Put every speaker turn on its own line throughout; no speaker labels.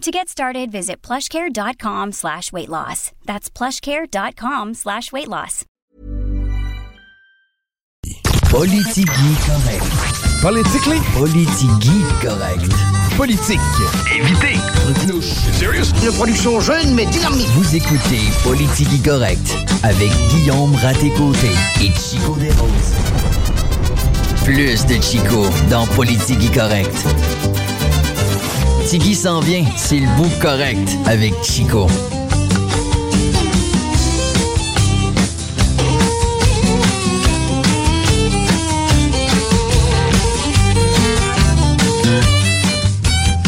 To get started, visit plushcare.com slash weight loss. That's plushcare.com slash weight loss.
Politigui correct.
Politically?
Politigui correct.
Politique.
Évitez. Serious?
Une production jeune mais dynamique.
Vous écoutez Politigui correct avec Guillaume Raté-Côté et Chico Desroses. Plus de Chico dans Politigui correct. Tigui s'en vient, c'est le bout correct avec Chico.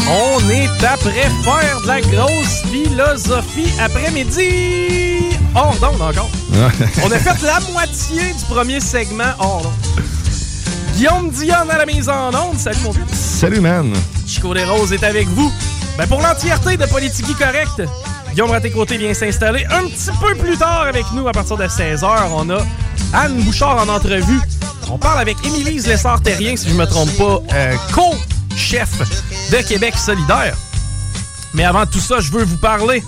On est après faire de la grosse philosophie après-midi. Hors d'onde encore. On a fait la moitié du premier segment hors d'onde. Guillaume Dion à la mise en onde. Salut mon vieux.
Salut, man.
Chico des Roses est avec vous. Ben pour l'entièreté de Politique Correct, Guillaume Raté-Côté vient s'installer un petit peu plus tard avec nous à partir de 16h. On a Anne Bouchard en entrevue. On parle avec Émilise Lessard-Terrien, si je me trompe pas, euh, co-chef de Québec solidaire. Mais avant tout ça, je veux vous parler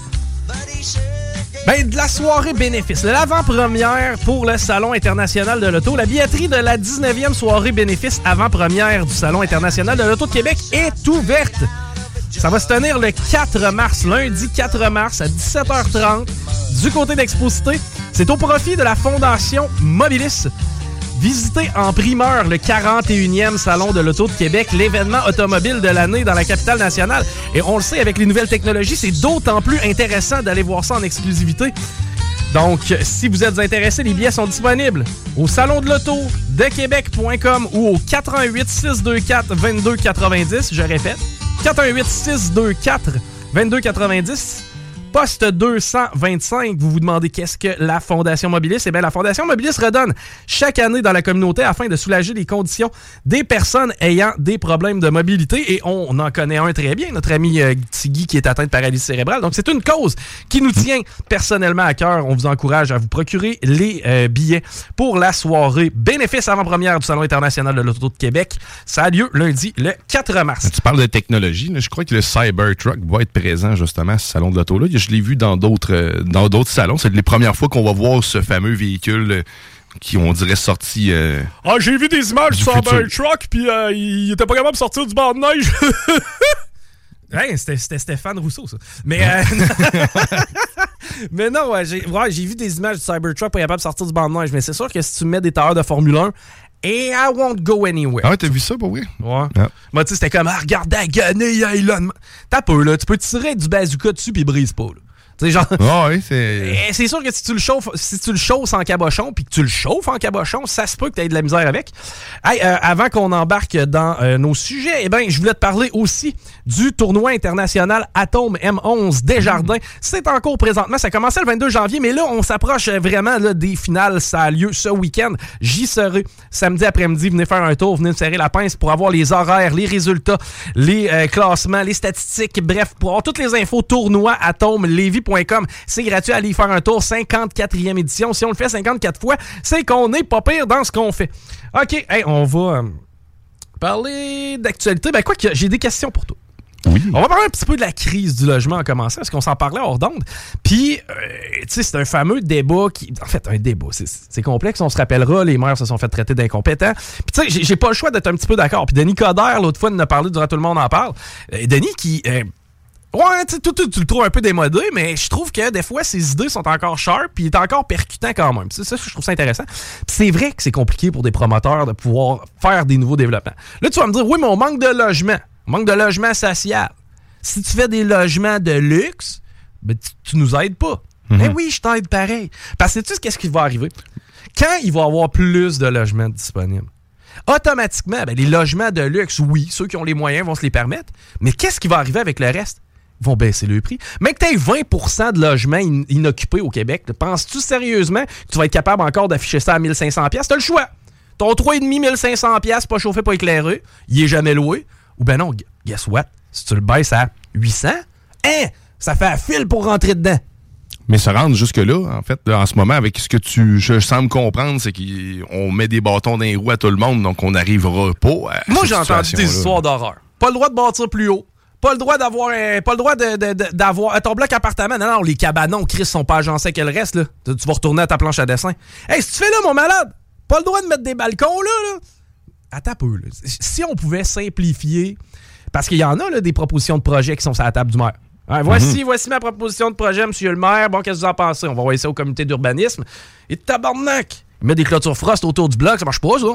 ben, de la soirée bénéfice, l'avant-première pour le Salon international de l'auto. La billetterie de la 19e soirée bénéfice avant-première du Salon international de l'auto de Québec est ouverte. Ça va se tenir le 4 mars, lundi 4 mars à 17h30 du côté d'Exposité. C'est au profit de la Fondation Mobilis. Visitez en primeur le 41e Salon de l'Auto de Québec, l'événement automobile de l'année dans la capitale nationale. Et on le sait, avec les nouvelles technologies, c'est d'autant plus intéressant d'aller voir ça en exclusivité. Donc, si vous êtes intéressé, les billets sont disponibles au salon de l'auto de Québec.com ou au 418 624 2290. Je répète, 418 624 2290 poste 225, vous vous demandez qu'est-ce que la Fondation Mobilis? Eh bien, la Fondation Mobilis redonne chaque année dans la communauté afin de soulager les conditions des personnes ayant des problèmes de mobilité. Et on en connaît un très bien, notre ami euh, Tigui qui est atteint de paralysie cérébrale. Donc, c'est une cause qui nous tient personnellement à cœur. On vous encourage à vous procurer les euh, billets pour la soirée bénéfice avant-première du Salon international de l'Auto de Québec. Ça a lieu lundi, le 4 mars.
Tu parles de technologie. Je crois que le Cybertruck va être présent justement à ce salon de l'auto-là. Je l'ai vu dans d'autres euh, dans d'autres salons. C'est les premières fois qu'on va voir ce fameux véhicule euh, qui, on dirait, sorti... euh,
Ah, j'ai vu des images
Du
du
futur.
Cybertruck, puis euh, il était pas capable de sortir du banc de neige. Hey, c'était c'était Stéphane Rousseau, ça. Mais, euh, mais non, ouais, j'ai ouais, j'ai vu des images du Cybertruck pas capable de sortir du banc de neige. Mais c'est sûr que si tu mets des tailleurs de Formule 1, et I won't go anywhere.
Ah ouais, t'as vu ça pour vrai?
Ouais.
Ah.
Moi, tu sais, c'était comme, ah, regarde la guenille, Elon. Musk. T'as peu, là. Tu peux tirer du bazooka dessus, puis il brise pas, là. Genre.
Ah oui, c'est...
Eh, C'est sûr que si tu le chauffes, si tu le chausses en cabochon, puis que tu le chauffes en cabochon, ça se peut que tu aies de la misère avec. Hey, euh, avant qu'on embarque dans euh, nos sujets, eh ben, je voulais te parler aussi du tournoi international Atome M11 Desjardins. C'est en cours présentement. Ça commençait le 22 janvier, mais là, on s'approche vraiment là, des finales. Ça a lieu ce week-end. J'y serai samedi après-midi. Venez faire un tour, venez me serrer la pince pour avoir les horaires, les résultats, les euh, classements, les statistiques. Bref, pour avoir toutes les infos tournoi C'est gratuit. Allez y faire un tour. 54e édition. Si on le fait 54 fois, c'est qu'on est pas pire dans ce qu'on fait. OK, hey, on va euh, parler d'actualité. Ben, quoi que j'ai des questions pour toi. On va parler un petit peu de la crise du logement en commençant, parce qu'on s'en parlait hors d'onde. Puis, euh, tu sais, c'est un fameux débat qui. En fait, un débat. c'est- complexe, on se rappellera. Les maires se sont fait traiter d'incompétents. Puis, tu sais, j'ai- pas le choix d'être un petit peu d'accord. Puis, Denis Coderre, l'autre fois, nous a parlé durant tout le monde en parle. Euh, Denis qui. euh, Ouais, tu, tu, tu le trouves un peu démodé, mais je trouve que des fois, ses idées sont encore sharp, puis il est encore percutant quand même. C'est ça, je trouve ça intéressant. C'est vrai que c'est compliqué pour des promoteurs de pouvoir faire des nouveaux développements. Là, tu vas me dire, oui, mais on manque de logement. On manque de logement social. Si tu fais des logements de luxe, ben, tu, tu nous aides pas. Mais oui, je t'aide pareil. Parce que tu sais qu'est-ce qui va arriver? Quand il va y avoir plus de logements disponibles, automatiquement, ben, les logements de luxe, oui, ceux qui ont les moyens vont se les permettre, mais qu'est-ce qui va arriver avec le reste? Vont baisser le prix. Mais que tu aies 20% de logements in- inoccupés au Québec, penses-tu sérieusement que tu vas être capable encore d'afficher ça à 1500 pièces T'as le choix. Ton 3,5 1500 pièces pas chauffé, pas éclairé, il est jamais loué. Ou ben non, gu- guess what? Si tu le baisses à 800, hein, ça fait un fil pour rentrer dedans.
Mais se rendre jusque-là, en fait, là, en ce moment, avec ce que tu je semble comprendre, c'est qu'on met des bâtons dans les roues à tout le monde, donc on n'arrivera pas à.
Moi, j'ai entendu des histoires d'horreur. Pas le droit de bâtir plus haut. Pas le droit d'avoir pas le droit d'avoir ton bloc appartement. Non, non, les cabanons, Chris, sont pas agencés que le reste, là. Tu tu vas retourner à ta planche à dessin. Hey, si tu fais là, mon malade, pas le droit de mettre des balcons, là, là. Attends un peu, là. Si on pouvait simplifier, parce qu'il y en a, là, des propositions de projets qui sont sur la table du maire. Ouais, voici, voici ma proposition de projet, monsieur le maire. Bon, qu'est-ce que vous en pensez? On va envoyer ça au comité d'urbanisme. Et tabarnak! Il met des clôtures frost autour du bloc, ça marche pas, ça?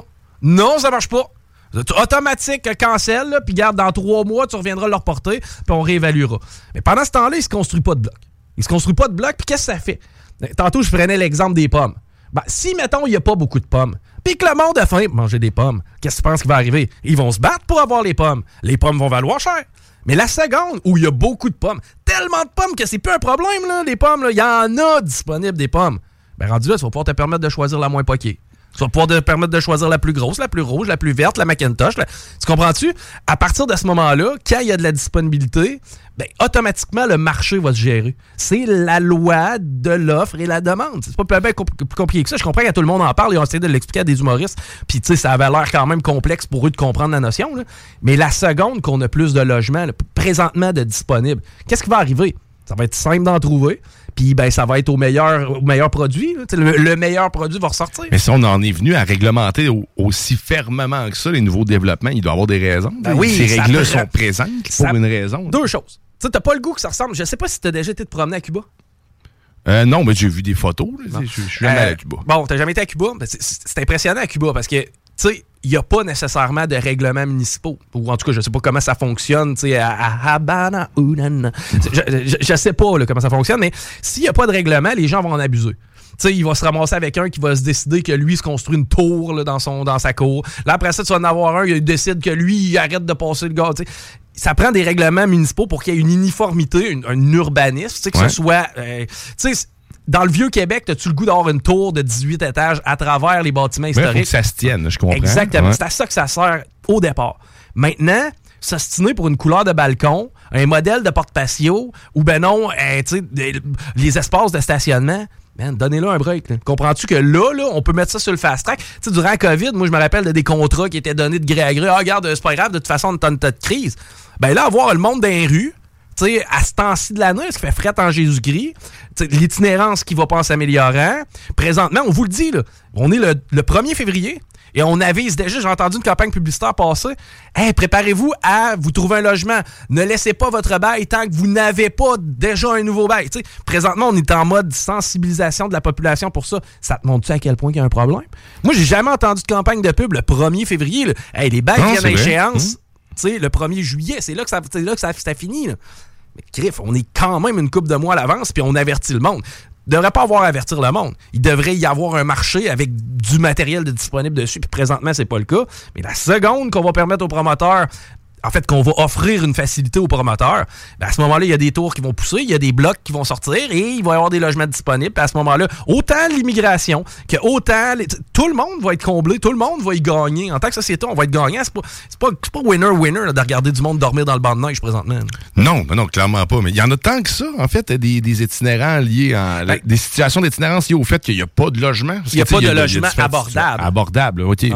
Non, ça marche pas. Automatique, euh, cancel, puis garde, dans trois mois, tu reviendras le reporter, puis on réévaluera. Mais pendant ce temps-là, il se construit pas de bloc. Il se construit pas de bloc, puis qu'est-ce que ça fait? Euh, Tantôt, je prenais l'exemple des pommes. Ben, si, mettons, il n'y a pas beaucoup de pommes, puis que le monde a faim manger des pommes, qu'est-ce que tu penses qui va arriver? Ils vont se battre pour avoir les pommes. Les pommes vont valoir cher. Mais la seconde, où il y a beaucoup de pommes, tellement de pommes que c'est plus un problème, les pommes, il y en a disponibles des pommes. Ben, rendu là, tu vas pouvoir te permettre de choisir la moins poquée. Tu vas pouvoir te permettre de choisir la plus grosse, la plus rouge, la plus verte, la Macintosh. Tu comprends-tu? À partir de ce moment-là, quand il y a de la disponibilité, ben, automatiquement, le marché va se gérer. C'est la loi de l'offre et la demande. C'est pas compl- plus compliqué que ça. Je comprends que tout le monde en parle et on essaie de l'expliquer à des humoristes. Puis, tu sais, ça avait l'air quand même complexe pour eux de comprendre la notion. Mais la seconde qu'on a plus de logements, présentement de disponibles, qu'est-ce qui va arriver? Ça va être simple d'en trouver. Puis, ben, ça va être au meilleur, au meilleur produit. Tu Le, le meilleur produit va ressortir.
Mais si on en est venu à réglementer au- aussi fermement que ça les nouveaux développements, il doit y avoir des raisons.
Ben oui,
Ces règles-là
prend-
sont présentes
ça-
pour une raison.
Deux choses. Tu sais, t'as pas le goût que ça ressemble. Je sais pas si t'as déjà été te promener à Cuba.
Euh, non, mais j'ai vu des photos. Je je suis jamais
Euh,
allé à Cuba.
Bon, t'as jamais été à Cuba? Ben, c'est impressionnant à Cuba parce que, tu sais, il n'y a pas nécessairement de règlements municipaux. Ou en tout cas, je sais pas comment ça fonctionne, tu sais, à, Habana. Je, je sais pas là, comment ça fonctionne, mais s'il n'y a pas de règlement, les gens vont en abuser. Tu sais, il va se ramasser avec un qui va se décider que lui se construit une tour là, dans, son, dans sa cour. Là, après ça, tu vas en avoir un, il décide que lui, il arrête de passer le gars. tu sais. Ça prend des règlements municipaux pour qu'il y ait une uniformité, une- un urbanisme, tu sais, que
Ouais.
ce soit. euh, tu sais, dans le vieux Québec, as-tu le goût d'avoir une tour de 18 étages à travers les bâtiments
Mais il faut
historiques?
que ça se tienne, je comprends.
Exactement.
Ouais.
C'est à ça que ça sert au départ. Maintenant, s'ostiner pour une couleur de balcon, un modèle de porte-patio, ou ben non, euh, des- les espaces de stationnement, man, donnez-le un break. Comprends-tu que là, là, on peut mettre ça sur le fast track? Tu sais, durant la COVID, moi, je me rappelle de des contrats qui étaient donnés de gré à gré. Ah, regarde, c'est pas grave, de toute façon, on est en état de crise. Ben là, avoir le monde dans les rues, tu sais, à ce temps-ci de l'année, ce qui fait fret en Jésus-Christ, l'itinérance qui va pas en s'améliorant. Présentement, on vous le dit, là, on est le, le 1er février et on avise déjà, j'ai entendu une campagne publicitaire passer. Hey, préparez-vous à vous trouver un logement. Ne laissez pas votre bail tant que vous n'avez pas déjà un nouveau bail. Présentement, on est en mode sensibilisation de la population pour ça. Ça te montre-tu à quel point il y a un problème? Moi, j'ai jamais entendu de campagne de pub le 1er février. là. Hey, les bails viennent à échéance. Sais, le 1er juillet, c'est là que ça, là que ça, ça finit. là. Griff, on est quand même une coupe de mois à l'avance, puis on avertit le monde. Il devrait pas avoir à avertir le monde. Il devrait y avoir un marché avec du matériel disponible dessus, puis présentement, c'est pas le cas. Mais la seconde qu'on va permettre aux promoteurs, en fait, qu'on va offrir une facilité aux promoteurs, ben à ce moment-là, il y a des tours qui vont pousser, il y a des blocs qui vont sortir et il va y avoir des logements disponibles. À ce moment-là, autant l'immigration que autant. les- tout le monde va être comblé, tout le monde va y gagner. En tant que société, on va être gagnant. C'est pas, pas, pas winner-winner de regarder du monde dormir dans le banc de neige présentement.
Non, non, non, clairement pas. Mais il y en a tant que ça, en fait, des, des itinérants liés à
Ben-
des situations d'itinérance liées au fait qu'il n'y a pas de logement.
Il y a pas de logement abordable.
Abordable, OK.
Euh,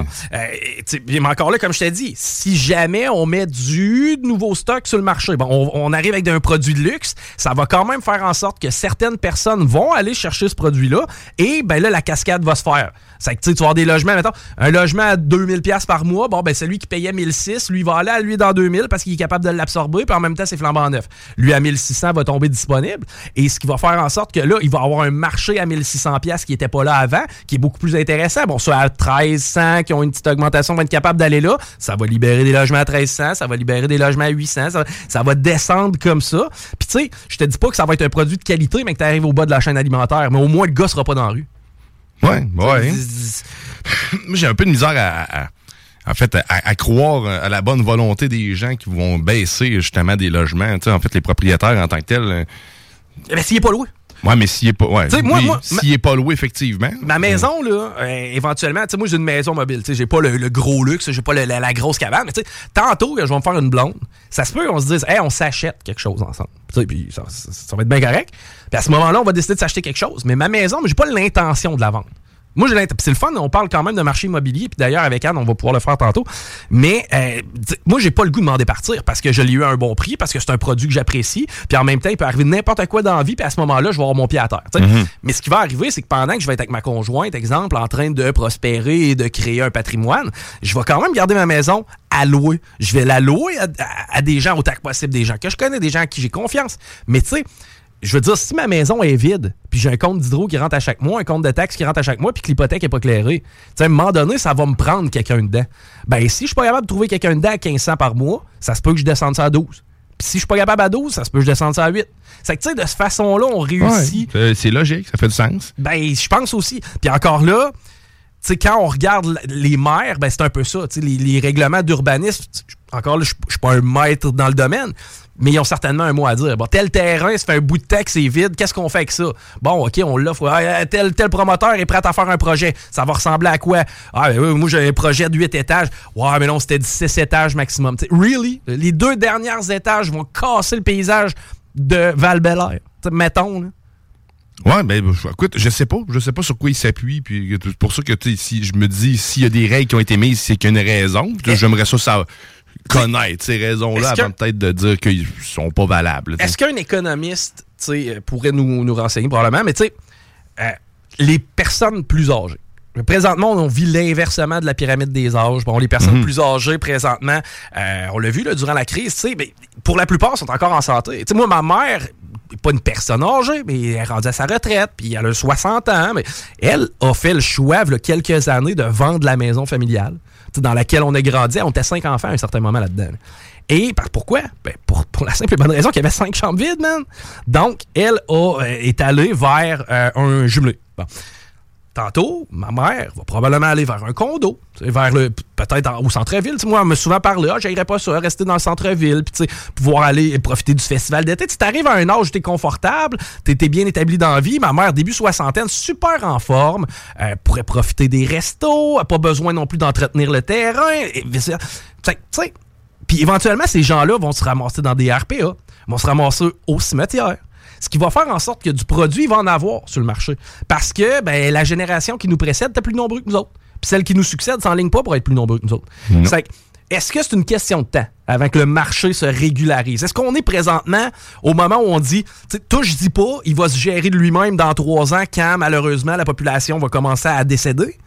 tu sais, mais encore là, comme je t'ai dit, si jamais on met du nouveau stock sur le marché. Bon, on, arrive avec un produit de luxe, ça va quand même faire en sorte que certaines personnes vont aller chercher ce produit-là et ben là, la cascade va se faire. C'est que tu vas avoir des logements, mettons, un logement à 2000 pièces par mois, bon, ben celui qui payait 1006, lui va aller à lui dans 2000 parce qu'il est capable de l'absorber, puis en même temps, c'est flambant neuf. Lui, à 1600, va tomber disponible. Et ce qui va faire en sorte que là, il va avoir un marché à 1600 pièces qui n'était pas là avant, qui est beaucoup plus intéressant. Bon, soit à 1300, qui ont une petite augmentation, vont être capables d'aller là. Ça va libérer des logements à 1300, ça va libérer des logements à 800, ça, ça va descendre comme ça. Puis tu sais, je te dis pas que ça va être un produit de qualité, mais que tu arrives au bas de la chaîne alimentaire. Mais au moins, le gars sera pas dans la rue.
Ouais, ouais. J'ai un peu de misère à, à- en fait, à, à croire à la bonne volonté des gens qui vont baisser justement des logements. Tu sais, en fait, les propriétaires en tant que tels. euh,
Mais s'il est pas loué.
Ouais, mais s'il est pas, ouais,
moi-
oui,
moi-
est pas loué, effectivement.
Ma maison, là, euh, éventuellement, tu sais, moi, j'ai une maison mobile. J'ai pas le, le gros luxe, j'ai pas le- la, la grosse cabane. Mais tantôt que je vais me faire une blonde, ça se peut qu'on se dise, hey, on s'achète quelque chose ensemble. Puis ça, ça- ça va être bien correct. Puis à ce moment-là, on va décider de s'acheter quelque chose. Mais ma maison, j'ai pas l'intention de la vendre. Moi, j'ai. C'est le fun, on parle quand même de marché immobilier. Puis d'ailleurs, avec Anne, on va pouvoir le faire tantôt. Mais euh, moi, j'ai pas le goût de m'en départir parce que je l'ai eu à un bon prix, parce que c'est un produit que j'apprécie. Puis en même temps, il peut arriver n'importe quoi dans la vie. Puis à ce moment-là, je vais avoir mon pied à terre. sais. Mais ce qui va arriver, c'est que pendant que je vais être avec ma conjointe, exemple, en train de prospérer et de créer un patrimoine, je vais quand même garder ma maison à louer. Je vais la louer à, à- à des gens autant que possible, des gens que je connais, des gens à qui j'ai confiance. Mais tu sais, je veux dire, si ma maison est vide, puis j'ai un compte d'hydro qui rentre à chaque mois, un compte de taxes qui rentre à chaque mois, puis que l'hypothèque n'est pas clairée, tu sais, à un moment donné, ça va me prendre quelqu'un dedans. Ben, si je suis pas capable de trouver quelqu'un dedans à 1500 par mois, ça se peut que je descende ça à 12. Puis si je suis pas capable à 12, ça se peut que je descende ça à 8. C'est que, tu sais, de cette façon-là, on réussit.
Ouais, c'est logique, ça fait du sens.
Ben, je pense aussi. Puis encore là, tu sais, quand on regarde les maires, ben, c'est un peu ça. Tu sais, les, les règlements d'urbanisme, encore là, je je suis pas un maître dans le domaine, mais ils ont certainement un mot à dire. Bon, tel terrain, ça fait un bout de temps que c'est vide, qu'est-ce qu'on fait avec ça? Bon, OK, on l'offre. Ah, tel, tel promoteur est prêt à faire un projet. Ça va ressembler à quoi? Ah, ben oui, moi, j'ai un projet de 8 étages. Ouais, mais non, c'était 16 étages maximum. Really? Les deux dernières étages vont casser le paysage de Val-Bélair. Tu sais, Mettons, là.
Ouais, ben, écoute, je sais pas. Je sais pas sur quoi il s'appuie. Puis c'est pour ça que, si je me dis, s'il y a des règles qui ont été mises, c'est qu'il y a une raison. J'aimerais ça, ça connaître ces raisons-là avant peut-être de dire qu'ils sont pas valables.
Est-ce qu'un économiste euh, pourrait nous, nous renseigner probablement, mais tu sais, euh, les personnes plus âgées. Présentement, on vit l'inversement de la pyramide des âges. Bon, les personnes plus âgées, présentement, euh, on l'a vu là, durant la crise, tu sais, mais pour la plupart, sont encore en santé. Sais, moi, ma mère, pas une personne âgée, mais elle est rendue à sa retraite, puis elle a 60 ans, mais elle a fait le choix, il y a quelques années, de vendre la maison familiale, dans laquelle on a grandi. On était cinq enfants à un certain moment là-dedans. là. Et pourquoi? Ben, pour, pour la simple et bonne raison qu'il y avait cinq chambres vides, man. Donc, elle a, euh, est allée vers euh, un jumelé. Bon. Tantôt, ma mère va probablement aller vers un condo, vers le peut-être au centre-ville. Moi, on m'a souvent parlé, ah, j'irais pas ça, rester dans le centre-ville, puis pouvoir aller profiter du festival d'été. Tu arrives à un âge où tu es confortable, tu es bien établi dans la vie. Ma mère, début soixantaine, super en forme, euh, pourrait profiter des restos, a pas besoin non plus d'entretenir le terrain. puis éventuellement, ces gens-là vont se ramasser dans des RPA, vont se ramasser au cimetière. Ce qui va faire en sorte que du produit, il va en avoir sur le marché. Parce que ben, la génération qui nous précède était plus nombreux que nous autres. Puis celle qui nous succède s'enligne pas pour être plus nombreux que nous autres. C'est Est-ce que c'est une question de temps avant que le marché se régularise? Est-ce qu'on est présentement au moment où on dit, tu sais, toi, je dis pas, il va se gérer de lui-même dans trois ans quand malheureusement la population va commencer à décéder?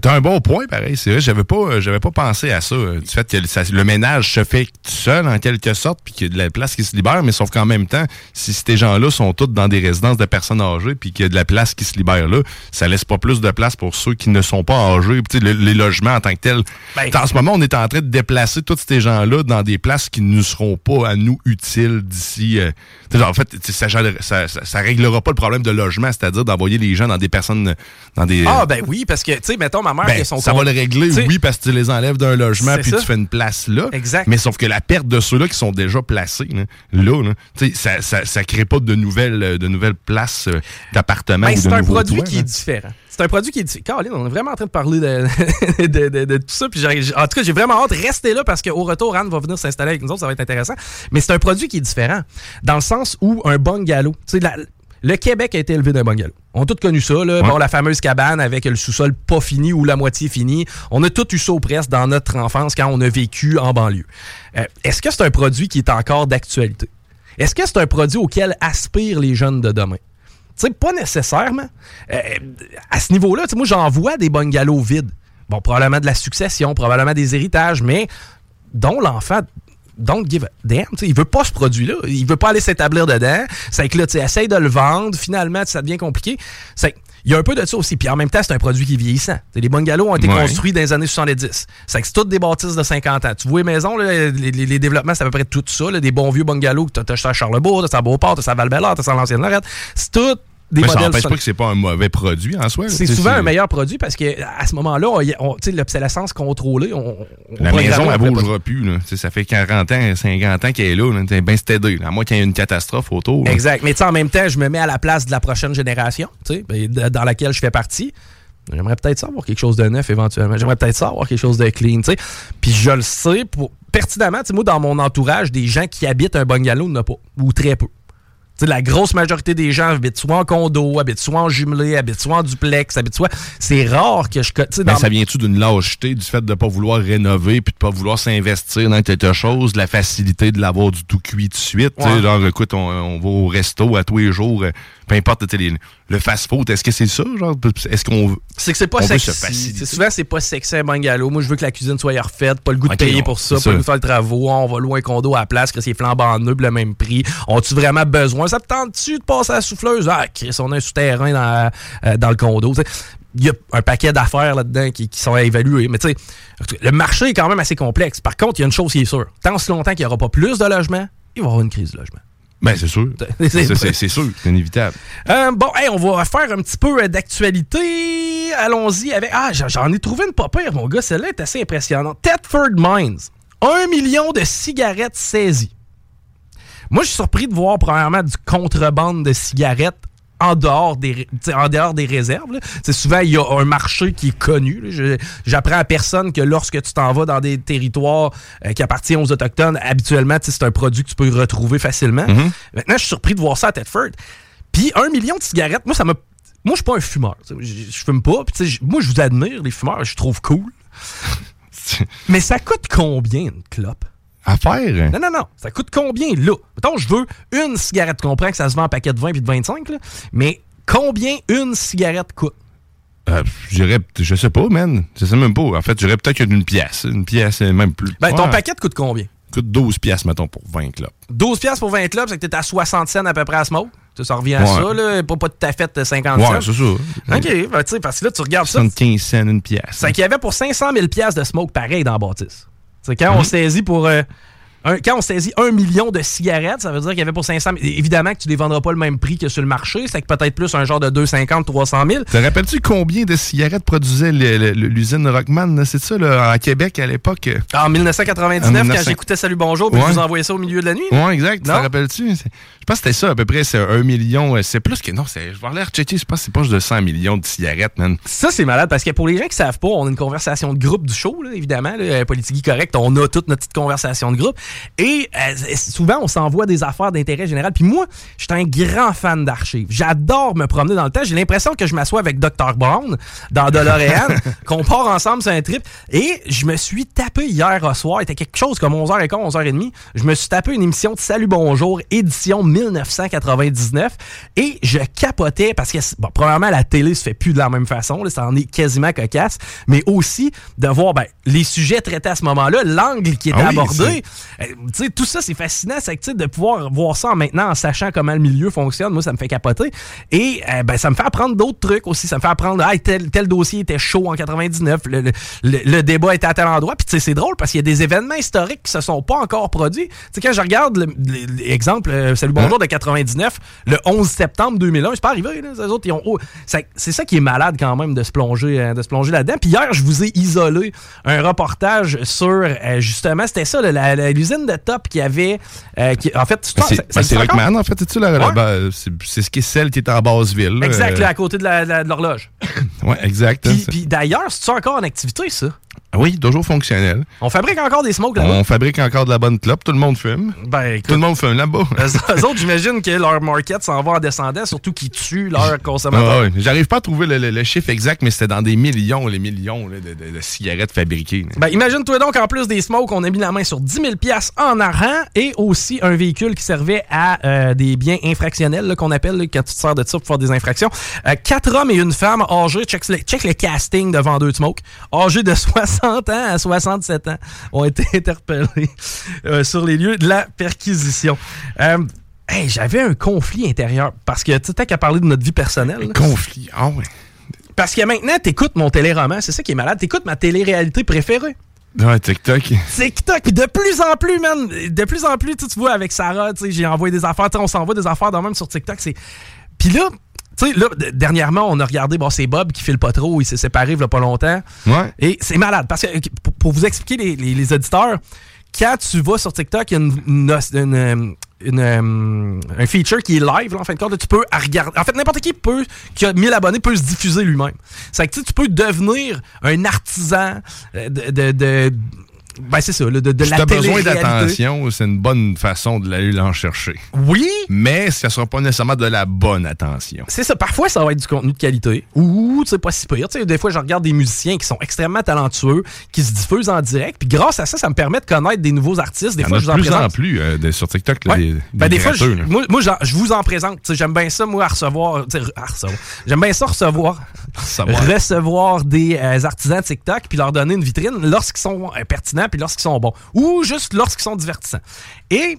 T'as un bon point, pareil. C'est vrai, j'avais pas, euh, j'avais pas pensé à ça. euh, Du fait que le, ça- le ménage se fait tout seul, en quelque sorte, puis qu'il y a de la place qui se libère, mais sauf qu'en même temps, si ces gens-là sont tous dans des résidences de personnes âgées, puis qu'il y a de la place qui se libère là, ça laisse pas plus de place pour ceux qui ne sont pas âgés. Puis, le- les logements en tant que tels.
Ben-
en ce moment, on est en train de déplacer tous ces gens-là dans des places qui ne seront pas à nous utiles d'ici. euh, en fait, ça, ça, ça réglera pas le problème de logement, c'est-à-dire d'envoyer les gens dans des personnes, dans des.
Ah, ben oui, parce que, tu sais, mettons, ma mère qui
Ben,
a son
ça
compte-
va le régler, oui, parce que tu les enlèves d'un logement puis
ça.
tu fais une place là.
Exact.
Mais sauf que la perte de ceux-là qui sont déjà placés, là, là, là, tu sais, ça, ça, ça crée pas de nouvelles, euh, de nouvelles places euh, d'appartements
Ben,
de
c'est un produit
toits,
qui
là.
est différent. C'est un produit qui est différent. Caroline, on est vraiment en train de parler de, de, de- de tout ça. Puis en tout cas, j'ai vraiment hâte. Restez là parce qu'au retour, Anne va venir s'installer avec nous autres. Ça va être intéressant. Mais c'est un produit qui est différent. Dans le sens où un bungalow, tu sais, Le Québec a été élevé d'un bungalow. On a tous connu ça, là. Bon, la fameuse cabane avec le sous-sol pas fini ou la moitié fini. On a tous eu ça au presque dans notre enfance quand on a vécu en banlieue. Euh, Est-ce que c'est un produit qui est encore d'actualité? Est-ce que c'est un produit auquel aspirent les jeunes de demain? Tu sais, pas nécessairement. Euh, à ce niveau-là, moi, j'en vois des bungalows vides. Bon, probablement de la succession, probablement des héritages, mais dont l'enfant don't give a damn. tu sais, il veut pas ce produit-là. Il veut pas aller s'établir dedans. C'est que là, tu essayes de le vendre. Finalement, ça devient compliqué. C'est il y a un peu de ça aussi. Puis en même temps, c'est un produit qui est vieillissant. T'sais, les bungalows ont été
Ouais.
construits dans les années 70. C'est que c'est toutes des bâtisses de 50 ans. Tu vois les maisons, là, les, les- les développements, c'est à peu près tout ça. là, des bons vieux bungalows que t'as t'as acheté à Charlebourg, t'as ça à Beauport, t'as ça à val t'as ça à l'ancienne Lorette. C'est tout des
Mais ça n'empêche pas que c'est pas un mauvais produit en soi.
c'est souvent un meilleur produit parce que à ce moment-là, on- on- l'obsolescence contrôlée, on, on
La maison,
on
elle bougera plus. Là. Tu sais, Ça fait 40 ans, 50 ans qu'elle est là. là. Bien stédé. À moins qu'il y ait une catastrophe autour. là.
Exact. Mais en même temps, je me mets à la place de la prochaine génération, tu sais, ben, dans laquelle je fais partie. J'aimerais peut-être ça avoir quelque chose de neuf éventuellement. J'aimerais peut-être ça avoir quelque chose de clean, tu sais. Puis je le sais pour, pertinemment, tu sais, moi, dans mon entourage, des gens qui habitent un bungalow, il n'y en a pas. Ou très peu. La grosse majorité des gens habitent soit en condo, habitent soit en jumelé, habitent soit en duplex, habitent soit. C'est rare que je.
Ben,
dans-
ça vient-tu d'une lâcheté, du fait de ne pas vouloir rénover puis de pas vouloir s'investir dans quelque chose, de la facilité de l'avoir du tout cuit de suite?
Ouais.
Genre, écoute, on, on va au resto à tous les jours, euh, peu importe les- le fast-food, est-ce que c'est ça? Genre, est-ce qu'on.
C'est que c'est pas
veut
sexy. souvent, c'est pas sexy un bungalow. Moi, je veux que la cuisine soit refaite, pas le goût de payer pour ça, pas le goût de faire le travaux. On va louer un condo à la place, que c'est flambant neuf, le même prix. On-tu vraiment besoin? Ça te tente-tu de passer à la souffleuse? Ah, Chris, on a un souterrain dans, euh, dans le condo. Il y a un paquet d'affaires là-dedans qui, qui sont à évaluer. Mais tu sais, le marché est quand même assez complexe. Par contre, il y a une chose qui est sûre. Tant si longtemps qu'il n'y aura pas plus de logements, il va y avoir une crise de logement.
Ben, c'est sûr.
C'est-
sûr, c'est inévitable.
Euh, bon, hey, on va faire un petit peu euh, d'actualité. Allons-y avec. Ah, j'en- ai trouvé une pas pire, mon gars. Celle-là est assez impressionnante. Thetford Mines. Un million de cigarettes saisies. Moi, je suis surpris de voir, premièrement, du contrebande de cigarettes en dehors des, ré- t'sais, en dehors des réserves. là. Souvent, il y a un marché qui est connu. J'apprends à personne que lorsque tu t'en vas dans des territoires euh, qui appartiennent aux Autochtones, habituellement, c'est un produit que tu peux retrouver facilement. Maintenant, je suis surpris de voir ça à Thetford. Puis un million de cigarettes, moi, ça m'a. Moi, je suis pas un fumeur. Je je fume pas. Puis, moi, je vous admire, les fumeurs. Je trouve cool. Mais ça coûte combien une clope?
À faire?
Non, non, non. Ça coûte combien, là? Mettons, je veux une cigarette. Tu comprends que ça se vend en paquet de 20 puis de 25, là. Mais combien une cigarette coûte?
Euh, je dirais, je sais pas, man. Je sais même pas. En fait, je dirais peut-être une pièce. Une pièce, euh, même plus.
Ben, ton
Ouais.
paquet coûte combien?
coûte 12 pièces, mettons, pour 20 clopes.
12 piastres pour 20 clubs, c'est que t'es à 60 cents à peu près à smoke. Ça, ça revient à
Ouais.
ça, là. Pas, pas tout à fait 50
Ouais,
cents.
c'est ça.
OK, ben, tu sais, parce que là, tu regardes ça.
75 cents une pièce.
C'est qu'il y avait pour 500 000 piastres de smoke pareil dans la bâtisse. C'est quand on
Mhm.
saisit pour... euh, un- quand on saisit un million de cigarettes, ça veut dire qu'il y avait pour 500 000... Évidemment que tu ne les vendras pas le même prix que sur le marché. C'est que peut-être plus un genre de 250 300 000.
Te rappelles-tu combien de cigarettes produisait l'usine Rockman? C'est ça, là, à Québec, à l'époque?
En 1999,
En
quand
1900.
j'écoutais Salut Bonjour, puis
Ouais.
je vous envoyais ça au milieu de la nuit.
Ouais, exact. Te rappelles-tu? Je pense que c'était ça, à peu près. C'est un million. euh, C'est plus que. Non, c'est- je vais aller rechecker. Je pense que c'est proche de 100 millions de cigarettes, man.
Ça, c'est malade parce que pour les gens qui savent pas, on a une conversation de groupe du show, là, évidemment. Là, Politique correct, on a toute notre petite conversation de groupe. Et euh, souvent, on s'envoie des affaires d'intérêt général. Puis moi, je suis un grand fan d'archives. J'adore me promener dans le temps. J'ai l'impression que je m'assois avec Dr. Brown dans DeLorean, qu'on part ensemble sur un trip. Et je me suis tapé hier au soir. Il était quelque chose comme 11h15, 11h30. Je me suis tapé une émission de Salut Bonjour, édition 1999. Et je capotais parce que, bon, premièrement, la télé se fait plus de la même façon. Là, ça en est quasiment cocasse. Mais aussi de voir ben, les sujets traités à ce moment-là, l'angle qui était
Ah oui,
abordé. Euh, tu sais, tout ça, c'est fascinant. C'est que, tu sais, de pouvoir voir ça en maintenant en sachant comment le milieu fonctionne, moi, ça me fait capoter. Et euh, ben, ça me fait apprendre d'autres trucs aussi. Ça me fait apprendre, ah, tel, tel dossier était chaud en 99, le, le- le- le débat était à tel endroit. Puis, tu sais, c'est drôle parce qu'il y a des événements historiques qui se sont pas encore produits. Tu sais, quand je regarde l'exemple, Salut Bonjour de 99, le 11 septembre 2001, c'est pas arrivé, là. Les autres, ils ont. oh, c'est ça qui est malade quand même de se plonger, euh, de se plonger là-dedans. Puis hier, je vous ai isolé un reportage sur, euh, justement, c'était ça, là, de Top qui avait. euh, qui, en fait, tu
Ben, C'est ben? Rockman, en fait. C'est-tu, la-
Ouais.
c'est ce qui est celle qui est en Basseville. là.
Exact,
Euh,
là, à côté de la- la- de l'horloge.
Ouais, exact.
Puis,
Ça-
puis d'ailleurs, c'est encore en activité, ça?
Oui, toujours fonctionnel.
On fabrique encore des smokes là-bas.
On fabrique encore de la bonne clope. Tout le monde fume.
Ben,
Tout le monde fume là-bas.
Eux autres, j'imagine que leur market s'en va en descendant, surtout qu'ils tuent leurs consommateurs.
Ah ouais. J'arrive pas à trouver le, le- le chiffre exact, mais c'était dans des millions, les millions là, de, de- de cigarettes fabriquées.
Ben, imagine-toi donc, en plus des smokes, on a mis la main sur 10 000 en argent et aussi un véhicule qui servait à euh, des biens infractionnels, qu'on appelle, là, quand tu te sers de ça pour faire des infractions. Euh, quatre hommes et une femme âgés, check, le- check le casting de vendeurs de smoke, âgés de 60 ans à 67 ans, ont été interpellés euh, sur les lieux de la perquisition. Euh, hey, j'avais un conflit intérieur parce que tu sais, qu'à parler de notre vie personnelle. là,
Conflit. Ah ouais.
Parce que maintenant, t'écoutes mon téléroman, c'est ça qui est malade. T'écoutes ma télé-réalité préférée.
Ouais, TikTok.
TikTok, puis de plus en plus, man, de plus en plus, tu vois, avec Sarah, tu sais, j'ai envoyé des affaires, tu sais, on s'envoie des affaires de même sur TikTok, c'est... Puis là, tu sais, là, dernièrement, on a regardé, bon, c'est Bob qui file pas trop, il s'est séparé il y a pas longtemps,
Ouais.
et c'est malade, parce que, pour, pour vous expliquer, les, les- les auditeurs, quand tu vas sur TikTok, il y a une, une- une, euh, une, euh, un feature qui est live, là, en fin de compte. là, tu peux regarder. En fait, n'importe qui peut, qui a 1000 abonnés peut se diffuser lui-même. C'est que tu peux devenir un artisan euh, de. de, de- ben, c'est ça, là, de, de
Si
la
t'as besoin d'attention, c'est une bonne façon de l'aller l'en chercher.
Oui,
Mais ça sera pas nécessairement de la bonne attention.
C'est ça. Parfois, ça va être du contenu de qualité. Ou, tu sais, pas si pire. Tu sais, des fois, je regarde des musiciens qui sont extrêmement talentueux, qui se diffusent en direct. Puis grâce à ça, ça me permet de connaître des nouveaux artistes. Des fois, je
de
vous en
plus en
présente.
plus euh, de- sur TikTok, là,
Ouais.
des,
Ben,
des
des fois, je, moi, je vous en présente. J'aime bien ça, moi, à recevoir. à recevoir. J'aime bien ça recevoir. Recevoir des euh, artisans TikTok puis leur donner une vitrine lorsqu'ils sont euh, pertinents puis lorsqu'ils sont bons. Ou juste lorsqu'ils sont divertissants. Et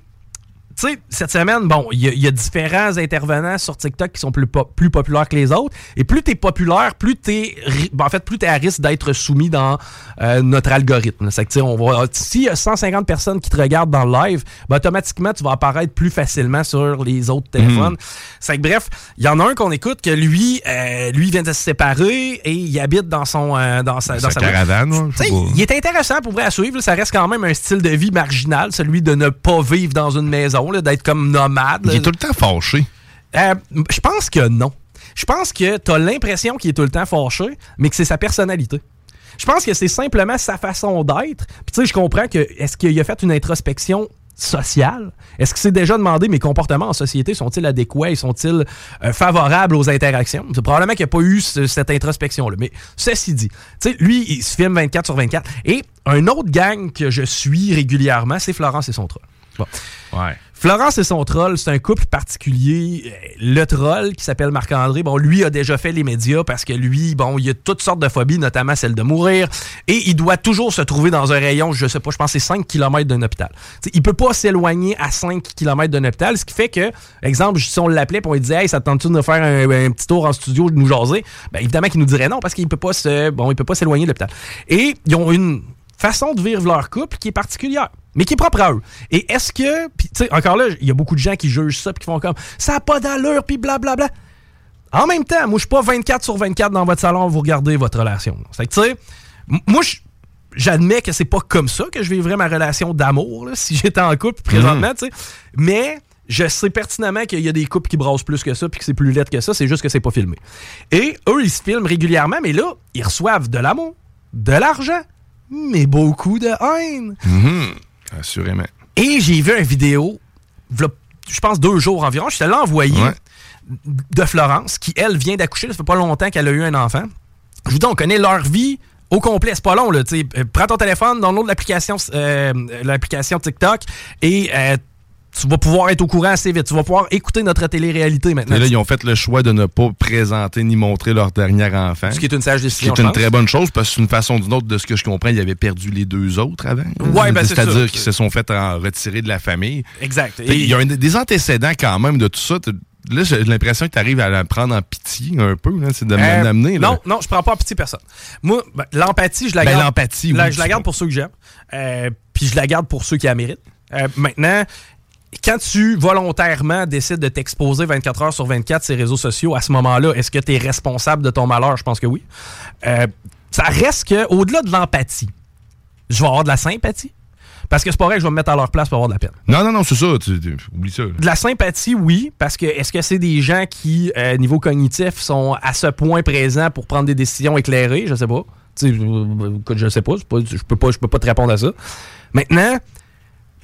tu sais, cette semaine, bon, il y, y a différents intervenants sur TikTok qui sont plus, po- plus populaires que les autres. Et plus t'es populaire, plus t'es, ben, en fait, plus t'es à risque d'être soumis dans euh, notre algorithme. C'est que, tu sais, on va, s'il y a 150 personnes qui te regardent dans le live, ben, automatiquement, tu vas apparaître plus facilement sur les autres téléphones. C'est que, bref, il y en a un qu'on écoute que lui, euh, lui vient de se séparer et il habite dans son, euh, dans sa, dans
Sa caravane,
il est intéressant pour vrai à suivre. là. Ça reste quand même un style de vie marginal, celui de ne pas vivre dans une maison, d'être comme nomade.
Il est tout le temps fâché.
Euh, je pense que non. Je pense que tu as l'impression qu'il est tout le temps fâché, mais que c'est sa personnalité. Je pense que c'est simplement sa façon d'être. Puis tu sais, je comprends que est-ce qu'il a fait une introspection sociale? Est-ce qu'il s'est déjà demandé mes comportements en société sont-ils adéquats et sont-ils euh, favorables aux interactions? C'est probablement qu'il n'y a pas eu ce- cette introspection-là. Mais ceci dit, tu sais, lui, il se filme 24 sur 24. Et un autre gang que je suis régulièrement, c'est Florence et son troll. Bon.
Ouais.
Florence et son troll, c'est un couple particulier. Euh, Le troll, qui s'appelle Marc-André, bon, lui a déjà fait les médias parce que lui, bon, il a toutes sortes de phobies, notamment celle de mourir. Et il doit toujours se trouver dans un rayon, je sais pas, je pense que c'est 5 km d'un hôpital. T'sais, il peut pas s'éloigner à 5 km d'un hôpital, ce qui fait que, exemple, si on l'appelait et on lui disait, hey, ça te tente-tu de nous faire un, un petit tour en studio, de nous jaser? Ben, évidemment qu'il nous dirait non parce qu'il peut pas se, bon, il peut pas s'éloigner de l'hôpital. Et ils ont une façon de vivre leur couple qui est particulière, mais qui est propre à eux. Et est-ce que, puis tu sais, encore là, il y a beaucoup de gens qui jugent ça puis qui font comme ça n'a pas d'allure puis blablabla. En même temps, moi je suis pas 24 sur 24 dans votre salon, vous regardez votre relation. C'est que tu sais, moi j'admets que c'est pas comme ça que je vivrais ma relation d'amour si j'étais en couple présentement, tu sais. Mais je sais pertinemment qu'il y a des couples qui brassent plus que ça puis que c'est plus laid que ça, c'est juste que c'est pas filmé. Et eux, ils se filment régulièrement, mais là, ils reçoivent de l'amour, de l'argent, mais beaucoup de haine.
Mhm. Assurément.
Et j'ai vu une vidéo, je pense deux jours environ, je te l'ai envoyé,
Ouais.
de Florence, qui, elle, vient d'accoucher. Ça fait pas longtemps qu'elle a eu un enfant. Je vous dis, on connaît leur vie au complet. C'est pas long, là. prends ton téléphone, download l'application euh, l'application TikTok et euh, tu vas pouvoir être au courant assez vite. Tu vas pouvoir écouter notre télé-réalité maintenant.
Et là, ils ont fait le choix de ne pas présenter ni montrer leur dernier enfant.
Ce qui est une sage
Ce qui
décision.
est
je
une très bonne chose parce que c'est une façon d'une autre, de ce que je comprends, ils avaient perdu les deux autres avant.
Ouais, ben, c'est.
C'est-à-dire qu'ils se sont fait en retirer de la famille.
Exact.
Fait, Il y a un- des antécédents quand même de tout ça. Là, j'ai l'impression que tu arrives à la prendre en pitié un peu, là, c'est de
Euh,
m'amener.
non, non, je prends pas en pitié personne. Moi, ben, l'empathie, je la
Ben,
garde.
l'empathie,
la-
oui,
je la
c'est
garde pour ceux que j'aime. Euh, Puis je la garde pour ceux qui la méritent. Euh, maintenant, quand tu volontairement décides de t'exposer 24 heures sur 24 ces réseaux sociaux, à ce moment-là, est-ce que tu es responsable de ton malheur? Je pense que oui. Euh, ça reste que, au-delà de l'empathie, je vais avoir de la sympathie. Parce que c'est pas vrai que je vais me mettre à leur place pour avoir de la peine.
Non, non, non, c'est ça. Tu, tu- oublie ça. là.
De la sympathie, oui, parce que est-ce que c'est des gens qui, euh, niveau cognitif, sont à ce point présents pour prendre des décisions éclairées? Je sais pas. Tu sais, écoute, je sais pas- je peux pas, je peux pas te répondre à ça. Maintenant,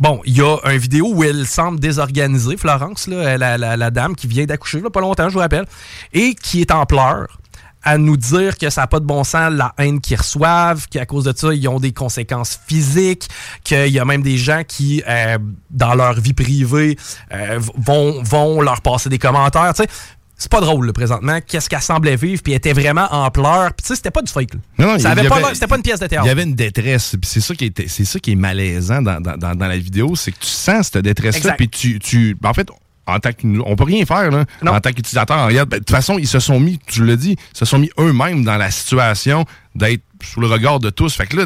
bon, il y a une vidéo où elle semble désorganisée, Florence, la, dame qui vient d'accoucher, pas longtemps, je vous rappelle, et qui est en pleurs à nous dire que ça n'a pas de bon sens la haine qu'ils reçoivent, qu'à cause de ça, ils ont des conséquences physiques, qu'il y a même des gens qui, euh, dans leur vie privée, euh, vont, vont leur passer des commentaires. tu sais. C'est pas drôle, là, présentement. Qu'est-ce qu'elle semblait vivre, puis elle était vraiment en pleurs. Puis, tu sais, c'était pas du fake. là.
Non, non,
ça avait pas c'était pas une pièce de théâtre.
Il y avait une détresse. Puis c'est ça qui était, c'est ça qui est malaisant dans, dans- dans- dans la vidéo, c'est que tu sens cette détresse-là.
Exact.
Puis tu, tu, ben, en fait, en tant que, on peut rien faire là. En tant qu'utilisateur, regarde, ben, de toute façon, ils se sont mis, tu l'as dit, ils se sont mis eux-mêmes dans la situation d'être sous le regard de tous. Fait que là,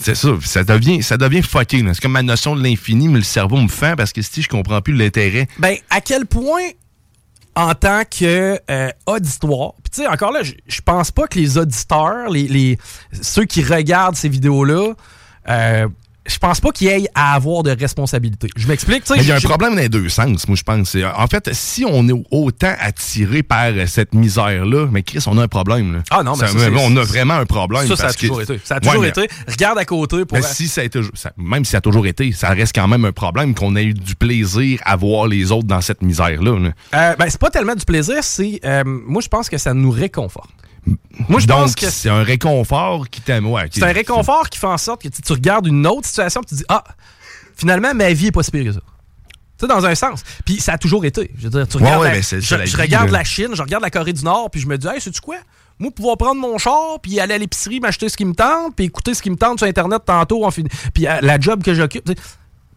c'est ça, ça devient, ça devient fucké. là. C'est comme ma notion de l'infini, mais le cerveau me fait parce que si je comprends plus l'intérêt.
Ben, à quel point, en tant que euh, auditoire, puis tu sais, encore là, je- pense pas que les auditeurs, les, les- ceux qui regardent ces vidéos-là, euh, je pense pas qu'ils aient à avoir de responsabilité. Je m'explique, tu sais.
Mais il y a un problème dans les deux sens, moi, je pense. En fait, si on est autant attiré par cette misère-là, mais Chris, on a un problème. là.
Ah non, mais
Ça- on a vraiment un problème.
Ça, ça a
que-
toujours été. Ça a toujours
Ouais,
été. Regarde à côté pour.
Mais si ça a été, ça- même si ça a toujours été, ça reste quand même un problème qu'on ait eu du plaisir à voir les autres dans cette misère-là. là.
Euh, ben, c'est pas tellement du plaisir, c'est. euh, moi, je pense que ça nous réconforte. Moi, je
Donc,
pense que
c'est un réconfort qui t'aime. Ouais,
c'est un réconfort qui fait en sorte que tu, tu regardes une autre situation et tu dis Ah, finalement, ma vie est pas si pire que ça. Tu sais, dans un sens. Puis ça a toujours été. Je veux dire, tu regardes
ouais,
la-
mais c'est
je,
ça, la
je
vie,
regarde
là.
la Chine, je regarde la Corée du Nord, puis je me dis, hey, sais-tu quoi? Moi, pouvoir prendre mon char, puis aller à l'épicerie, m'acheter ce qui me tente, puis écouter ce qui me tente sur Internet tantôt, on finit- puis euh, la job que j'occupe. tu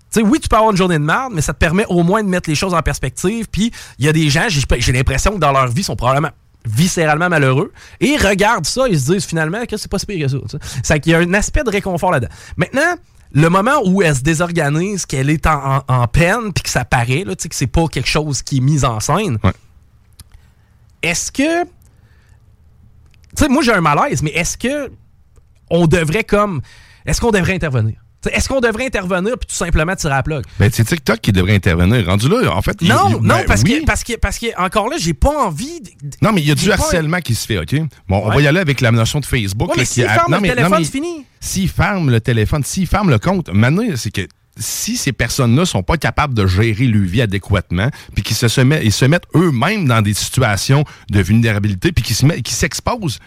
sais. Oui, tu peux avoir une journée de merde, mais ça te permet au moins de mettre les choses en perspective. Puis il y a des gens, j'ai j'ai l'impression que dans leur vie, ils sont probablement viscéralement malheureux et ils regardent ça et se disent finalement que c'est pas si pire que ça. tu sais. C'est qu'il y a un aspect de réconfort là-dedans. Maintenant, le moment où elle se désorganise, qu'elle est en, en- en peine, puis que ça paraît, là, tu sais, que c'est pas quelque chose qui est mis en scène, est-ce que. Tu sais, moi j'ai un malaise, mais est-ce que on devrait comme. Est-ce qu'on devrait intervenir? Est-ce qu'on devrait intervenir puis tout simplement tirer à la plug?
Ben, c'est TikTok qui devrait intervenir. Rendu là, en fait.
Non,
il-
non,
ben,
parce,
oui.
que, parce que, parce que, encore là, j'ai pas envie. de-
Non, mais il y a du harcèlement qui se fait, OK? Bon, on va y aller avec la notion de Facebook.
Ouais, mais
qui a-
ferme
non,
le
mais-
téléphone, c'est fini.
S'ils ferment le téléphone, s'ils ferment le compte, maintenant, c'est que si ces personnes-là sont pas capables de gérer leur vie adéquatement, puis qu'ils se, se, met- ils se mettent eux-mêmes dans des situations de vulnérabilité, puis qu'ils se s'exposent,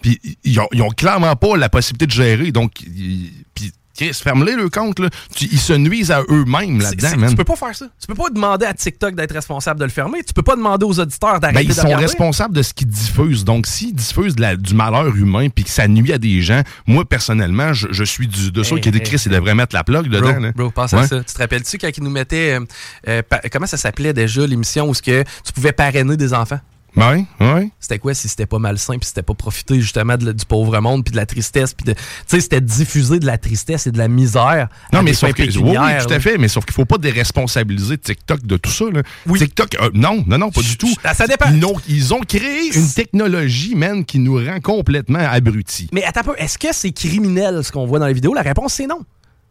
puis ils ont, ils ont clairement pas la possibilité de gérer. Donc, ils- puis, Chris, ferme-les le compte, là. Tu- ils se nuisent à eux-mêmes là-dedans.
Tu peux pas faire ça. Tu peux pas demander à TikTok d'être responsable de le fermer. Tu peux pas demander aux auditeurs
Ben,
d'arrêter
ils
de
sont
regarder.
responsables de ce qu'ils diffusent. Donc, s'ils diffusent de la- du malheur humain puis que ça nuit à des gens, moi, personnellement, je, je suis du, de ceux
Hey,
qui disent
hey,
Chris, ils devraient mettre la plug dedans.
Bro,
là.
bro, pense à ça. Tu te rappelles-tu quand ils nous mettaient. euh, euh, comment ça s'appelait déjà l'émission où que tu pouvais parrainer des enfants?
Oui, oui.
C'était quoi si c'était pas malsain puis c'était pas profiter justement de du pauvre monde puis de la tristesse puis de tu sais c'était diffuser de la tristesse et de la misère
Non, mais sauf que, oui, oui, tout à fait, mais sauf qu'il faut pas déresponsabiliser TikTok de tout ça. Là. TikTok, euh, non, non, non, pas du tout.
Ça- ça dépend.
Ils ont, ils ont créé une technologie, man, qui nous rend complètement abrutis.
Mais attends un peu, est-ce que c'est criminel ce qu'on voit dans les vidéos? La réponse c'est non.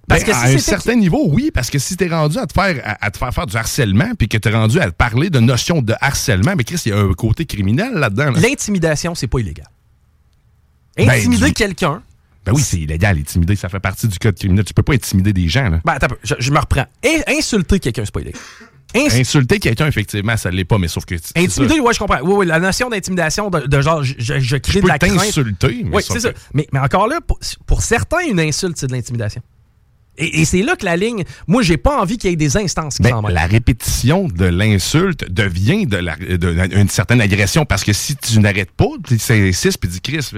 Parce
Ben,
que si
à un certain niveau, oui, parce que si t'es rendu à te faire à, à te faire faire du harcèlement, puis que t'es rendu à te parler de notion de harcèlement, mais Chris, il y a un côté criminel là-dedans. là.
L'intimidation, c'est pas illégal.
Ben,
Intimider
du-
quelqu'un.
Ben oui, c'est illégal, intimider, ça fait partie du code criminel. Tu peux pas intimider des gens. Là.
Ben, attends je, je me reprends. In- insulter quelqu'un, c'est pas illégal. Ins-
Insulter quelqu'un, effectivement, ça l'est pas, mais sauf que. c'est
Intimider, ouais, je comprends. Oui, oui, la notion d'intimidation, de, de genre, je, je- je crée
Je
de la crainte.
t'insulter, mais
Oui, c'est ça. Mais, mais encore là, pour, pour certains, une insulte, c'est de l'intimidation. Et, et c'est là que la ligne. Moi, j'ai pas envie qu'il y ait des instances qui
Ben, la répétition de l'insulte devient de la- de- une certaine agression parce que si tu n'arrêtes pas, tu insistes puis dis Chris,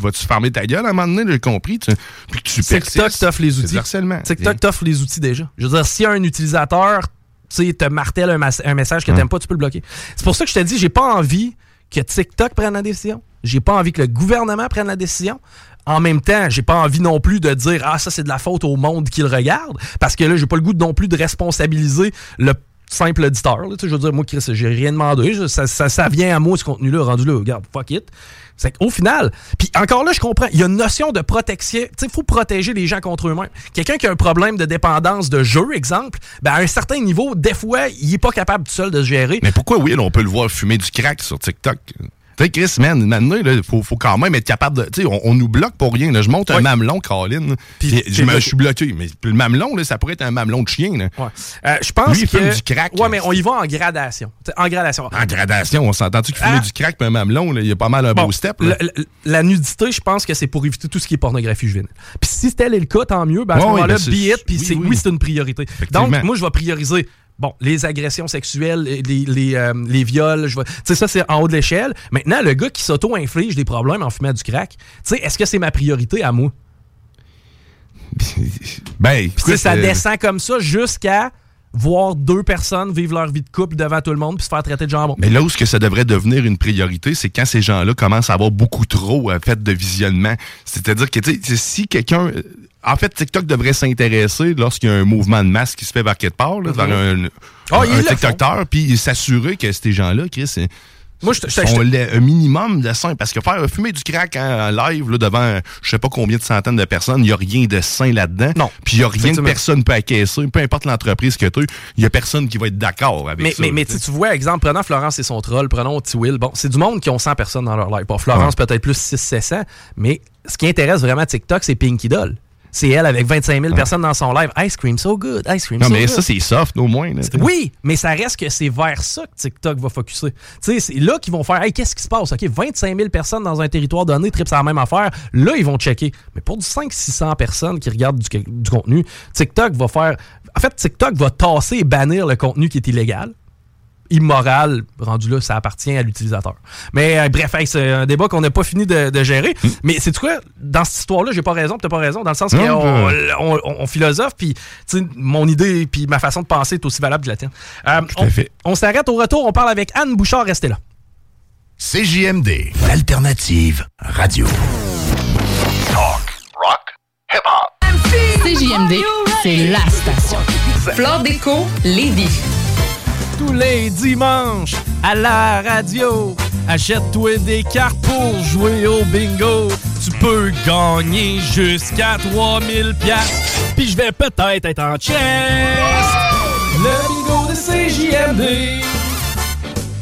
vas-tu fermer ta gueule? À un moment donné, j'ai compris, tu, puis que tu
TikTok t'offre les outils. TikTok t'offre les outils déjà. Je veux dire, si un utilisateur tu sais, te martèle un, message que
Hum.
t'aimes pas, tu peux le bloquer. C'est pour ça que je te dis, j'ai pas envie que TikTok prenne la décision. J'ai pas envie que le gouvernement prenne la décision. En même temps, j'ai pas envie non plus de dire ah ça c'est de la faute au monde qui le regarde parce que là j'ai pas le goût non plus de responsabiliser le simple auditeur. là. Je veux dire moi Chris, j'ai rien demandé, Je- ça, ça, ça vient à moi ce contenu là rendu là, regarde, fuck it. C'est qu'au final, puis encore là, je comprends, il y a une notion de protection. Il faut protéger les gens contre eux-mêmes. Quelqu'un qui a un problème de dépendance de jeu, exemple, ben à un certain niveau, des fois, il est pas capable tout seul de se gérer.
Mais pourquoi, oui, on peut le voir fumer du crack sur TikTok? Tu sais, Chris, man, maintenant, il faut, faut quand même être capable de. Tu sais, on, on nous bloque pour rien. là. Je monte un mamelon, Colin.
Puis
je, me- suis bloqué. Mais le mamelon, là, ça pourrait être un mamelon de chien. Là.
Ouais. Euh, je pense
Lui, il
que.
fume du crack.
Ouais, mais on y va en gradation. T'sais, en gradation.
En gradation, on s'entend-tu qu'il fumait
Ah.
du crack puis un mamelon, là, il y a pas mal un
Bon,
beau step. là.
la nudité, je pense que c'est pour éviter tout ce qui est pornographie juvénile. Puis si tel est le cas, tant mieux. Ben à ce moment-là,
ben,
be it, puis
oui,
c'est- oui,
oui.
c'est une priorité. Donc, moi, je vais prioriser. Bon, les agressions sexuelles, les, les, euh, les viols, je tu sais, ça, c'est en haut de l'échelle. Maintenant, le gars qui s'auto-inflige des problèmes en fumant du crack, tu sais, est-ce que c'est ma priorité à moi?
Ben, écoute,
ça
euh,
descend comme ça jusqu'à voir deux personnes vivre leur vie de couple devant tout le monde puis se faire traiter de jambon.
Mais là où ce que ça devrait devenir une priorité, c'est quand ces gens-là commencent à avoir beaucoup trop euh, fait de visionnement. C'est-à-dire que si quelqu'un... euh, En fait, TikTok devrait s'intéresser lorsqu'il y a un mouvement de masse qui se fait vers quelque part, là, vers un,
ils
un
le
TikToker, puis s'assurer que ces gens-là, Chris,
Moi, je te- je te-
sont le- un minimum de sain. Parce que faire fumer du crack en, en live là, devant je sais pas combien de centaines de personnes, il n'y a rien de sain là-dedans.
Non.
Puis il n'y a rien que personne peut accaisser. Peu importe l'entreprise que tu il n'y a personne qui va être d'accord avec
Mais,
ça.
mais, mais
tu
vois, exemple, prenant Florence et son troll, prenons T. Will. Bon, c'est du monde qui ont 100 personnes dans leur live. Bon, Florence, peut-être plus 600-700, mais ce qui intéresse vraiment TikTok, c'est Pinky Doll. C'est elle avec 25 000 personnes dans son live. Ice cream so good, ice cream
Non,
so
mais
good.
ça, c'est soft, au moins. là.
Oui, mais ça reste que c'est vers ça que TikTok va focuser. Tu sais, c'est là qu'ils vont faire Hey, qu'est-ce qui se passe? OK, 25 000 personnes dans un territoire donné sur la même affaire. Là, ils vont checker. Mais pour du 500-600 personnes qui regardent du, du contenu, TikTok va faire. En fait, TikTok va tasser et bannir le contenu qui est illégal. Immoral, rendu là, ça appartient à l'utilisateur. Mais euh, bref, hey, c'est un débat qu'on n'a pas fini de, de gérer. Mais c'est quoi? Dans cette histoire-là, j'ai pas raison, t'as pas raison, dans le sens qu'on
ben-
on, on- on philosophe, puis mon idée puis ma façon de penser est aussi valable que la tienne. Euh,
Tout à
on
fait.
on s'arrête au retour, on parle avec Anne Bouchard, restez là.
CJMD, l'alternative radio. Talk, rock, hip-hop.
CJMD, c'est la station. Flore Déco, Lévis.
Tous les dimanches, à la radio, achète-toi des cartes pour jouer au bingo. Tu peux gagner jusqu'à 3000 pièces. Puis je vais peut-être être en chest. Le bingo de CJMD.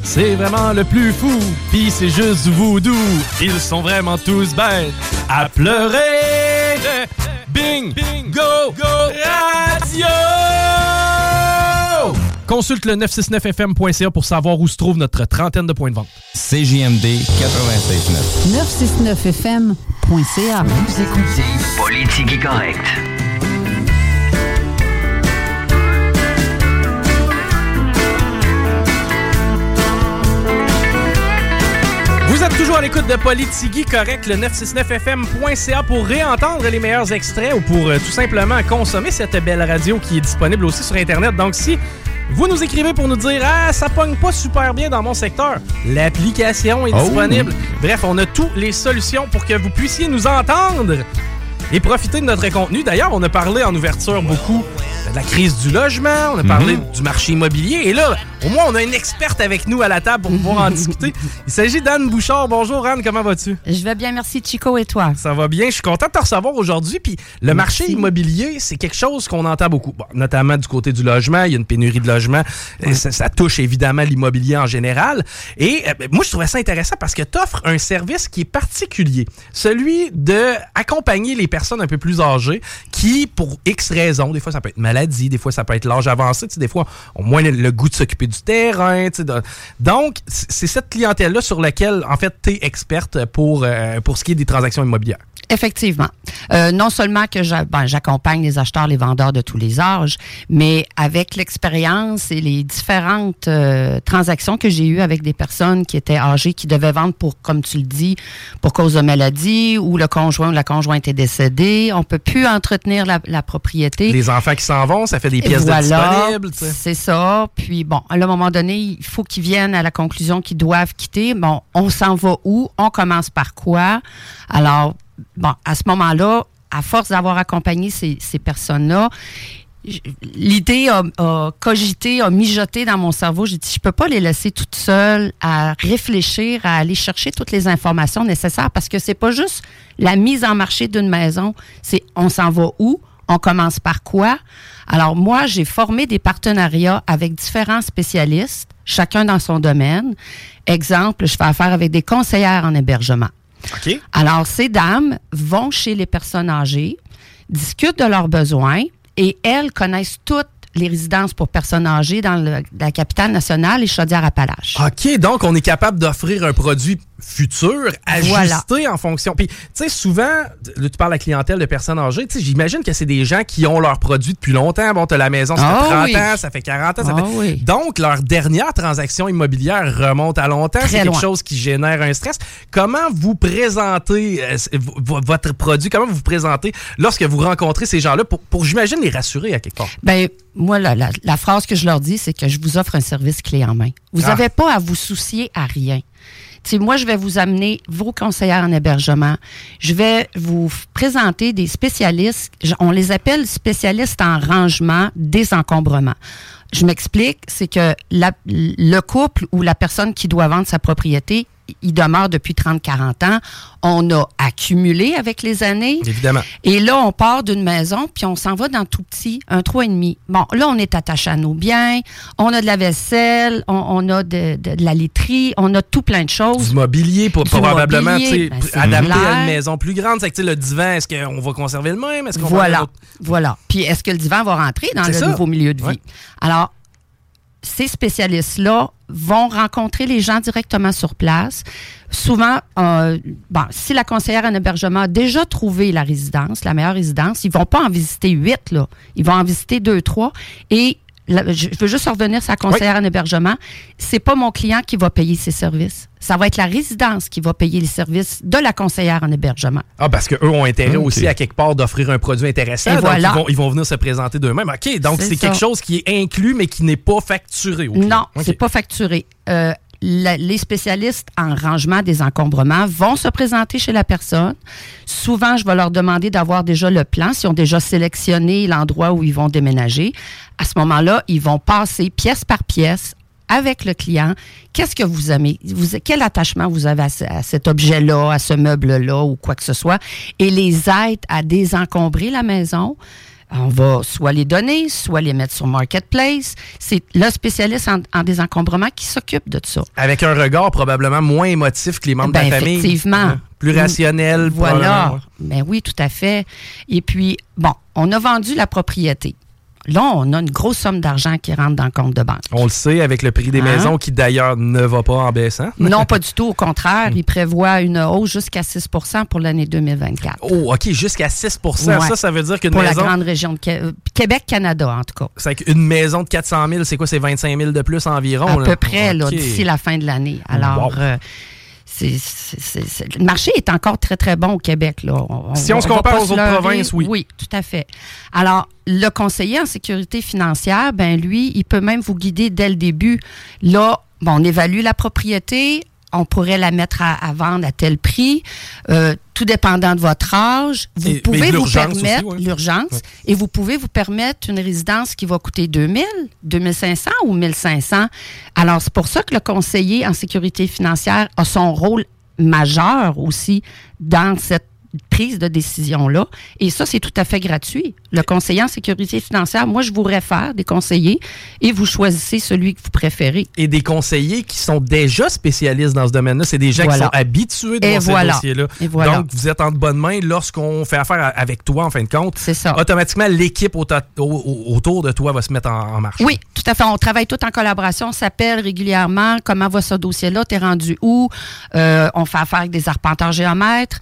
C'est vraiment le plus fou, pis c'est juste voodoo. Ils sont vraiment tous bêtes à pleurer. Bing, bingo, go, radio! Consulte le 969fm.ca pour savoir où se trouve notre trentaine de points de vente.
CJMD 96.9.
969fm.ca.
Vous écoutez Politique correct.
Vous êtes toujours à l'écoute de Politigui Correct, le 969fm.ca pour réentendre les meilleurs extraits ou pour euh, tout simplement consommer cette belle radio qui est disponible aussi sur Internet. Donc, si vous nous écrivez pour nous dire Ah, ça pogne pas super bien dans mon secteur, l'application est
Oh.
disponible. Bref, on a toutes les solutions pour que vous puissiez nous entendre et profiter de notre contenu. D'ailleurs, on a parlé en ouverture beaucoup de la crise du logement, on a parlé du marché immobilier. Et là, au moins, on a une experte avec nous à la table pour pouvoir en discuter. Il s'agit d'Anne Bouchard. Bonjour Anne, comment vas-tu?
Je vais bien, merci Chico et toi?
Ça va bien, je suis content de te recevoir aujourd'hui. Puis le marché immobilier, c'est quelque chose qu'on entend beaucoup, Bon, notamment du côté du logement. Il y a une pénurie de logement. Et Ça, ça touche évidemment l'immobilier en général. Et euh, ben, moi, je trouvais ça intéressant parce que tu offres un service qui est particulier, celui de accompagner les personnes un peu plus âgées qui, pour X raisons, des fois ça peut être maladie, des fois ça peut être l'âge avancé, tu sais, des fois ont moins le, le goût de s'occuper du terrain. sais, de- Donc, c'est cette clientèle-là sur laquelle, en fait, tu es experte pour, euh, pour ce qui est des transactions immobilières.
Effectivement. Euh, non seulement que ben, j'accompagne les acheteurs, les vendeurs de tous les âges, mais avec l'expérience et les différentes euh, transactions que j'ai eues avec des personnes qui étaient âgées, qui devaient vendre pour, comme tu le dis, pour cause de maladie, ou le conjoint ou la conjointe est décédé, on peut plus entretenir la, la propriété.
Les enfants qui s'en vont, ça fait des pièces de
voilà,
disponibles.
C'est ça. Puis bon, à un moment donné, il faut qu'ils viennent à la conclusion qu'ils doivent quitter. Bon, on s'en va où? On commence par quoi? Alors, bon, à ce moment-là, à force d'avoir accompagné ces, personnes-là, l'idée a, a cogité, a mijoté dans mon cerveau. J'ai dit, je peux pas les laisser toutes seules à réfléchir, à aller chercher toutes les informations nécessaires parce que c'est pas juste la mise en marché d'une maison, c'est on s'en va où, on commence par quoi. Alors moi, j'ai formé des partenariats avec différents spécialistes chacun dans son domaine. Exemple, je fais affaire avec des conseillères en hébergement. Alors, ces dames vont chez les personnes âgées, discutent de leurs besoins et elles connaissent toutes les résidences pour personnes âgées dans le- la capitale nationale et Chaudière-Appalaches.
OK, donc on est capable d'offrir un produit futur, ajusté en fonction. Puis, tu sais, souvent, là, tu parles à la clientèle de personnes âgées, tu sais, j'imagine que c'est des gens qui ont leurs produits depuis longtemps. Bon, t'as la maison, ça
Ah
fait 30
oui.
ans, ça fait 40 ans, ça
Ah
fait...
oui.
Donc, leur dernière transaction immobilière remonte à longtemps. C'est quelque
loin.
chose qui génère un stress. Comment vous présentez euh, votre produit? Comment vous vous présentez lorsque vous rencontrez ces gens-là pour, pour j'imagine, les rassurer à quelque part?
Ben, moi, la, la- la phrase que je leur dis, c'est que je vous offre un service clé en main. Vous
Ah.
n'avez pas à vous soucier à rien. Tu sais, moi, je vais vous amener vos conseillères en hébergement. Je vais vous présenter des spécialistes. On les appelle spécialistes en rangement, désencombrement. Je m'explique, c'est que le couple ou la personne qui doit vendre sa propriété, il demeure depuis 30-40 ans. On a accumulé avec les années.
Évidemment.
Et là, on part d'une maison, puis on s'en va dans tout petit, un 3,5. Bon, là, on est attaché à nos biens, on a de la vaisselle, on, on a de, de- de la literie, on a tout plein de choses.
Du mobilier, pour,
Du
probablement
mobilier, ben,
adapté à une maison plus grande. C'est que le divan, est-ce qu'on va conserver le même? Est-ce qu'on va
Voilà,
autre-
voilà. Puis est-ce que le divan va rentrer dans le
ça.
nouveau milieu de vie?
Ouais.
Alors, ces spécialistes-là vont rencontrer les gens directement sur place. Souvent, euh, bon, si la conseillère en hébergement a déjà trouvé la résidence, la meilleure résidence, ils vont pas en visiter huit, là. Ils vont en visiter deux, trois. Et la- je veux juste revenir sur la conseillère en hébergement. C'est pas mon client qui va payer ses services. Ça va être la résidence qui va payer les services de la conseillère en hébergement.
Ah, parce qu'eux ont intérêt aussi à quelque part d'offrir un produit intéressant.
Et
donc
voilà.
ils, vont, ils vont venir se présenter d'eux-mêmes. OK, donc
C'est
quelque chose qui est inclus, mais qui n'est pas facturé.
Non,
OK.
c'est pas facturé. Euh, les spécialistes en rangement des encombrements vont se présenter chez la personne. Souvent, je vais leur demander d'avoir déjà le plan, s'ils ont déjà sélectionné l'endroit où ils vont déménager. À ce moment-là, ils vont passer pièce par pièce avec le client. Qu'est-ce que vous aimez? Quel attachement vous avez à, ce- à cet objet-là, à ce meuble-là ou quoi que ce soit? Et les aide à désencombrer la maison. On va soit les donner, soit les mettre sur Marketplace. C'est le spécialiste en, en désencombrement qui s'occupe de ça.
Avec un regard probablement moins émotif que les membres
Ben,
de la famille.
effectivement.
Hein, Plus rationnel.
Voilà. Ben oui, tout à fait. Et puis, bon, on a vendu la propriété. Là, on a une grosse somme d'argent qui rentre dans le compte de banque.
On le sait avec le prix des
Hein?
maisons qui d'ailleurs ne va pas en baissant.
Non, pas du tout. Au contraire, il prévoit une hausse jusqu'à 6% pour l'année 2024.
Oh, OK, jusqu'à 6
Ouais.
Ça, ça veut dire qu'une
Pour la
maison.
grande région de euh, Québec-Canada, en tout cas.
C'est qu'une maison de 400 000, c'est quoi? C'est 25 000 de plus environ?
À
là?
peu près, là, d'ici la fin de l'année. Alors,
Wow.
euh, le marché est encore très, très bon au Québec. Là.
Si on se compare aux
se
autres provinces, oui.
Oui, tout à fait. Alors, le conseiller en sécurité financière, ben lui, il peut même vous guider dès le début. Là, bon, on évalue la propriété, on pourrait la mettre à, à vendre à tel prix, euh, tout dépendant de votre âge. Vous
Et-
pouvez vous permettre
ouais.
l'urgence
Ouais.
et vous pouvez vous permettre une résidence qui va coûter 2000, 2500 ou 1500. Alors, c'est pour ça que le conseiller en sécurité financière a son rôle majeur aussi dans cette prise de décision-là. Et ça, c'est tout à fait gratuit. Le conseiller en sécurité financière, moi, je vous réfère des conseillers et vous choisissez celui que vous préférez.
Et des conseillers qui sont déjà spécialistes dans ce domaine-là. C'est des gens
Voilà.
qui sont habitués de
Et
voir ces dossiers-là.
Et voilà.
Donc, vous êtes en de bonnes mains lorsqu'on fait affaire avec toi, en fin de compte.
C'est ça.
Automatiquement, l'équipe au- au- au- autour de toi va se mettre en, en marche.
Oui, tout à fait. On travaille tout en collaboration. On s'appelle régulièrement. Comment va ce dossier-là? T'es rendu où? Euh, on fait affaire avec des arpenteurs géomètres.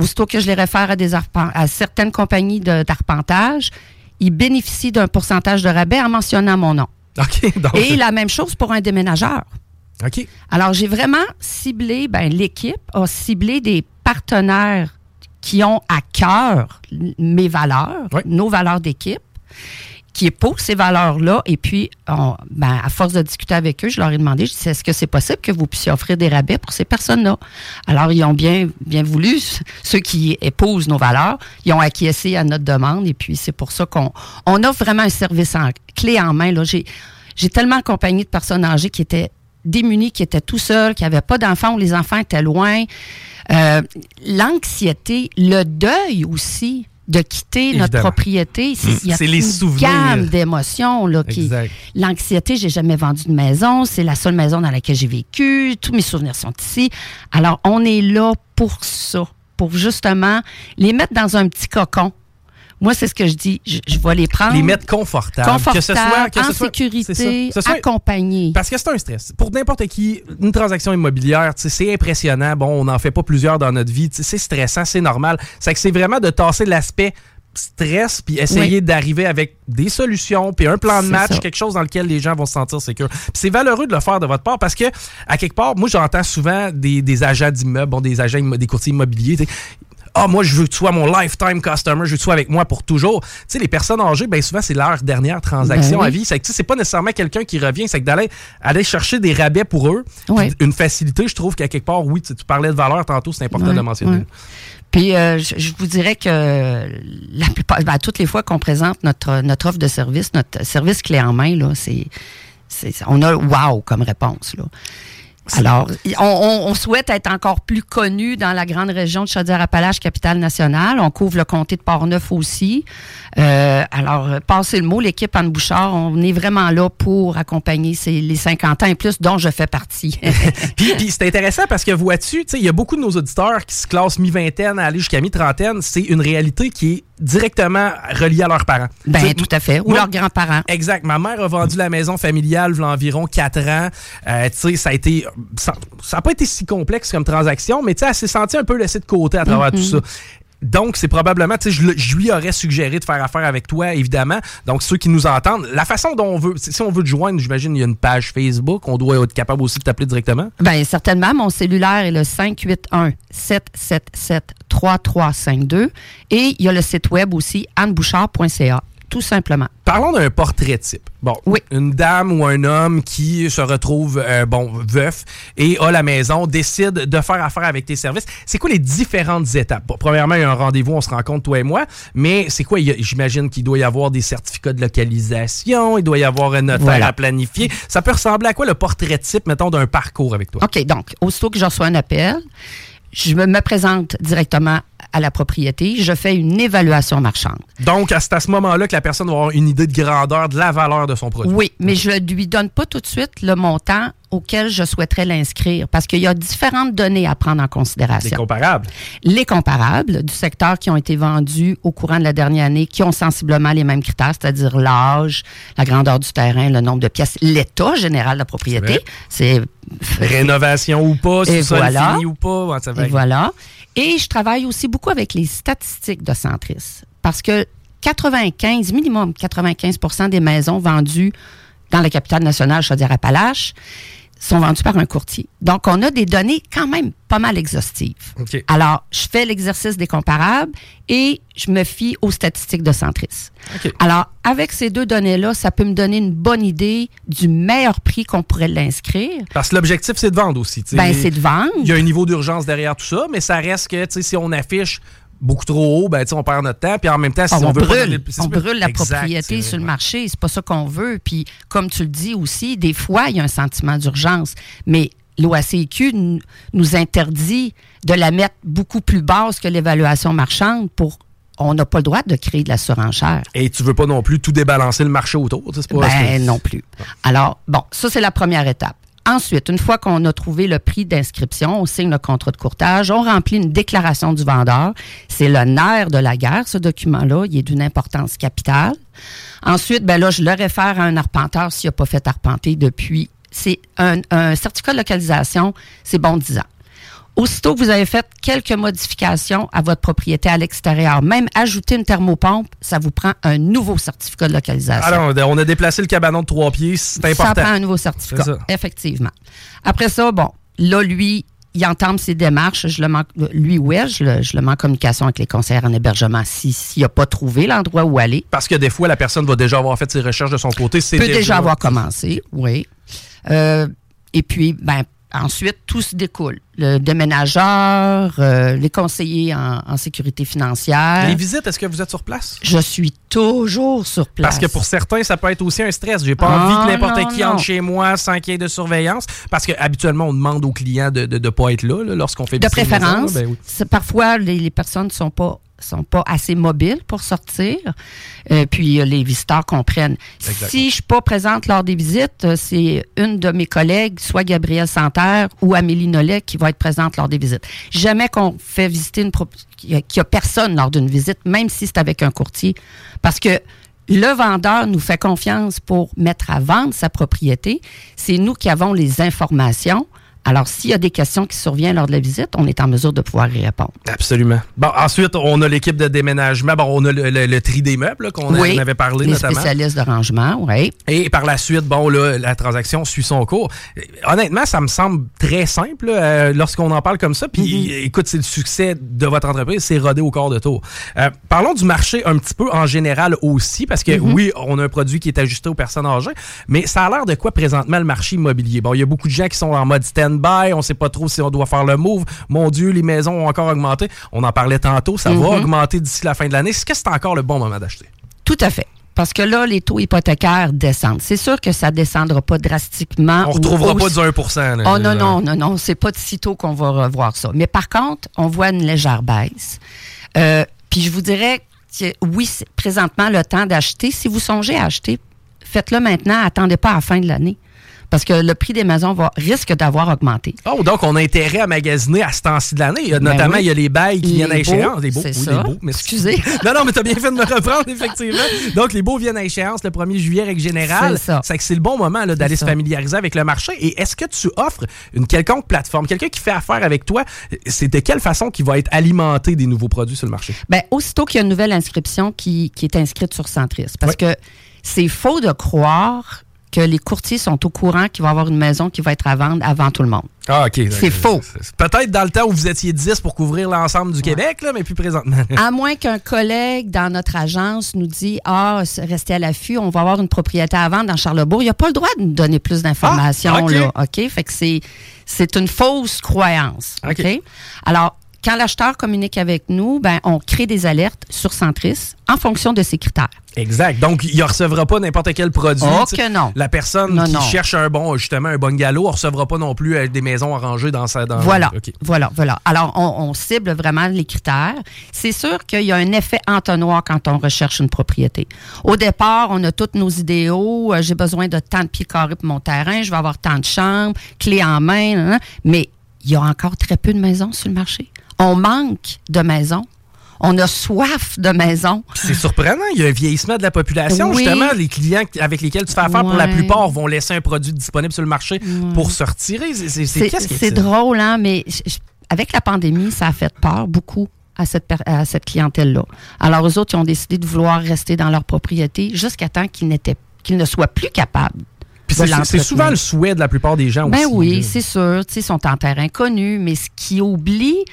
Aussitôt que je les réfère à, des à certaines compagnies d'arpentage, ils bénéficient d'un pourcentage de rabais en mentionnant mon nom.
OK. Donc,
Et la même chose pour un déménageur.
OK.
Alors, j'ai vraiment ciblé, ben, l'équipe a ciblé des partenaires qui ont à cœur mes valeurs,
Oui.
nos valeurs d'équipe, qui épousent ces valeurs-là. Et puis, on- ben, à force de discuter avec eux, je leur ai demandé, je dis, est-ce que c'est possible que vous puissiez offrir des rabais pour ces personnes-là? Alors, ils ont bien, bien voulu, ceux qui épousent nos valeurs, ils ont acquiescé à notre demande. Et puis, c'est pour ça qu'on on offre vraiment un service en, clé en main. Là. J'ai, j'ai tellement accompagné de personnes âgées qui étaient démunis, qui étaient tout seuls, qui n'avaient pas d'enfants ou les enfants étaient loin. Euh, l'anxiété, le deuil aussi. De quitter notre propriété. C'est il y a
C'est les souvenirs.
gamme d'émotions. là, qui-
Exact.
L'anxiété, j'ai jamais vendu de maison. C'est la seule maison dans laquelle j'ai vécu. Tous mes souvenirs sont ici. Alors, on est là pour ça, pour justement les mettre dans un petit cocon. Moi, c'est ce que je dis. Je, je vais les prendre.
Les mettre confortables.
confortables,
que ce soit, que
en
ce soit-
sécurité,
c'est ça. Ce soit-
accompagnés.
Parce que c'est un stress. Pour n'importe qui, une transaction immobilière, c'est impressionnant. Bon, on n'en fait pas plusieurs dans notre vie. C'est stressant, c'est normal. C'est que c'est vraiment de tasser l'aspect stress puis essayer
Oui.
d'arriver avec des solutions puis un plan de match,
ça.
quelque chose dans lequel les gens vont se sentir sécures. Puis c'est valeureux de le faire de votre part parce que à quelque part, moi j'entends souvent des, des agents d'immeubles, bon, des agents des courtiers immobiliers, ah, moi, je veux que tu sois mon lifetime customer, je veux que tu sois avec moi pour toujours. Tu sais, les personnes âgées, bien souvent, c'est leur dernière transaction
Ben oui.
à vie. C'est que, tu sais, c'est pas nécessairement quelqu'un qui revient, c'est que d'aller aller chercher des rabais pour eux,
Ouais.
une facilité, je trouve qu'à quelque part, oui, tu, tu parlais de valeur tantôt, c'est important de
Ouais,
mentionner.
ouais. Puis euh, je, je vous dirais que la plupart, ben, toutes les fois qu'on présente notre, notre offre de service, notre service clé en main, là, c'est, c'est, on a wow comme réponse. Là. Alors, on, souhaite être encore plus connu dans la grande région de Chaudière-Appalaches, capitale nationale. On couvre le comté de Portneuf aussi. Euh, alors, euh, passez le mot, l'équipe Anne Bouchard, on est vraiment là pour accompagner ces, les 50 ans et plus, dont je fais partie.
Puis, puis c'est intéressant parce que vois-tu, tu sais, il y a beaucoup de nos auditeurs qui se classent mi-vingtaine à aller jusqu'à mi-trentaine. C'est une réalité qui est directement reliée à leurs parents.
Ben, tout à fait. Ou
moi-
leurs grands-parents.
Exact. Ma mère a vendu la maison familiale il y a environ 4 ans. Euh, tu sais, ça a été. Ça n'a pas été si complexe comme transaction, mais tu sais, elle s'est sentie un peu laissée de côté à travers tout ça. Donc, c'est probablement, tu sais, je, lui aurais suggéré de faire affaire avec toi, évidemment. Donc, ceux qui nous entendent, la façon dont on veut, si on veut te joindre, j'imagine, il y a une page Facebook. On doit être capable aussi de t'appeler directement.
Bien, certainement. Mon cellulaire est le 581-777-3352. Et il y a le site web aussi, annebouchard.ca, tout simplement.
Parlons d'un portrait type. Bon,
Oui.
une dame ou un homme qui se retrouve, euh, bon, veuf et a la maison, décide de faire affaire avec tes services. C'est quoi les différentes étapes? Bon, premièrement, il y a un rendez-vous, on se rencontre, toi et moi, mais c'est quoi? J'imagine qu'il doit y avoir des certificats de localisation, il doit y avoir un notaire
Voilà.
à planifier. Ça peut ressembler à quoi le portrait type, mettons, d'un parcours avec toi?
OK, donc, aussitôt que je reçois un appel, je me, présente directement à la propriété, je fais une évaluation marchande.
Donc, c'est à ce moment-là que la personne va avoir une idée de grandeur, de la valeur de son produit.
Oui, mais je ne lui donne pas tout de suite le montant auquel je souhaiterais l'inscrire parce qu'il y a différentes données à prendre en considération.
comparable.
les comparables du secteur qui ont été vendus au courant de la dernière année, qui ont sensiblement les mêmes critères, c'est-à-dire l'âge, la grandeur du terrain, le nombre de pièces, l'état général de la propriété. C'est
Rénovation ou pas,
Et voilà.
fini ou pas. ça va
et voilà. Et je travaille aussi beaucoup avec les statistiques de Centris parce que 95, minimum 95% des maisons vendues dans la capitale nationale Chaudière-Appalaches sont vendues par un courtier. Donc, on a des données quand même pas mal exhaustives. Alors, je fais l'exercice des comparables et je me fie aux statistiques de Centris. Alors, avec ces deux données-là, ça peut me donner une bonne idée du meilleur prix qu'on pourrait l'inscrire.
Parce que l'objectif, c'est de vendre aussi. tu sais.
Ben, c'est de vendre.
Il y a un niveau d'urgence derrière tout ça, mais ça reste que tu sais, si on affiche beaucoup trop haut, ben, on perd notre temps. Puis en même temps, si
Ah,
on,
on,
veut pas
brûle,
le-
on brûle la
Exact,
propriété sur le marché. C'est pas ça qu'on veut. Puis, comme tu le dis aussi, des fois, il y a un sentiment d'urgence. Mais l'OACQ nous interdit de la mettre beaucoup plus basse que l'évaluation marchande pour. On n'a pas le droit de créer de la surenchère.
Et tu veux pas non plus tout débalancer le marché autour. c'est pas-
Ben non plus. Alors, bon, ça, c'est la première étape. Ensuite, une fois qu'on a trouvé le prix d'inscription, on signe le contrat de courtage, on remplit une déclaration du vendeur. C'est le nerf de la guerre, ce document-là. Il est d'une importance capitale. Ensuite, ben là, je le réfère à un arpenteur s'il n'a pas fait arpenter depuis. C'est un, un certificat de localisation, c'est bon 10 ans. Aussitôt que vous avez fait quelques modifications à votre propriété à l'extérieur, même ajouter une thermopompe, ça vous prend un nouveau certificat de localisation.
Alors, on a déplacé le cabanon de trois pieds, c'est
Ça
important.
prend un nouveau certificat,
ça.
effectivement. Après ça, bon, là, lui, il entame ses démarches. Je le en- lui, ouais, je le, je le mets en communication avec les conseillers en hébergement si- s'il n'a pas trouvé l'endroit où aller.
Parce que des fois, la personne va déjà avoir fait ses recherches de son côté. C'est
peut déjà, avoir commencé, oui. Euh, et puis, ben, ensuite, tout se découle. Le déménageur, euh, les conseillers en, en sécurité financière.
Les visites, est-ce que vous êtes sur place?
Je suis toujours sur place.
Parce que pour certains, ça peut être aussi un stress. J'ai pas
Ah,
envie que n'importe qui
non.
entre chez moi sans qu'il y ait de surveillance. Parce que habituellement, on demande aux clients de ne pas être là, là, lorsqu'on fait
de préférence.
ben oui.
Parfois, les, les personnes ne sont pas sont pas assez mobiles pour sortir. Euh, puis euh, les visiteurs comprennent. Si je suis pas présente lors des visites, euh, c'est une de mes collègues, soit Gabrielle Santerre ou Amélie Nollet, qui va être présente lors des visites. Jamais qu'on fait visiter une qu'il y a personne lors d'une visite, même si c'est avec un courtier, parce que le vendeur nous fait confiance pour mettre à vendre sa propriété. C'est nous qui avons les informations. Alors, s'il y a des questions qui surviennent lors de la visite, on est en mesure de pouvoir y répondre.
Absolument. Bon, ensuite, on a l'équipe de déménagement. Bon, on a le, tri des meubles qu'on avait parlé
les
notamment.
spécialistes de rangement, oui.
Et par la suite, bon, là, la transaction suit son cours. Honnêtement, ça me semble très simple euh, lorsqu'on en parle comme ça. Puis, mm-hmm. écoute, c'est le succès de votre entreprise, c'est rodé au corps de tour. Euh, parlons du marché un petit peu en général aussi, parce que mm-hmm. oui, on a un produit qui est ajusté aux personnes âgées, mais ça a l'air de quoi présentement le marché immobilier? Bon, il y a beaucoup de gens qui sont en mode stand on on sait pas trop si on doit faire le move. Mon Dieu, les maisons ont encore augmenté. On en parlait tantôt, ça va mhm. augmenter d'ici la fin de l'année. Est-ce que c'est encore le bon moment d'acheter?
Tout à fait. Parce que là, les taux hypothécaires descendent. C'est sûr que ça ne descendra pas drastiquement.
On ne retrouvera pas du 1
Oh non, non, non, non. C'est pas de sitôt qu'on va revoir ça. Mais par contre, on voit une légère baisse. Euh, puis je vous dirais que oui, c'est présentement le temps d'acheter. Si vous songez à acheter, faites-le maintenant. Attendez pas à la fin de l'année parce que le prix des maisons va, risque d'avoir augmenté.
Oh, donc on a intérêt à magasiner à ce temps-ci de l'année. Ben notamment, il y a les bails qui viennent à échéance.
Les beaux, oui, les beaux,
mais
excusez.
non, non, mais tu as bien fait de me reprendre, effectivement. Donc, les beaux viennent à échéance le 1er juillet avec Général. C'est ça. C'est que c'est le bon moment d'aller se familiariser avec le marché. Et est-ce que tu offres une quelconque plateforme, quelqu'un qui fait affaire avec toi, c'est de quelle façon qu'il va être alimenté des nouveaux produits sur le marché?
Bien, aussitôt qu'il y a une nouvelle inscription qui, est inscrite sur Centris. Parce que c'est faux de croire que les courtiers sont au courant qu'il va y avoir une maison qui va être à vendre avant tout le monde.
Ah, OK.
C'est faux.
Peut-être dans le temps où vous étiez 10 pour couvrir l'ensemble du Québec, là, mais plus présentement.
à moins qu'un collègue dans notre agence nous dise Ah, restez à l'affût, on va avoir une propriété à vendre dans Charlebourg. Il n'a pas le droit de nous donner plus d'informations. Ah, OK. Fait que c'est, c'est une fausse croyance. OK? Alors, quand l'acheteur communique avec nous, ben, on crée des alertes sur Centris en fonction de ses critères.
Exact. Donc, il ne recevra pas n'importe quel produit.
Oh que non.
La personne qui cherche un bon, justement, un bungalow, ne recevra pas non plus euh, des maisons arrangées dans sa... Dans...
Voilà. Voilà, voilà. Alors, on, cible vraiment les critères. C'est sûr qu'il y a un effet entonnoir quand on recherche une propriété. Au départ, on a tous nos idéaux. Euh, j'ai besoin de tant de pieds carrés pour mon terrain. Je vais avoir tant de chambres, clés en main. Mais il y a encore très peu de maisons sur le marché. On manque de maisons. On a soif de maisons.
C'est surprenant. Il y a un vieillissement de la population. Justement, les clients avec lesquels tu fais affaire, pour la plupart, vont laisser un produit disponible sur le marché pour se retirer.
C'est drôle, hein, mais avec la pandémie, ça a fait peur beaucoup à cette, à cette clientèle-là. Alors, eux autres, ils ont décidé de vouloir rester dans leur propriété jusqu'à temps qu'ils qu'ils ne soient plus capables
c'est souvent le souhait de la plupart des gens
ben
aussi.
oui, c'est sûr. Ils sont en terrain connu, mais ce qui oublie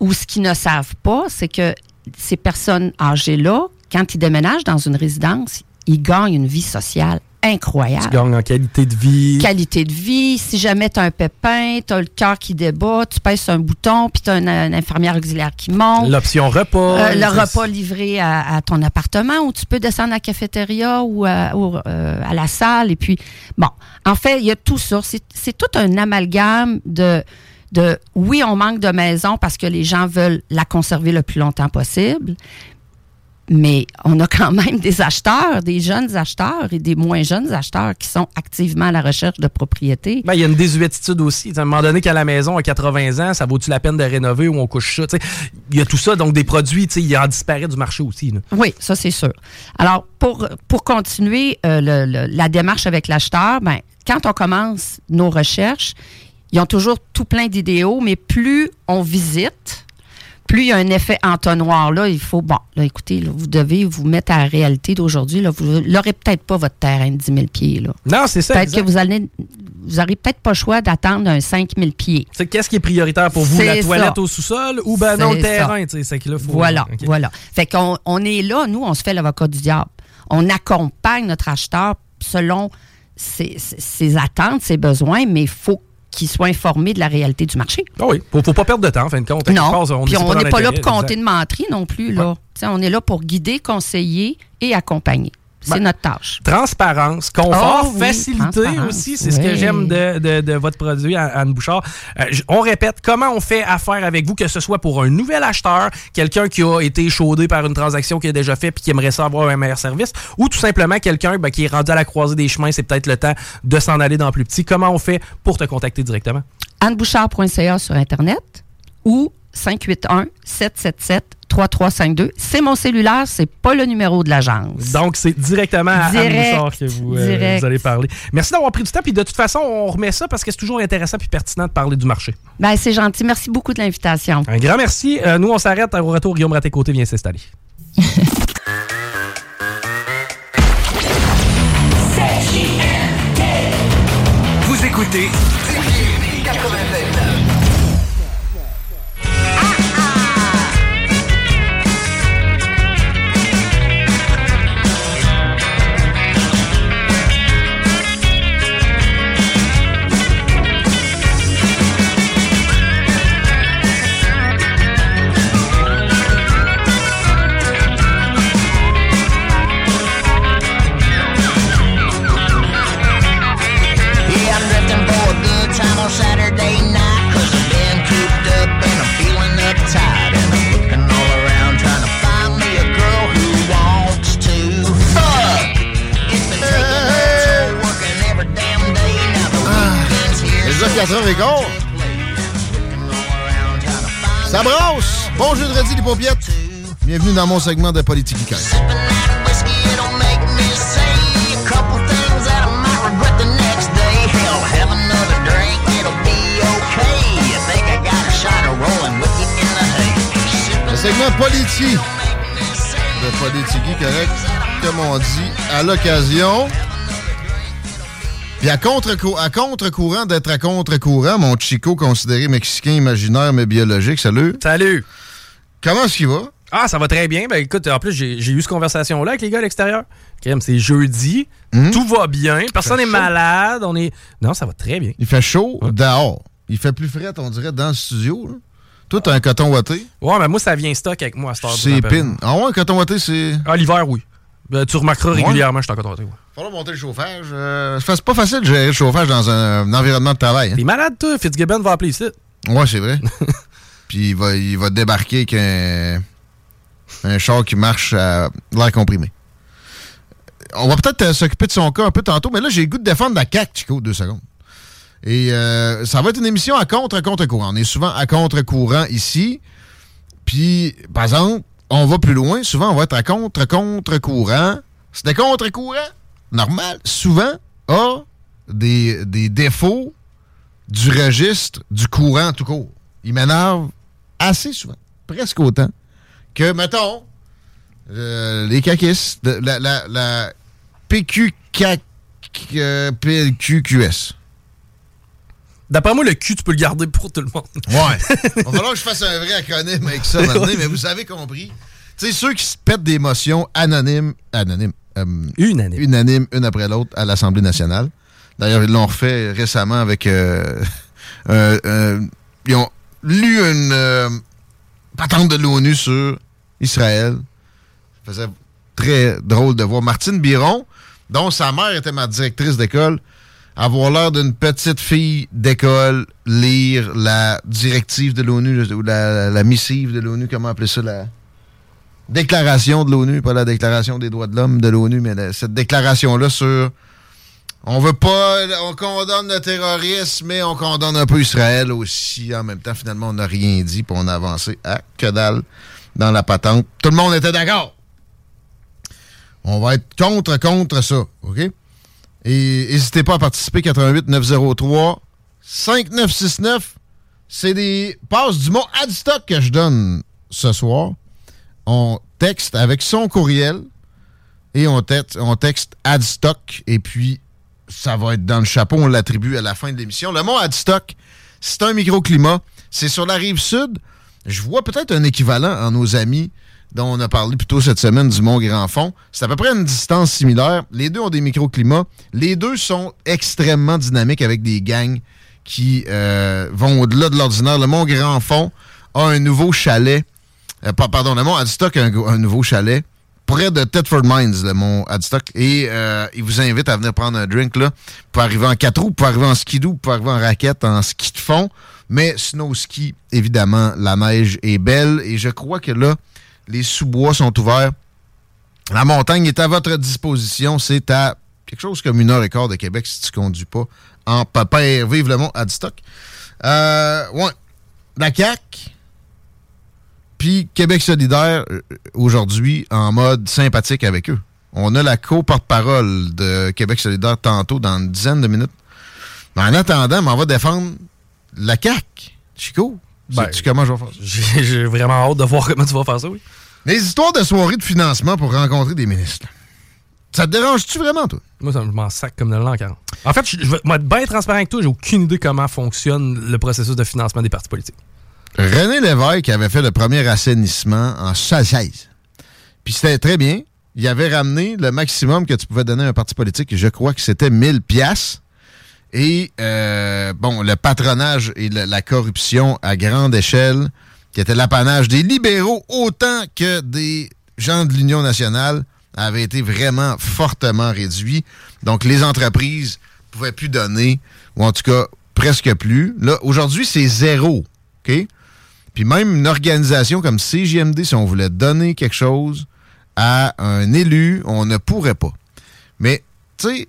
ou ce qu'ils ne savent pas, c'est que ces personnes âgées-là, quand ils déménagent dans une résidence, ils gagnent une vie sociale incroyable.
Tu gagnes en qualité de vie.
Qualité de vie. Si jamais tu as un pépin, tu as le cœur qui débat, tu pèses un bouton, puis tu as une, infirmière auxiliaire qui monte.
L'option repas.
Euh, le repas livré à, ton appartement où tu peux descendre à la cafétéria ou, à, euh, à la salle. Et puis, bon, en fait, il y a tout ça. C'est tout un amalgame de de oui, on manque de maison parce que les gens veulent la conserver le plus longtemps possible, mais on a quand même des acheteurs, des jeunes acheteurs et des moins jeunes acheteurs qui sont activement à la recherche de propriétés.
Ben, il y a une désuétude aussi. À un moment donné, qu'à la maison, à 80 ans, ça vaut-tu la peine de rénover ou on couche ça? Il y a tout ça, donc des produits, il en disparaît du marché aussi.
Oui, ça c'est sûr. Alors, pour, pour continuer euh, la démarche avec l'acheteur, ben, quand on commence nos recherches, ils ont toujours tout plein d'idéaux, mais plus on visite, plus il y a un effet entonnoir, là, il faut, bon, là, écoutez, vous devez vous mettre à la réalité d'aujourd'hui. Vous n'aurez peut-être pas votre terrain de 10 000 pieds. Là.
Non, c'est ça.
Peut-être que vous allez vous n'aurez peut-être pas le choix d'attendre un 5 000 pieds.
C'est qu'est-ce qui est prioritaire pour vous, la toilette au sous-sol ou ben non, le terrain? C'est qu'il faut...
Voilà, voilà. Fait qu'on on est là, nous, on se fait l'avocat du diable. On accompagne notre acheteur selon ses, ses attentes, ses besoins, mais il faut qui soit informé de la réalité du marché.
Ah oui, faut, faut pas perdre de temps, en fin de compte.
Non, on puis on n'est pas, là pour compter de menterie non plus. Là. On est là pour guider, conseiller et accompagner. C'est notre tâche.
Transparence, confort,
Oh, oui,
facilité aussi, c'est ce que j'aime de, de- de votre produit, Anne Bouchard. Euh, on répète, comment on fait affaire avec vous, que ce soit pour un nouvel acheteur, quelqu'un qui a été chaudé par une transaction qu'il a déjà fait puis qui aimerait ça avoir un meilleur service, ou tout simplement quelqu'un ben, qui est rendu à la croisée des chemins, c'est peut-être le temps de s'en aller dans plus petit. Comment on fait pour te contacter directement?
annebouchard.ca sur Internet ou 581-777-3352. C'est mon cellulaire, c'est pas le numéro de l'agence.
Donc, c'est directement à
Direct,
que vous, euh, vous allez parler. Merci d'avoir pris du temps. Puis de toute façon, on remet ça parce que c'est toujours intéressant puis pertinent de parler du marché.
Ben, c'est gentil. Merci beaucoup de l'invitation.
Un grand merci. Euh, nous, on s'arrête. Au retour, Guillaume Raté-Côté vient s'installer.
Vous écoutez
Déjà 4h15. Ça brosse! Bon jeudi les paupiètes! Bienvenue dans mon segment de politique? Le segment politique de Politique correct, comme on dit, à l'occasion. Puis à contre-cou- à contre-courant d'être à contre-courant, mon Chico considéré mexicain imaginaire mais biologique, salut.
Salut.
Comment est-ce qu'il va?
Ah, ça va très bien. Ben écoute, en plus, j'ai eu cette conversation-là avec les gars à l'extérieur. C'est jeudi. Tout va bien. Personne n'est malade. On est. Non, ça va très bien.
Il fait chaud dehors. Il fait plus frais, on dirait, dans le studio. là. Toi, t'as un coton watté.
Ouais, mais moi, ça vient stock avec moi à cette heure.
C'est pin. Ah ouais, un coton watté, c'est...
Ah, l'hiver, oui. Ben, tu remarqueras régulièrement, je suis en content. Ouais.
Falloir monter le chauffage. Euh, c'est pas facile de gérer le chauffage dans un, un environnement de travail. hein.
T'es malade, toi? Fitzgibbon va appeler ici.
Ouais, c'est vrai. Puis il va, il va débarquer avec un, un char qui marche à l'air comprimé. On va peut-être euh, s'occuper de son cas un peu tantôt, mais là, j'ai le goût de défendre la CAQ, Chico, deux secondes. Et euh, ça va être une émission à contre-contre-courant. On est souvent à contre-courant ici. Puis, par exemple, on va plus loin. Souvent, on va être à contre-contre-courant. C'est des contre-courant? Normal. Souvent, a des, des défauts du registre du courant tout court. Il m'énerve assez souvent, presque autant, que, mettons, euh, les caquistes, la, la.
D'après moi, le cul, tu peux le garder pour tout le monde.
Ouais. Il va falloir que je fasse un vrai acronyme avec ça maintenant, mais vous avez compris. Tu sais, ceux qui se pètent des motions anonymes, anonymes, euh,
Unanime.
unanimes, une après l'autre, à l'Assemblée nationale. D'ailleurs, ils l'ont refait récemment avec... euh, euh, euh, ils ont lu une euh, patente de l'ONU sur Israël. Ça faisait très drôle de voir Martine Biron, dont sa mère était ma directrice d'école, avoir l'air d'une petite fille d'école lire la directive de l'ONU, ou la, missive de l'ONU, comment appeler ça, la déclaration de l'ONU, pas la déclaration des droits de l'homme de l'ONU, mais cette déclaration-là sur on veut pas, on condamne le terrorisme, mais on condamne un peu Israël aussi. En même temps, finalement, on n'a rien dit, puis on a avancé à que dalle dans la patente. Tout le monde était d'accord. On va être contre, contre ça, OK? Et n'hésitez pas à participer, 88 903 5969. C'est des passes du mot Adstock que je donne ce soir. On texte avec son courriel et on, texte- Adstock et puis ça va être dans le chapeau, on l'attribue à la fin de l'émission. Le mot Adstock, c'est un microclimat. C'est sur la rive sud. Je vois peut-être un équivalent en nos amis dont on a parlé plus tôt cette semaine du Mont Grand Fond. C'est à peu près une distance similaire. Les deux ont des microclimats. Les deux sont extrêmement dynamiques avec des gangs qui euh, vont au-delà de l'ordinaire. Le Mont Grand Fond a un nouveau chalet. Euh, pa- pardon, le Mont Adstock a un, nouveau chalet près de Thetford Mines, le mont Adstock. Et euh, il vous invite à venir prendre un drink là. Pour arriver en quatre roues, pour arriver en skidoo, pour arriver en raquette, en ski de fond. Mais snow ski, évidemment, la neige est belle. Et je crois que là, les sous-bois sont ouverts. La montagne est à votre disposition. C'est à quelque chose comme une heure et quart de Québec si tu conduis pas en papa Vive le mont Adstock. Euh, ouais. La CAQ, puis Québec solidaire, euh, aujourd'hui, en mode sympathique avec eux. On a la co-porte-parole de Québec solidaire tantôt, dans une dizaine de minutes. Mais en attendant, on va défendre la CAQ. Chico,
Ben,
sais-tu comment je vais faire ça?
J'ai vraiment hâte de voir comment tu vas faire ça, oui.
Les histoires de soirées de financement pour rencontrer des ministres. Ça te dérange-tu vraiment, toi?
Moi, ça, je m'en sac comme de l'an 40. En fait, je, je vais être bien transparent avec toi, j'ai aucune idée comment fonctionne le processus de financement des partis politiques.
René Lévesque avait fait le premier assainissement en 16. Puis c'était très bien. Il avait ramené le maximum que tu pouvais donner à un parti politique. Je crois que c'était 1000 pièces. Et euh, bon, le patronage et la corruption à grande échelle, qui était l'apanage des libéraux autant que des gens de l'Union nationale, avait été vraiment fortement réduit. Donc les entreprises pouvaient plus donner, ou en tout cas presque plus. Là, aujourd'hui, c'est zéro. OK? Puis même une organisation comme CGMD, si on voulait donner quelque chose à un élu, on ne pourrait pas. Mais, tu sais,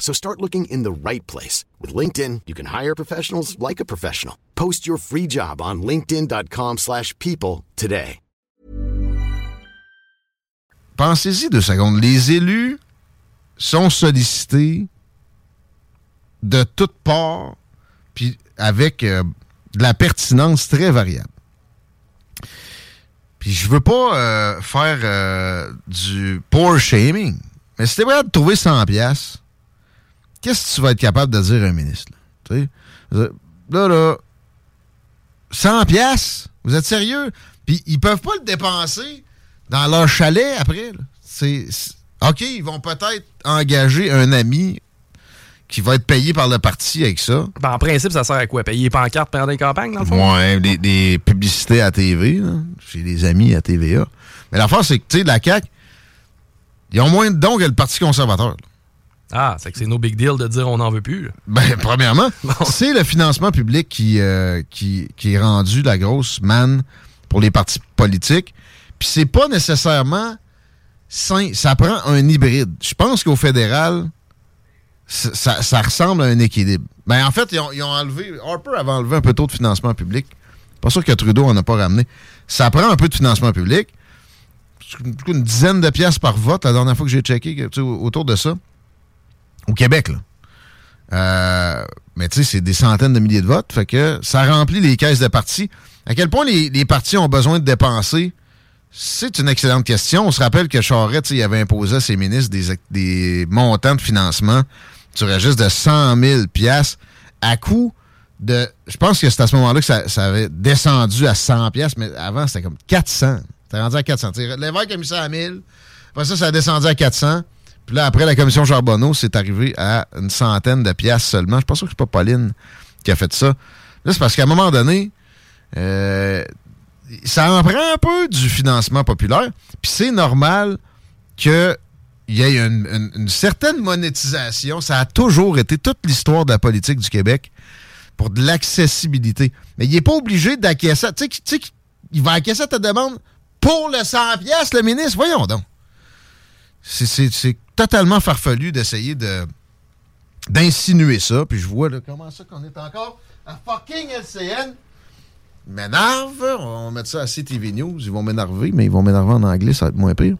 So start looking in the right place. With LinkedIn, you can hire professionals like a professional. Post your free job on linkedin.com/people slash people today.
pensez-y deux secondes. Les élus sont sollicités de toutes parts, puis avec euh, de la pertinence très variable. Puis je veux pas euh, faire euh, du poor shaming, mais t'es prêt de trouver 100 pièces, qu'est-ce que tu vas être capable de dire à un ministre? là? Là, là, 100 pièces, vous êtes sérieux? Puis ils peuvent pas le dépenser dans leur chalet après. C'est, OK, ils vont peut-être engager un ami qui va être payé par le parti avec ça.
Ben, en principe, ça sert à quoi? Payer les pancartes pendant les campagnes, dans le fond?
Ouais, des, des publicités à TV. là. J'ai des amis à TVA. Mais l'affaire, c'est que, tu sais, la CAQ, ils ont moins de dons que le Parti conservateur. là.
Ah, c'est que c'est no big deal de dire on n'en veut plus. là.
Ben, premièrement, c'est le financement public qui, euh, qui, qui est rendu la grosse manne pour les partis politiques. Puis c'est pas nécessairement sain. Ça prend un hybride. Je pense qu'au fédéral, ça, ressemble à un équilibre. Ben, en fait, ils ont, ils ont enlevé. Harper avait enlevé un peu trop de financement public. Pas sûr que Trudeau en a pas ramené. Ça prend un peu de financement public. Une, une dizaine de pièces par vote, la dernière fois que j'ai checké, autour de ça. Au Québec, là. Euh, mais tu sais, c'est des centaines de milliers de votes. Fait que ça remplit les caisses de partis. À quel point les, partis ont besoin de dépenser, c'est une excellente question. On se rappelle que sais, il avait imposé à ses ministres des, montants de financement sur registre de 100 000 piastres à coût de... Je pense que c'est à ce moment-là que ça, avait descendu à 100 piastres, mais avant, c'était comme 400. C'était rendu à 400. Tu sais, L'évêque a mis ça à 1000. Après ça, ça a descendu à 400. Puis là, après la commission Charbonneau, c'est arrivé à une centaine de piastres seulement. Je sûr que c'est pas Pauline qui a fait ça. Là, c'est parce qu'à un moment donné, euh, ça en prend un peu du financement populaire. Puis c'est normal qu'il y ait une, certaine monétisation. Ça a toujours été toute l'histoire de la politique du Québec pour de l'accessibilité. Mais il n'est pas obligé d'acquiescer. Tu sais, qu'il va acquiescer ta demande pour le 100 piastres, le ministre? Voyons donc. C'est totalement farfelu d'essayer de d'insinuer ça. Puis je vois, là, comment ça qu'on est encore à fucking LCN? M'énerve. On va mettre ça à CTV News. Ils vont m'énerver, mais ils vont m'énerver en anglais, ça va être moins pire.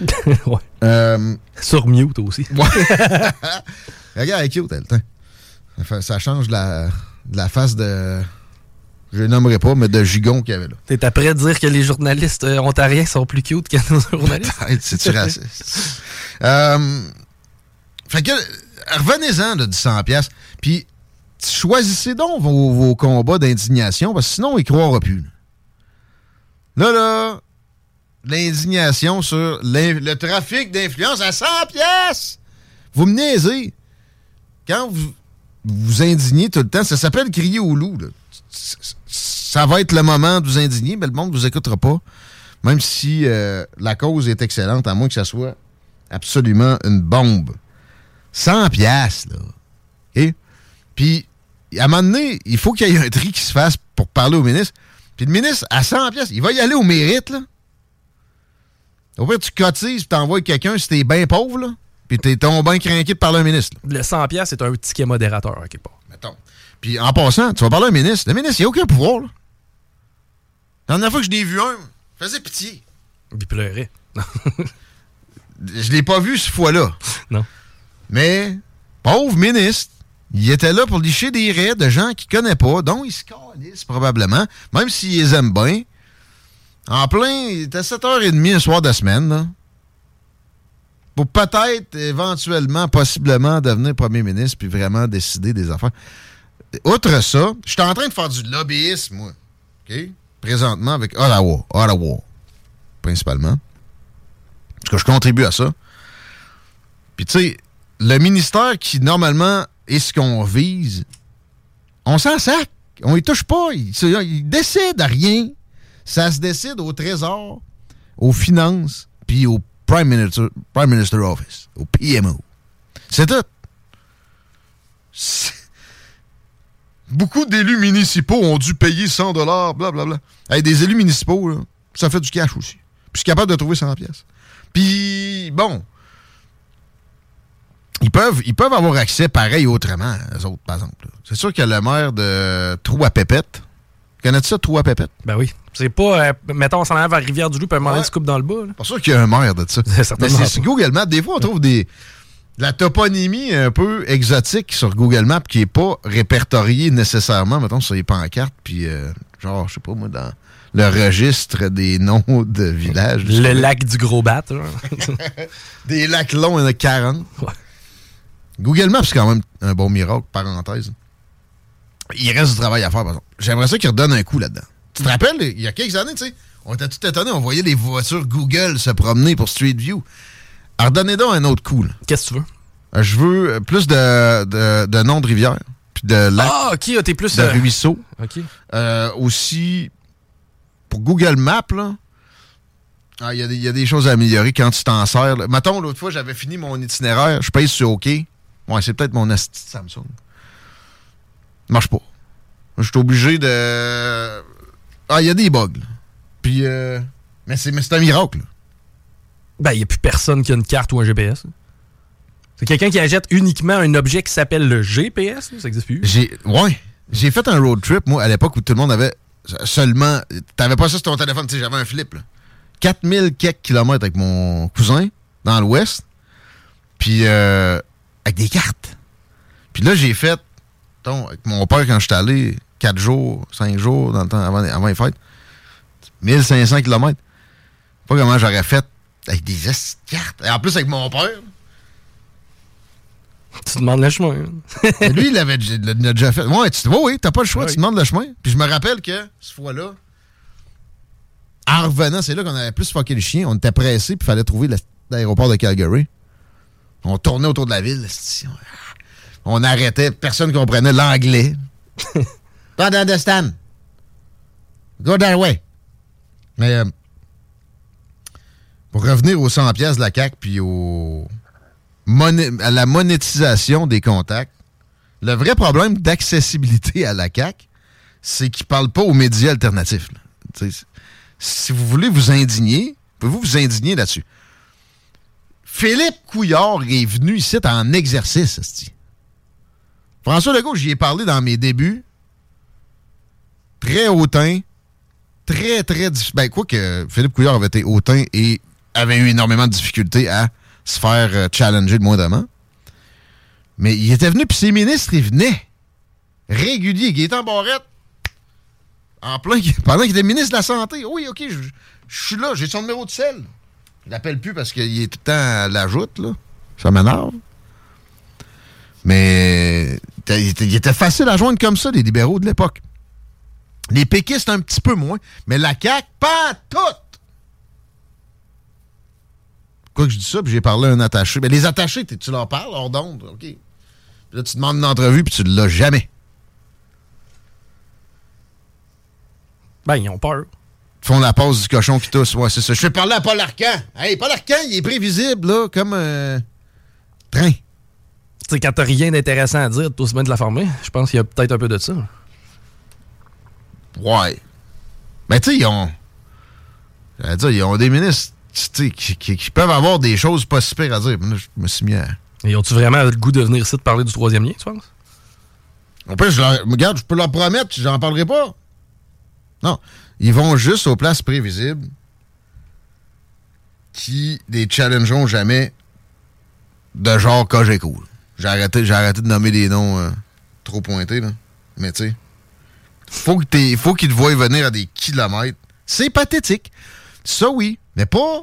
ouais.
Euh,
Sur mute aussi.
Regarde, elle est cute, elle. tiens. Ça, change la, de la face de. Je nommerai pas, mais de gigon qu'il y avait là.
T'es après de dire que les journalistes euh, ontariens sont plus cute que nos journalistes?
C'est-tu raciste? Euh, fait que, revenez-en du 100$. piastres, Puis, choisissez donc vos, vos combats d'indignation, parce que sinon, il ne croira plus. Là, là, l'indignation sur le trafic d'influence à 100$. piastres. Vous me niaisez. Quand vous vous indignez tout le temps, ça s'appelle crier au loup. Ça va être le moment de vous indigner, mais le monde ne vous écoutera pas. Même si euh, la cause est excellente, à moins que ça soit absolument une bombe. 100 piastres, là. OK? Puis, à un moment donné, il faut qu'il y ait un tri qui se fasse pour parler au ministre. Puis le ministre, à 100 piastres, il va y aller au mérite, là. Au pire, tu cotises, t'envoies quelqu'un si t'es bien pauvre, là. Puis t'es ton bien craqué de parler à un ministre. là.
Le 100 pièces c'est un ticket modérateur, à quelque part.
Mettons. Puis en passant, tu vas parler à un ministre. Le ministre, il n'a aucun pouvoir, là. La dernière fois que je l'ai vu un, il faisait pitié.
Il pleurait.
Je l'ai pas vu cette fois-là.
Non.
Mais, pauvre ministre, il était là pour licher des raies de gens qu'il connaît pas, dont il se calisse probablement, même s'il les aime bien. En plein, il était 7h30 un soir de semaine, là. Pour peut-être, éventuellement, possiblement, devenir premier ministre puis vraiment décider des affaires. Outre ça, je suis en train de faire du lobbyisme, moi. OK? Présentement avec Ottawa. Ottawa. Principalement. Que je contribue à ça. Puis, tu sais, le ministère qui, normalement, est ce qu'on vise, on s'en sac. On y touche pas. Il, se- il décide à rien. Ça se décide au Trésor, aux finances, puis au Prime Minister, Office, au PMO. C'est tout. Beaucoup d'élus municipaux ont dû payer 100 dollars, blablabla. Hey, des élus municipaux, ça fait du cash aussi. Puis je suis capable de trouver 100 pièces. Puis, bon, ils peuvent, ils peuvent avoir accès pareil autrement, eux autres, par exemple. C'est sûr que le maire de Trou à Pépette, connais-tu ça, Trou à Pépette?
Ben oui. C'est pas, euh, mettons, on s'en allait vers Rivière-du-Loup, puis à un moment
Ouais.
tu coupes dans le bas. là.
Pas sûr qu'il y a un maire de ça. Mais c'est Google Maps. Des fois, on trouve des, de la toponymie un peu exotique sur Google Maps qui est pas répertoriée nécessairement, mettons, sur les pancartes, puis euh, genre, je sais pas moi, dans le registre des noms de villages.
Le lac du Gros Bat. genre.
Des lacs longs, il y en a 40. Google Maps, c'est quand même un bon miracle, parenthèse. Il reste du travail à faire, par exemple. J'aimerais ça qu'il redonne un coup là-dedans. Tu te rappelles, il y a quelques années, tu sais, on était tout étonnés, on voyait les voitures Google se promener pour Street View. Alors, redonnez donc un autre coup.
Qu'est-ce que tu veux?
Euh, Je veux euh, plus de, de, de noms de rivières, puis de lacs,
Ah, ok, ah, t'es plus.
de
euh,
ruisseaux.
Ok.
Euh, aussi, pour Google Maps, là, ah, il y, a des- il y a des choses à améliorer quand tu t'en sers. là. Mettons, l'autre fois, j'avais fini mon itinéraire, je pèse sur OK. Ouais, c'est peut-être mon asti de Samsung. Marche pas. Je suis obligé de. Ah, il y a des bugs. là. Puis, euh, mais c'est un miracle. là.
Ben, il n'y a plus personne qui a une carte ou un GPS. C'est quelqu'un qui achète uniquement un objet qui s'appelle le GPS. Ça n'existe plus.
J'ai. Ouais. J'ai fait un road trip, moi, à l'époque où tout le monde avait seulement. T'avais pas ça sur ton téléphone, tu j'avais un flip, là. 4000 quelques kilomètres avec mon cousin dans l'ouest. Puis, euh, avec des cartes. Puis là, j'ai fait, mettons, avec mon père quand j'étais allé, 4 jours, 5 jours dans le temps avant, avant les fêtes. 1500 kilomètres. Pas comment j'aurais fait avec des cartes. Et en plus, avec mon père.
Tu demandes le chemin.
Lui, il l'avait déjà fait. Ouais, tu, oui, oui, t'as pas le choix, tu demandes le chemin. Puis je me rappelle que, cette fois-là, en revenant, c'est là qu'on avait plus fucké le chien. On était pressé, puis il fallait trouver la- l'aéroport de Calgary. On tournait autour de la ville. On arrêtait, personne comprenait l'anglais. Don't understand. Go that way. Mais euh, pour revenir aux 100 pièces de la CAQ, puis au moné- la monétisation des contacts, le vrai problème d'accessibilité à la CAQ, c'est qu'ils ne parlent pas aux médias alternatifs. Si vous voulez vous indigner, pouvez-vous vous indigner là-dessus? Philippe Couillard est venu ici en exercice. François Legault, j'y ai parlé dans mes débuts. Très hautain. Très, très difficile. Ben, quoi que Philippe Couillard avait été hautain et avait eu énormément de difficultés à se faire euh, challenger de moindrement. Mais il était venu, puis ses ministres, ils venaient. Réguliers. Gaétan Barrette, en plein, pendant qu'il était ministre de la Santé. Oui, OK, je, suis là, j'ai son numéro de sel. Je l'appelle plus parce qu'il est tout le temps à la joute, là. Ça m'énerve. Mais il était, il était facile à joindre comme ça, les libéraux de l'époque. Les péquistes, un petit peu moins. Mais la CAQ, pas toutes! Quoi que je dis ça, puis j'ai parlé à un attaché. Mais les attachés, tu leur parles? Hors d'onde, OK. Puis là, tu demandes une entrevue, puis tu ne l'as jamais.
Ben, ils ont peur.
Ils font la pause du cochon qui tousse. Ouais, c'est ça. Je fais parler à Paul Arcan. Hey, Paul Arcan, il est prévisible, là, comme un train.
Tu sais, quand t'as rien d'intéressant à dire, t'as aussi bien de la former. Je pense qu'il y a peut-être un peu de ça.
Ouais. Ben, tu sais, ils ont. J'allais dire, ils ont des ministres qui, qui- qui peuvent avoir des choses pas si pires à dire. Là, je me suis mis à.
Et ont-tu vraiment le goût de venir ici de parler du troisième lien, tu penses?
En plus, je leur, regarde, je peux leur promettre, j'en parlerai pas. Non. Ils vont juste aux places prévisibles qui les challengeront jamais de genre Cogeco. J'ai arrêté, j'ai arrêté de nommer des noms euh, trop pointés, là. Mais tu sais, faut que faut qu'ils te voient venir à des kilomètres. C'est pathétique. Ça, oui, mais pas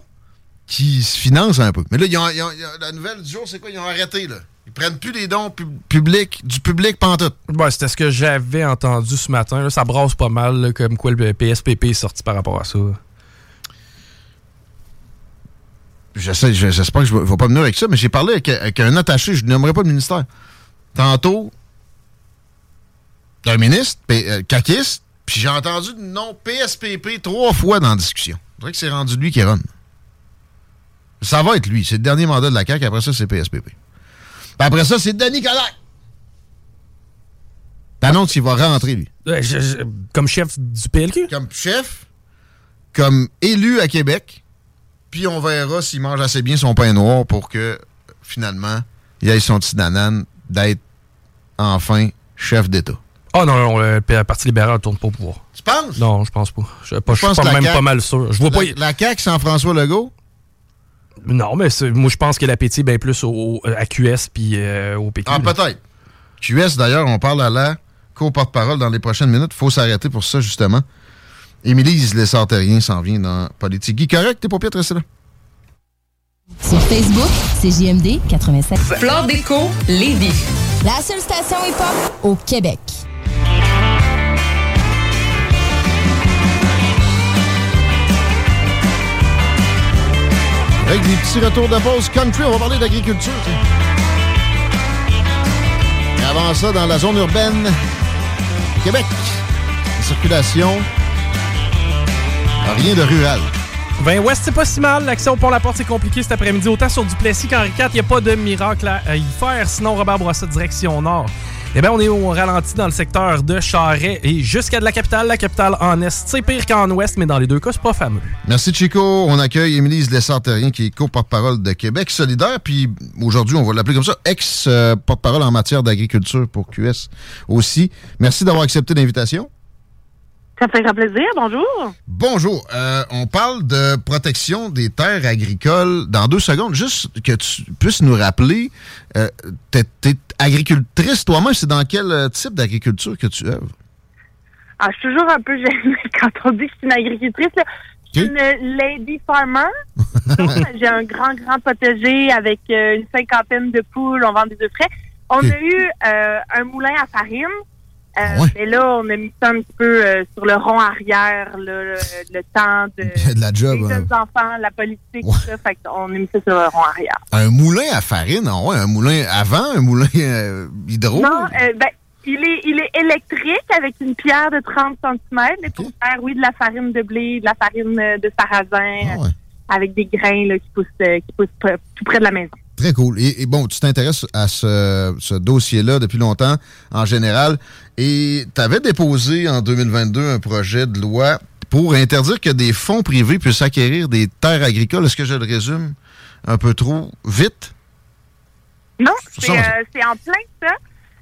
qui se financent un peu. Mais là, ils ont- ils ont- ils ont- la nouvelle du jour, c'est quoi? Ils ont arrêté, là. Ils prennent plus des dons pub- publics, du public pantoute.
Ouais, c'était ce que j'avais entendu ce matin. là. Ça brasse pas mal, là, comme quoi le PSPP est sorti par rapport à ça.
J'espère que je ne vais pas venir avec ça, mais j'ai parlé avec, avec un attaché, je ne nommerai pas le ministère. Tantôt, d'un ministre, euh, caquiste, puis j'ai entendu le nom PSPP trois fois dans la discussion. Je dirais que c'est rendu lui qui run. Ça va être lui. C'est le dernier mandat de la CAQ. Après ça, c'est PSPP. Puis après ça, c'est Denis Coderre. T'annonces qu'il va rentrer, lui.
Je- je- comme chef du PLQ?
Comme chef, comme élu à Québec, puis on verra s'il mange assez bien son pain noir pour que, finalement, il ait son petit nanane d'être enfin chef d'État.
Ah non, non, le Parti libéral ne tourne pas au pouvoir.
Tu penses?
Non, je pense pas. Je, pas,
Je
je
pense
suis
que
pas-
la
même
CAQ
pas mal sûr. Je vois pas.
La, la CAQ sans François Legault?
Non, mais moi, je pense que l'appétit est bien plus au, à QS puis euh, au PQ.
Ah, peut-être. QS, d'ailleurs, on parle à la co-porte-parole dans les prochaines minutes. faut s'arrêter pour ça, justement. Émilie Lessard-Terrien s'en vient dans Politique. Guy, correct? T'es pas pire là?
Sur Facebook, c'est JMD 87.
Flore déco, Lévis.
La seule station hip-hop au Québec.
Avec des petits retours de pause country, on va parler d'agriculture. Et avant ça, dans la zone urbaine, Québec, la circulation, rien de rural.
Ben Ouest, c'est pas si mal. L'accès au pont La Porte, c'est compliqué cet après-midi. Autant sur Duplessis qu'Henri IV, il n'y a pas de miracle à à y faire. Sinon, Robert Bourassa, direction nord. Eh bien, on est au ralenti dans le secteur de Charret et jusqu'à de la capitale. La capitale en est, c'est pire qu'en ouest, mais dans les deux cas, c'est pas fameux.
Merci Chico. On accueille Émilie Lessard-Terrien, qui est co-porte-parole de Québec solidaire. Puis aujourd'hui, on va l'appeler comme ça, ex-porte-parole en matière d'agriculture pour QS aussi. Merci d'avoir accepté l'invitation.
Ça fait grand plaisir. Bonjour.
Bonjour. Euh, on parle de protection des terres agricoles dans deux secondes. Juste que tu puisses nous rappeler, euh, t'es, t'es agricultrice toi-même, c'est dans quel euh, type d'agriculture que tu œuvres?
Ah, je suis toujours un peu gênée quand on dit que je suis une agricultrice. là. Je suis une lady farmer. J'ai un grand, grand potager avec euh, une cinquantaine de poules. On vend des œufs frais. On a eu euh, un moulin à farine. Euh, Mais là, on a mis ça un petit peu euh, sur le rond arrière, là, le, le temps de,
de la job,
des
hein.
enfants, la politique, tout ça. Fait qu'on a mis ça sur le rond arrière.
Un moulin à farine? Ah ouais, un moulin avant, un moulin euh, hydro?
Non, euh, ben, il est, il est électrique avec une pierre de 30 cm, mais pour faire, oui, de la farine de blé, de la farine de sarrasin, euh, avec des grains là, qui poussent, qui poussent tout près de la maison.
Très cool. Et, et bon, tu t'intéresses à ce, ce dossier-là depuis longtemps, en général. Et tu avais déposé en 2022 un projet de loi pour interdire que des fonds privés puissent acquérir des terres agricoles. Est-ce que je le résume un peu trop vite?
Non, c'est euh, c'est en plein ça.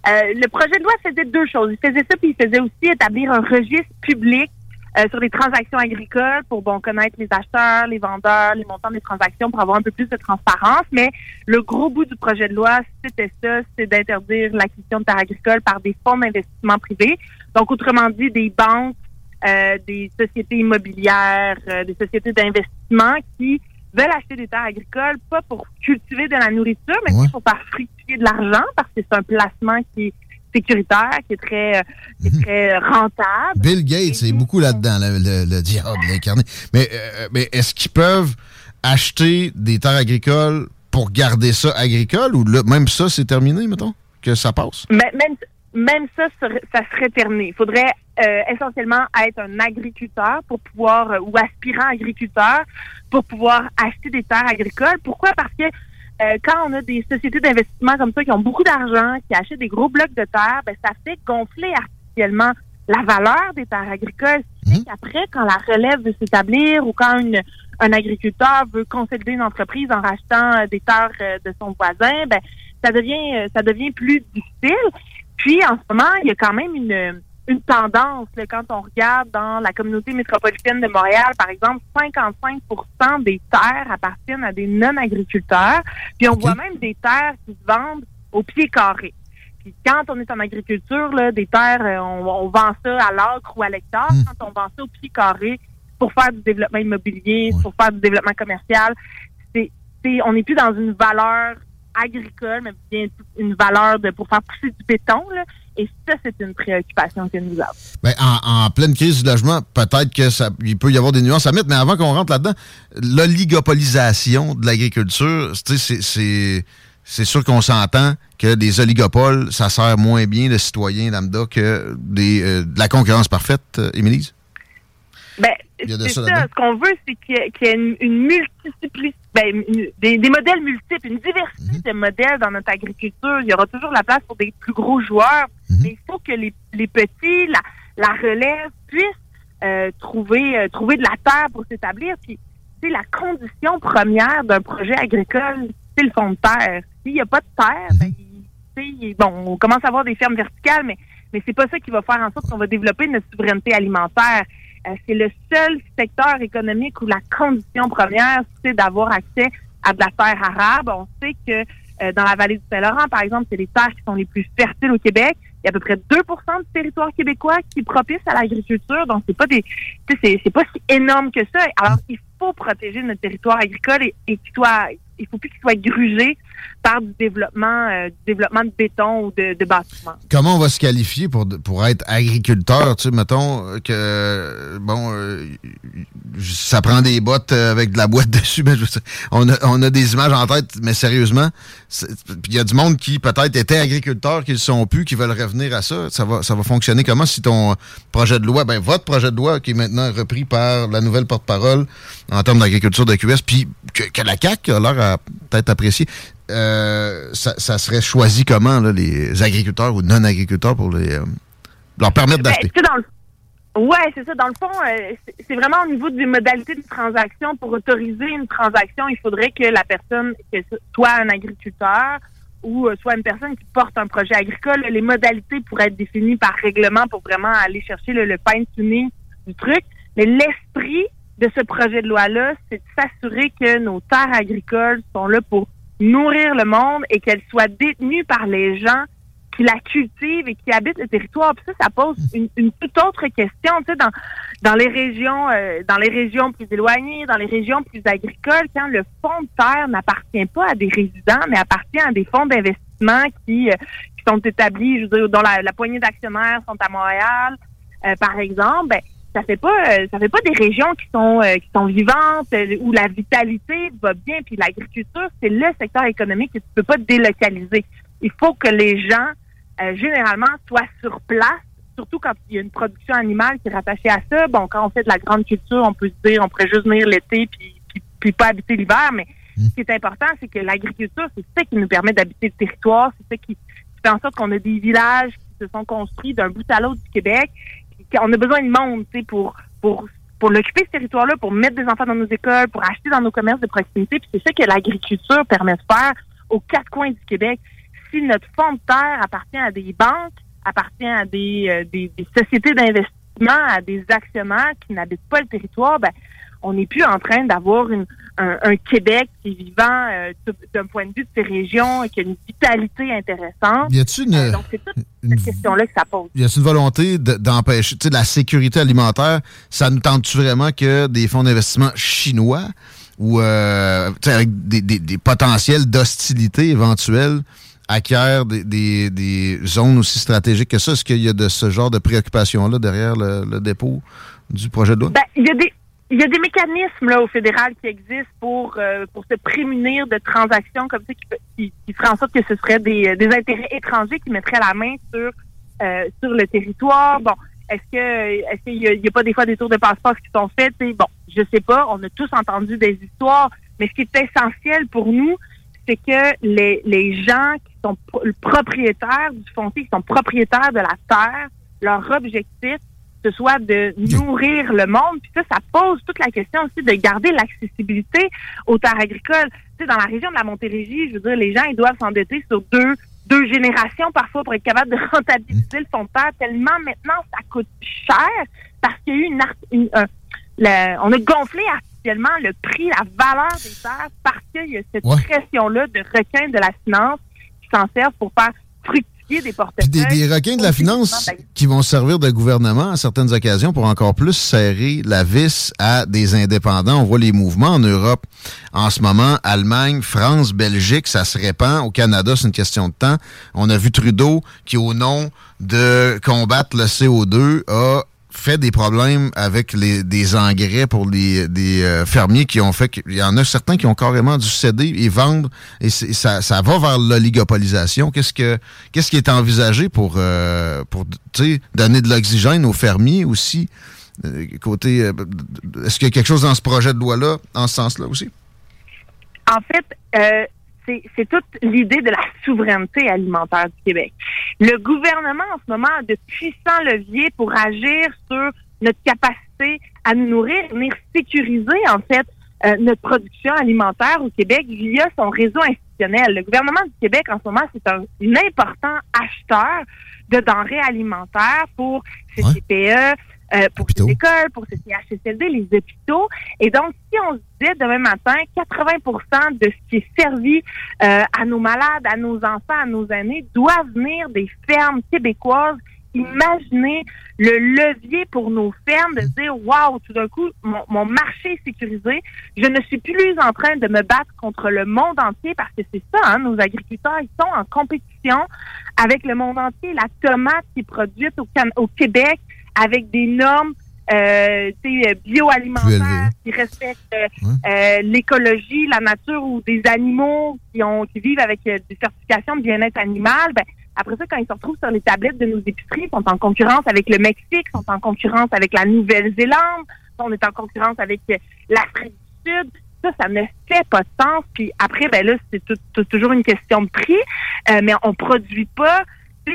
Euh, le projet de loi faisait deux choses. Il faisait ça, puis il faisait aussi établir un registre public euh, sur les transactions agricoles pour bon connaître les acheteurs, les vendeurs, les montants des transactions pour avoir un peu plus de transparence. Mais le gros bout du projet de loi, c'était ça, c'est d'interdire l'acquisition de terres agricoles par des fonds d'investissement privés. Donc, autrement dit, des banques, euh, des sociétés immobilières, euh, des sociétés d'investissement qui veulent acheter des terres agricoles, pas pour cultiver de la nourriture, mais pour faire fructifier de l'argent, parce que c'est un placement qui est sécuritaire, qui est très, euh, qui est très rentable.
Bill Gates est beaucoup là-dedans, le, le- le diable incarné. Mais, euh, mais est-ce qu'ils peuvent acheter des terres agricoles pour garder ça agricole ou même ça, c'est terminé, mettons, que ça passe?
Mais même, même ça, ça serait terminé. Il faudrait euh, essentiellement être un agriculteur pour pouvoir, euh, ou aspirant agriculteur, pour pouvoir acheter des terres agricoles. Pourquoi? Parce que euh, quand on a des sociétés d'investissement comme ça qui ont beaucoup d'argent, qui achètent des gros blocs de terre, ben, ça fait gonfler artificiellement la valeur des terres agricoles. Ce qui fait qu'après, quand la relève veut s'établir ou quand une, un agriculteur veut consolider une entreprise en rachetant euh, des terres euh, de son voisin, ben, ça devient euh, ça devient plus difficile. Puis en ce moment, il y a quand même une, une tendance là, quand on regarde dans la communauté métropolitaine de Montréal, par exemple, 55% des terres appartiennent à des non-agriculteurs. Puis on voit même des terres qui se vendent au pied carré. Puis quand on est en agriculture, là, des terres, euh, on, on vend ça à l'acre ou à l'hectare. Quand on vend ça au pied carré pour faire du développement immobilier, pour faire du développement commercial, c'est, c'est- on n'est plus dans une valeur agricole, mais bien une valeur de pour faire pousser du béton. Là. Et ça, c'est une préoccupation que nous avons.
Ben, en, pleine crise du logement, peut-être que ça, il peut y avoir des nuances à mettre, mais avant qu'on rentre là-dedans, l'oligopolisation de l'agriculture, c'est c'est sûr qu'on s'entend que des oligopoles, ça sert moins bien le citoyen lambda que des, euh, de la concurrence parfaite, euh, Émilise?
Ben,
Il y a de
c'est
ça.
Ce qu'on veut, c'est qu'il y ait, une, une multiplicité, ben, des, des modèles multiples, une diversité
Mhm.
de modèles dans notre agriculture. Il y aura toujours la place pour des plus gros joueurs,
Mhm.
mais il faut que les, les petits, la, la relève, puissent euh, trouver, euh, trouver de la terre pour s'établir. Puis, c'est la condition première d'un projet agricole, c'est le fond de terre. S'il n'y a pas de terre, ben, sais, il- bon, on commence à avoir des fermes verticales, mais mais c'est pas ça qui va faire en sorte qu'on va développer notre souveraineté alimentaire. Euh, c'est le seul secteur économique où la condition première, c'est d'avoir accès à de la terre arable. On sait que euh, dans la vallée du Saint-Laurent, par exemple, c'est les terres qui sont les plus fertiles au Québec. Il y a à peu près 2% du territoire québécois qui propice à l'agriculture. Donc, c'est pas des, c'est pas si énorme que ça. Alors, il faut protéger notre territoire agricole et, et qu'il soit, il faut plus qu'il soit grugé par du développement, euh, développement de béton ou de, de.
Comment on va se qualifier pour, pour être agriculteur? Tu sais, mettons que, bon, euh, ça prend des bottes euh, avec de la boîte dessus. Mais je veux dire, on, a, on a des images en tête, mais sérieusement, il y a du monde qui peut-être était agriculteur, qui ne sont plus, qui veulent revenir à ça. Ça va, ça va fonctionner comment si ton projet de loi, ben votre projet de loi qui est maintenant repris par la nouvelle porte-parole en termes d'agriculture de QS, puis que, la CAQ a l'air peut-être apprécier, euh, ça, ça serait choisi comment, là, les agriculteurs ou non-agriculteurs pour les, euh, leur permettre
Ben,
d'acheter?
le- Ouais, c'est ça. Dans le fond, euh, c'est- vraiment au niveau des modalités de transaction. Pour autoriser une transaction, il faudrait que la personne, que soit un agriculteur ou euh, soit une personne qui porte un projet agricole, les modalités pourraient être définies par règlement pour vraiment aller chercher le, le fine-tuning du truc. Mais l'esprit de ce projet de loi-là, c'est de s'assurer que nos terres agricoles sont là pour nourrir le monde et qu'elles soient détenues par les gens qui la cultivent et qui habitent le territoire. Puis ça, ça pose une, toute autre question. Tu sais, dans, les régions, euh, dans les régions plus éloignées, dans les régions plus agricoles, quand le fonds de terre n'appartient pas à des résidents, mais appartient à des fonds d'investissement qui, euh, sont établis, je veux dire, dont la, la poignée d'actionnaires sont à Montréal, euh, par exemple, ben, ça fait pas euh, ça fait pas des régions qui sont euh, qui sont vivantes euh, où la vitalité va bien puis l'agriculture c'est le secteur économique que tu peux pas délocaliser. Il faut que les gens généralement soient sur place, surtout quand il y a une production animale qui est rattachée à ça. Bon, quand on fait de la grande culture, on peut se dire on pourrait juste venir l'été puis, puis, puis pas habiter l'hiver, mais ce qui est important, c'est que l'agriculture, c'est ça qui nous permet d'habiter le territoire, c'est ça qui, qui fait en sorte qu'on a des villages qui se sont construits d'un bout à l'autre du Québec. On a besoin de monde, tu sais, pour pour pour l'occuper ce territoire-là, pour mettre des enfants dans nos écoles, pour acheter dans nos commerces de proximité. Puis c'est ça que l'agriculture permet de faire aux quatre coins du Québec. si notre fonds de terre appartient à des banques, appartient à des, euh, des, des sociétés d'investissement, à des actionnaires qui n'habitent pas le territoire, ben, on n'est plus en train d'avoir une- un, un Québec qui est vivant euh, d'un point de vue de ces régions et qui a une vitalité intéressante.
Y a-t-il une-
Euh, donc, c'est toute cette question-là que ça pose.
Y a une volonté de- d'empêcher, tu sais, de la sécurité alimentaire, ça nous tente-tu vraiment que des fonds d'investissement chinois ou euh, avec des, des- des potentiels d'hostilité éventuelles acquièrent des, des- des zones aussi stratégiques que ça? Est-ce qu'il y a de ce genre de préoccupation-là derrière le, le dépôt du projet de loi?
Ben, il y a des il y a des mécanismes là au fédéral qui existent pour euh, pour se prémunir de transactions comme ça qui, qui, qui feraient en sorte que ce serait des, des intérêts étrangers qui mettraient la main sur euh, sur le territoire. Bon, est-ce que est-ce qu'il y, y a pas des fois des tours de passeport qui sont faits? Bon, je sais pas. On a tous entendu des histoires, mais ce qui est essentiel pour nous, c'est que les les gens qui sont pro- propriétaires du foncier, qui sont propriétaires de la terre, leur objectif ce soit de nourrir le monde. Puis ça, ça pose toute la question aussi de garder l'accessibilité aux terres agricoles. Tu sais, dans la région de la Montérégie, je veux dire, les gens, ils doivent s'endetter sur deux, deux générations parfois pour être capable de rentabiliser le fonds de terre, tellement maintenant ça coûte cher parce qu'il y a eu une... le- on a gonflé artificiellement le prix, la valeur des terres parce qu'il y a cette
Ouais.
pression-là de requins de la finance qui s'en servent pour faire fructifier des
Puis
portefeuilles.
des, des requins de la finance qui vont servir de gouvernement à certaines occasions pour encore plus serrer la vis à des indépendants. On voit les mouvements en Europe en ce moment. Allemagne, France, Belgique, ça se répand. Au Canada, c'est une question de temps. On a vu Trudeau qui, au nom de combattre le CO2, a fait des problèmes avec les, des engrais pour les, des euh, fermiers qui ont fait qu'il y en a certains qui ont carrément dû céder et vendre et ça, ça va vers l'oligopolisation. Qu'est-ce que qu'est-ce qui est envisagé pour euh, pour donner de l'oxygène aux fermiers aussi? Euh, côté euh, est-ce qu'il y a quelque chose dans ce projet de loi là en ce sens-là aussi?
En fait, euh, c'est toute l'idée de la souveraineté alimentaire du Québec. Le gouvernement, en ce moment, a de puissants leviers pour agir sur notre capacité à nous nourrir, venir sécuriser, en fait, euh, notre production alimentaire au Québec via son réseau institutionnel. Le gouvernement du Québec, en ce moment, c'est un, un important acheteur de denrées alimentaires pour ses CPE, euh, pour ses écoles, pour ses CHSLD, les hôpitaux. Et donc, si on se disait demain matin, 80% de ce qui est servi euh, à nos malades, à nos enfants, à nos aînés, doit venir des fermes québécoises. Imaginez le levier pour nos fermes de dire, waouh, tout d'un coup, mon, mon marché est sécurisé. Je ne suis plus en train de me battre contre le monde entier parce que c'est ça, hein, nos agriculteurs, ils sont en compétition avec le monde entier. La tomate qui est produite au Québec avec des normes euh, bioalimentaires qui respectent euh, euh, l'écologie, la nature ou des animaux qui ont qui vivent avec euh, des certifications de bien-être animal, ben, après ça, quand ils se retrouvent sur les tablettes de nos épiceries, ils sont en concurrence avec le Mexique, sont en concurrence avec la Nouvelle-Zélande, on est en concurrence avec l'Afrique du Sud. Ça, ça ne fait pas de sens. Puis après, ben là, c'est toujours une question de prix, euh, mais on produit pas.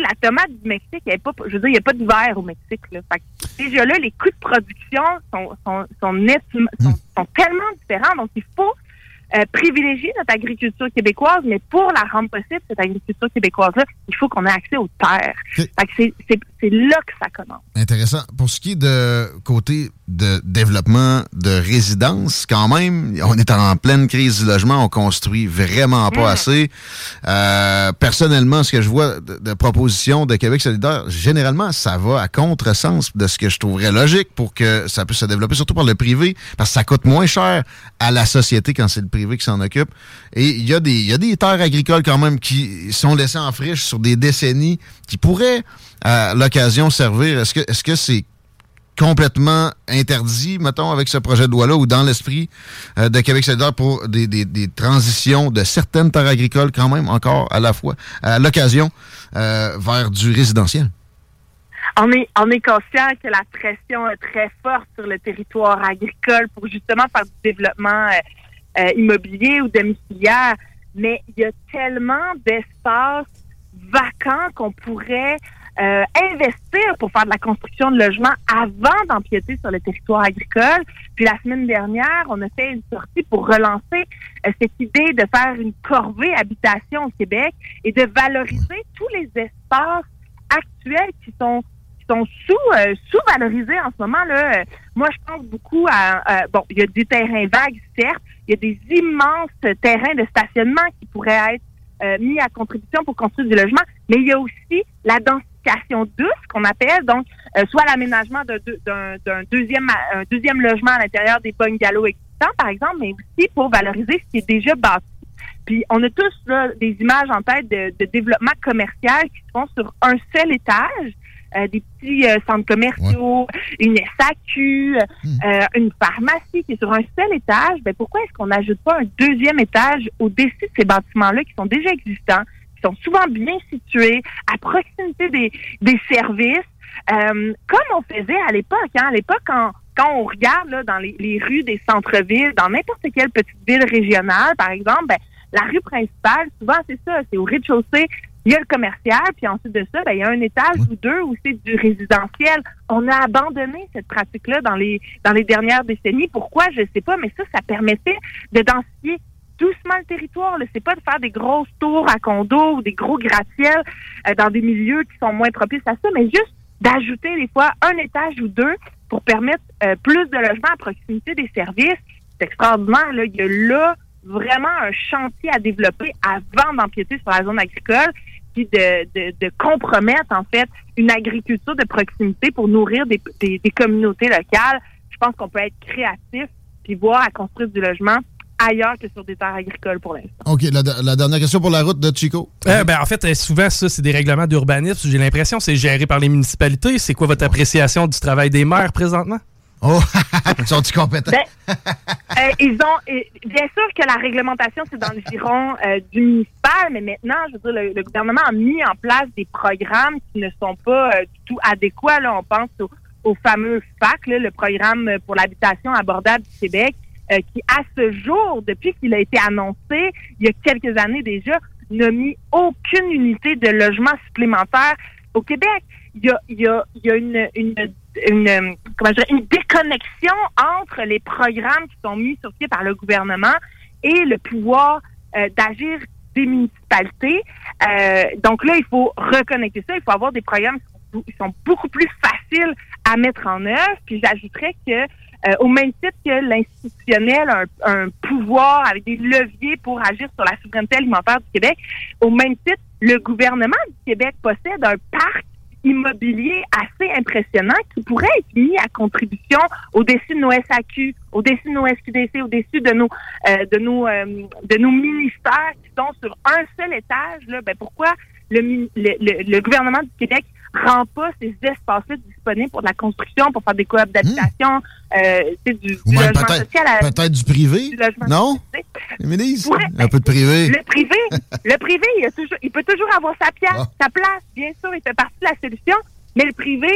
La tomate du Mexique, elle est pas, je veux dire, il n'y a pas d'hiver au Mexique. Là. Fait que déjà là, les coûts de production sont, sont, sont, nettement- sont, sont tellement différents. Donc, il faut euh, privilégier notre agriculture québécoise, mais pour la rendre possible, cette agriculture québécoise-là, il faut qu'on ait accès aux terres. Fait que c'est- c'est c'est là que ça commence.
Intéressant. Pour ce qui est de côté de développement de résidence, quand même, on est en pleine crise du logement, on construit vraiment pas assez. Euh, personnellement, ce que je vois de, de propositions de Québec solidaire, généralement, ça va à contresens de ce que je trouverais logique pour que ça puisse se développer, surtout par le privé, parce que ça coûte moins cher à la société quand c'est le privé qui s'en occupe. Et il y, a des- il y a des terres agricoles quand même qui sont laissées en friche sur des décennies qui pourraient à l'occasion servir. Est-ce que est-ce que c'est complètement interdit, mettons, avec ce projet de loi-là ou dans l'esprit euh, de Québec solidaire pour des, des- transitions de certaines terres agricoles quand même encore à la fois, à l'occasion, euh, vers du résidentiel?
On est, on est conscient que la pression est très forte sur le territoire agricole pour justement faire du développement euh, immobilier ou domiciliaire, mais il y a tellement d'espaces vacants qu'on pourrait euh, investir pour faire de la construction de logements avant d'empiéter sur le territoire agricole. Puis la semaine dernière, on a fait une sortie pour relancer euh, cette idée de faire une corvée habitation au Québec et de valoriser tous les espaces actuels qui sont qui sont sous euh, sous-valorisés en ce moment là. Moi, je pense beaucoup à bon, il y a des terrains vagues certes, il y a des immenses terrains de stationnement qui pourraient être euh, mis à contribution pour construire du logement, mais il y a aussi la densification douce qu'on appelle, donc euh, soit l'aménagement d'un deux- d'un d'un deuxième un deuxième logement à l'intérieur des bungalows existants, par exemple, mais aussi pour valoriser ce qui est déjà bâti. Puis on a tous là, des images en tête de, de développement commercial qui se font sur un seul étage. euh, des petits euh, centres commerciaux, une SAQ, euh, une pharmacie qui est sur un seul étage. Ben pourquoi est-ce qu'on n'ajoute pas un deuxième étage au-dessus de ces bâtiments-là qui sont déjà existants, sont souvent bien situés, à proximité des, des services, euh, comme on faisait à l'époque. Hein? À l'époque, quand, quand on regarde là, dans les, les rues des centres-villes, dans n'importe quelle petite ville régionale, par exemple, ben, la rue principale, souvent c'est ça, c'est au rez-de-chaussée, il y a le commercial, puis ensuite de ça, ben, il y a un étage ou deux où c'est du résidentiel. On a abandonné cette pratique-là dans les dans les dernières décennies. Pourquoi? Je sais pas, mais ça, ça permettait de densifier doucement le territoire. C'est pas de faire des grosses tours à condos ou des gros gratte-ciels euh, dans des milieux qui sont moins propices à ça, mais juste d'ajouter des fois un étage ou deux pour permettre euh, plus de logements à proximité des services. C'est extraordinaire. Là. Il y a là vraiment un chantier à développer avant d'empiéter sur la zone agricole puis de, de, de compromettre en fait une agriculture de proximité pour nourrir des, des, des communautés locales. Je pense qu'on peut être créatif puis voir à construire du logement ailleurs que sur des terres agricoles pour l'instant.
OK, la, la dernière question pour la route de Chico.
Euh, ben, en fait, euh, souvent, ça, c'est des règlements d'urbanisme. J'ai l'impression que c'est géré par les municipalités. C'est quoi votre appréciation du travail des maires présentement?
Oh, sont-ils compétents?
Ben, euh, ils ont, bien sûr que la réglementation, c'est dans le giron euh, du municipal, mais maintenant, je veux dire, le, le gouvernement a mis en place des programmes qui ne sont pas euh, du tout adéquats. Là, on pense au, au fameux FAC, là, le programme pour l'habitation abordable du Québec, euh, qui, à ce jour, depuis qu'il a été annoncé, il y a quelques années déjà, n'a mis aucune unité de logement supplémentaire au Québec. Il y a, une, déconnexion entre les programmes qui sont mis sur pied par le gouvernement et le pouvoir euh, d'agir des municipalités. Euh, donc là, il faut reconnecter ça. Il faut avoir des programmes qui sont beaucoup plus faciles à mettre en œuvre. Puis j'ajouterais que euh, au même titre que l'institutionnel a un, un pouvoir avec des leviers pour agir sur la souveraineté alimentaire du Québec, au même titre, le gouvernement du Québec possède un parc immobilier assez impressionnant qui pourrait être mis à contribution au-dessus de nos SAQ, au-dessus de nos SQDC, au-dessus de nos euh, de nos euh, de nos ministères qui sont sur un seul étage. Là, ben pourquoi le, le, le, le gouvernement du Québec rend pas ces espaces-là disponibles pour de la construction, pour faire des coops d'habitation, euh, tu sais, du,
Ou
du
même
logement
peut-être
social. à-
peut-être du privé?
du logement
Non? ministres?
Pourrait-
Un peu de privé.
Le privé, le privé, il, a toujours, il peut toujours avoir sa pièce,
Ah.
sa place, bien sûr, il fait partie de la solution. Mais le privé,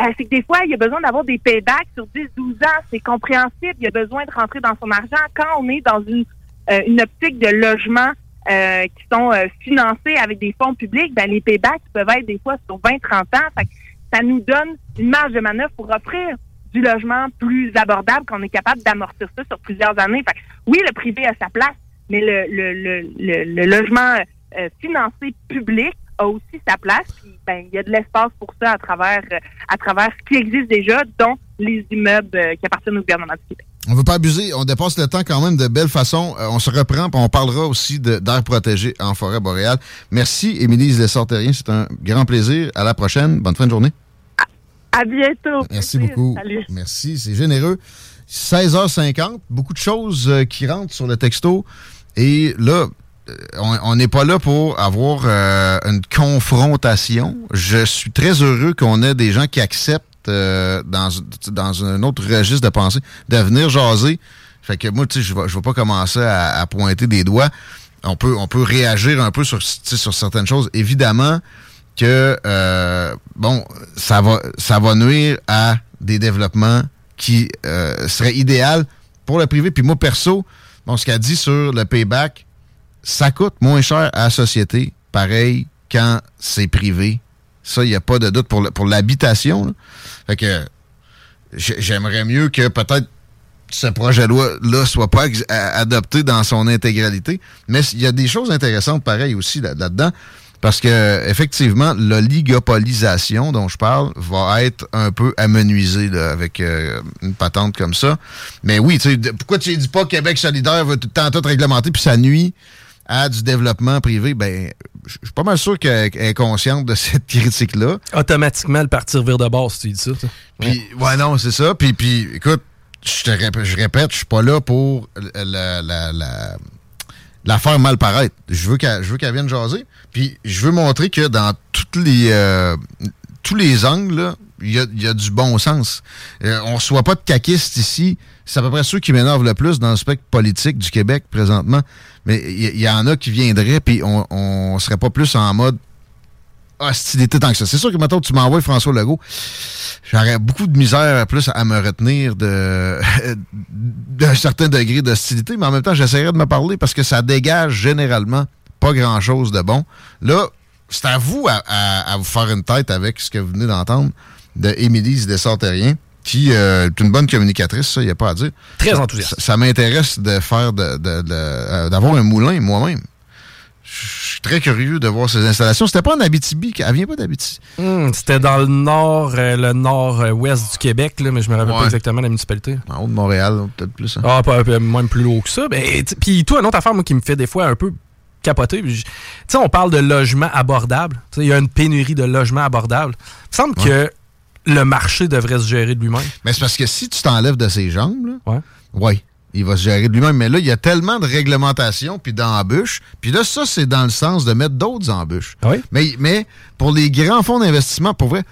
euh, c'est que des fois, il y a besoin d'avoir des paybacks sur 10, 12 ans. C'est compréhensible. Il y a besoin de rentrer dans son argent quand on est dans une, euh, une optique de logement euh, qui sont euh, financés avec des fonds publics. Ben, les paybacks peuvent être des fois sur 20, 30 ans. Fait que ça nous donne une marge de manœuvre pour offrir du logement plus abordable, qu'on est capable d'amortir ça sur plusieurs années. Fait que oui, le privé a sa place, mais le, le, le, le, logement euh, financé public a aussi sa place. Ben, il y a de l'espace pour ça à travers, euh, à travers ce qui existe déjà, dont les immeubles euh, qui appartiennent au gouvernement du Québec.
On veut pas abuser, on dépasse le temps quand même de belle façon. Euh, on se reprend, puis on parlera aussi d'air protégé en forêt boréale. Merci, Émilie Lessard-Terrien. C'est un grand plaisir. À la prochaine. Bonne fin de journée.
À bientôt.
Merci beaucoup.
Salut.
Merci, c'est généreux. 16h50, beaucoup de choses euh, qui rentrent sur le texto. Et là, on- on n'est pas là pour avoir euh, une confrontation. Je suis très heureux qu'on ait des gens qui acceptent euh, dans, dans un autre registre de pensée de venir jaser. Fait que moi, tu sais, je ne vais, pas commencer à, pointer des doigts. On peut, on peut réagir un peu sur, sur certaines choses. Évidemment que, euh, bon, ça va, ça va nuire à des développements qui euh, seraient idéaux pour le privé. Puis moi, perso, bon, ce qu'elle dit sur le payback, ça coûte moins cher à la société. Pareil, quand c'est privé, Ça, il n'y a pas de doute pour, l'habitation. Fait que j'ai- j'aimerais mieux que peut-être ce projet de loi-là soit pas adopté dans son intégralité. Mais il y a des choses intéressantes pareil aussi là- là-dedans. Parce que effectivement, l'oligopolisation dont je parle va être un peu amenuisée avec euh, une patente comme ça. Mais oui, tu sais, pourquoi tu ne dis pas Québec solidaire va tout le temps tout réglementer puis ça nuit à du développement privé? Ben, je suis pas mal sûr qu'elle est consciente de cette critique-là.
Automatiquement, le parti revire de base, si tu dis ça. toi.
Puis, ouais, non, c'est ça. Puis, puis écoute, je te répète, je répète, je suis pas là pour la, la, la, la faire mal paraître. Je veux qu'elle je veux qu'elle vienne jaser. Puis, je veux montrer que dans toutes les, euh, tous les angles, il y a, il y a du bon sens. Euh, on ne reçoit pas de caquistes ici. C'est à peu près ceux qui m'énervent le plus dans le spectre politique du Québec présentement. Mais il y, en a qui viendraient, puis on, on serait pas plus en mode hostilité tant que ça. C'est sûr que maintenant tu m'envoies François Legault, j'aurais beaucoup de misère plus à me retenir de d'un certain degré d'hostilité, mais en même temps, j'essaierai de me parler parce que ça dégage généralement pas grand-chose de bon. Là, c'est à vous à, vous faire une tête avec ce que vous venez d'entendre de Émilie Dessartérien, qui euh, est une bonne communicatrice, ça, il n'y a pas à dire.
Très enthousiaste.
Ça, ça m'intéresse de faire de, de- de- euh, d'avoir un moulin moi-même. Je suis très curieux de voir ces installations. C'était pas en Abitibi, elle vient pas d'Abitibi.
Hmm, C'était dans le nord, euh, le nord-ouest du Québec, là, mais je me rappelle
Ouais.
pas exactement la municipalité.
En haut de Montréal, peut-être plus. hein.
Ah, pas, même plus haut que ça. Puis toi, une autre affaire moi, qui me fait des fois un peu capoter. Tu sais, on parle de logement abordable. Il y a une pénurie de logements abordables. Il me semble que le marché devrait se gérer de lui-même.
Mais c'est parce que si tu t'enlèves de ses jambes, là,
Ouais.
ouais, il va se gérer de lui-même. Mais là, il y a tellement de réglementations puis d'embûches. Puis là, ça, c'est dans le sens de mettre d'autres embûches. Mais, mais pour les grands fonds d'investissement, pour vrai,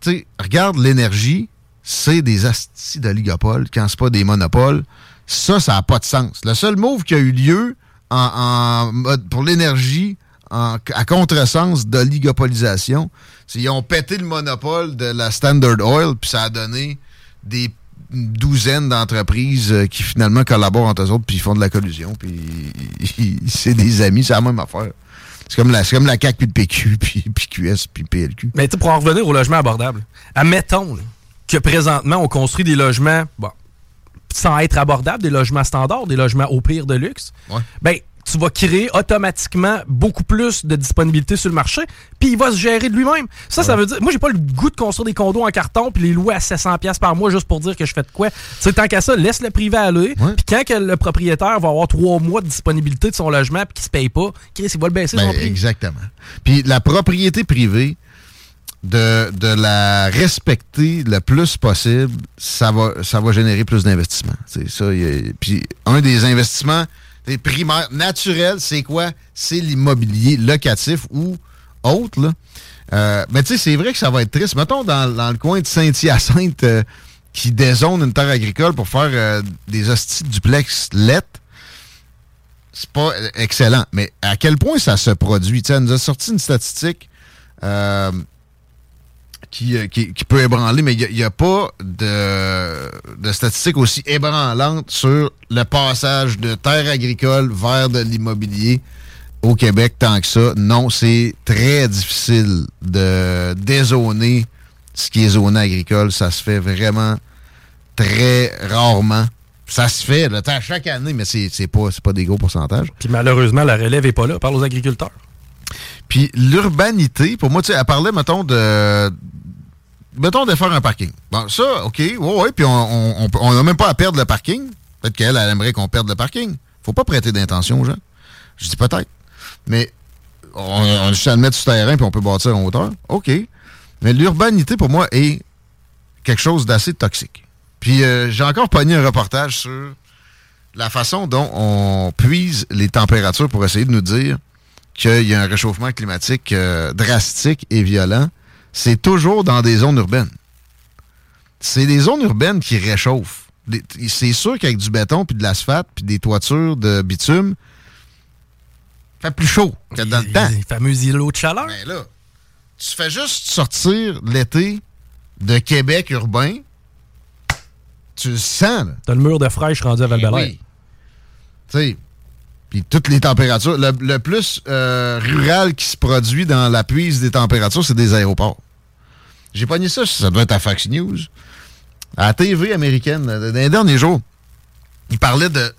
tu sais, regarde l'énergie, c'est des astis d'oligopoles quand c'est pas des monopoles. Ça, ça n'a pas de sens. Le seul move qui a eu lieu en, pour l'énergie à contresens d'oligopolisation, qu'ils ont pété le monopole de la Standard Oil, puis ça a donné des douzaines d'entreprises euh, qui finalement collaborent entre eux autres, puis ils font de la collusion, puis ils- c'est des amis, c'est la même affaire. C'est comme la, c'est comme la CAQ, puis le PQ, puis, puis QS, puis PLQ.
Mais tu pour en revenir au logement abordable, admettons là, que présentement, on construit des logements, bon, sans être abordables, des logements standards, des logements au pire de luxe. Ben, tu vas créer automatiquement beaucoup plus de disponibilité sur le marché, puis il va se gérer de lui-même. Ça, ça veut dire, moi, j'ai pas le goût de construire des condos en carton puis les louer à 700 pièces par mois juste pour dire que je fais de quoi. Sais, tant qu'à ça, laisse le privé aller, puis quand que le propriétaire va avoir trois mois de disponibilité de son logement puis qu'il se paye pas, Chris, il va le baisser
Ben,
son prix.
exactement. Puis la propriété privée, de, de la respecter le plus possible, ça va, ça va générer plus d'investissements. C'est Puis un des investissements des primaires naturels, c'est quoi? C'est l'immobilier locatif ou autre. Là. Euh, mais tu sais, c'est vrai que ça va être triste. Mettons dans, le coin de Saint-Hyacinthe euh, qui dézone une terre agricole pour faire euh, des hosties duplex lettres c'est pas excellent. Mais à quel point ça se produit? Sais, elle nous a sorti une statistique qui, euh, qui, qui peut ébranler, mais il n'y a, pas de, de statistiques aussi ébranlantes sur le passage de terre agricole vers de l'immobilier au Québec tant que ça. Non, c'est très difficile de dézoner ce qui est zoné agricole. Ça se fait vraiment très rarement. Ça se fait là, t'as chaque année, mais c'est pas, pas des gros pourcentages.
Puis malheureusement, la relève est pas là. Parle aux agriculteurs.
Puis l'urbanité, pour moi, tu sais, elle parlait, mettons, de. Mettons de faire un parking. Bon, ça, OK, ouais, ouais, puis on n'a même pas à perdre le parking. Peut-être qu'elle, elle aimerait qu'on perde le parking. Faut pas prêter d'intention aux gens. Je dis peut-être. Mais on, on juste à le mettre sur terrain puis on peut bâtir en hauteur. OK. Mais l'urbanité, pour moi, est quelque chose d'assez toxique. Puis euh, j'ai encore pogné un reportage sur la façon dont on puise les températures pour essayer de nous dire qu'il y a un réchauffement climatique euh, drastique et violent. C'est toujours dans des zones urbaines. C'est des zones urbaines qui réchauffent. C'est sûr qu'avec du béton, puis de l'asphalte, puis des toitures de bitume, ça fait plus chaud que dans le temps.
Les fameux îlots de chaleur.
Mais là, tu fais juste sortir l'été de Québec urbain, tu le sens.
T'as le mur de fraîche rendu à val
Ben oui. Tu sais, Puis toutes les températures. Le, plus euh, rural qui se produit dans la puise des températures, c'est des aéroports. J'ai pogné ça, ça doit être à Fox News. À la TV américaine, dans les derniers jours, il parlait de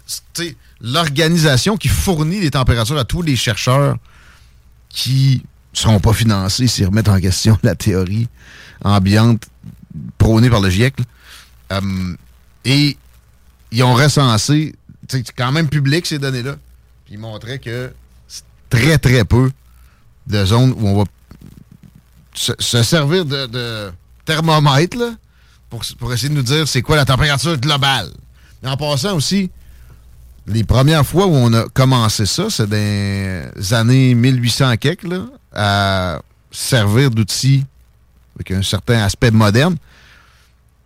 l'organisation qui fournit les températures à tous les chercheurs qui ne seront pas financés s'ils remettent en question la théorie ambiante prônée par le GIEC. Euh, et ils ont recensé, c'est quand même public ces données-là, puis ils montraient que c'est très, très peu de zones où on va se, se servir de, thermomètre là, pour, pour essayer de nous dire c'est quoi la température globale. Mais en passant aussi, les premières fois où on a commencé ça, c'est dans les années 1800 quelques, là, à servir d'outils avec un certain aspect moderne.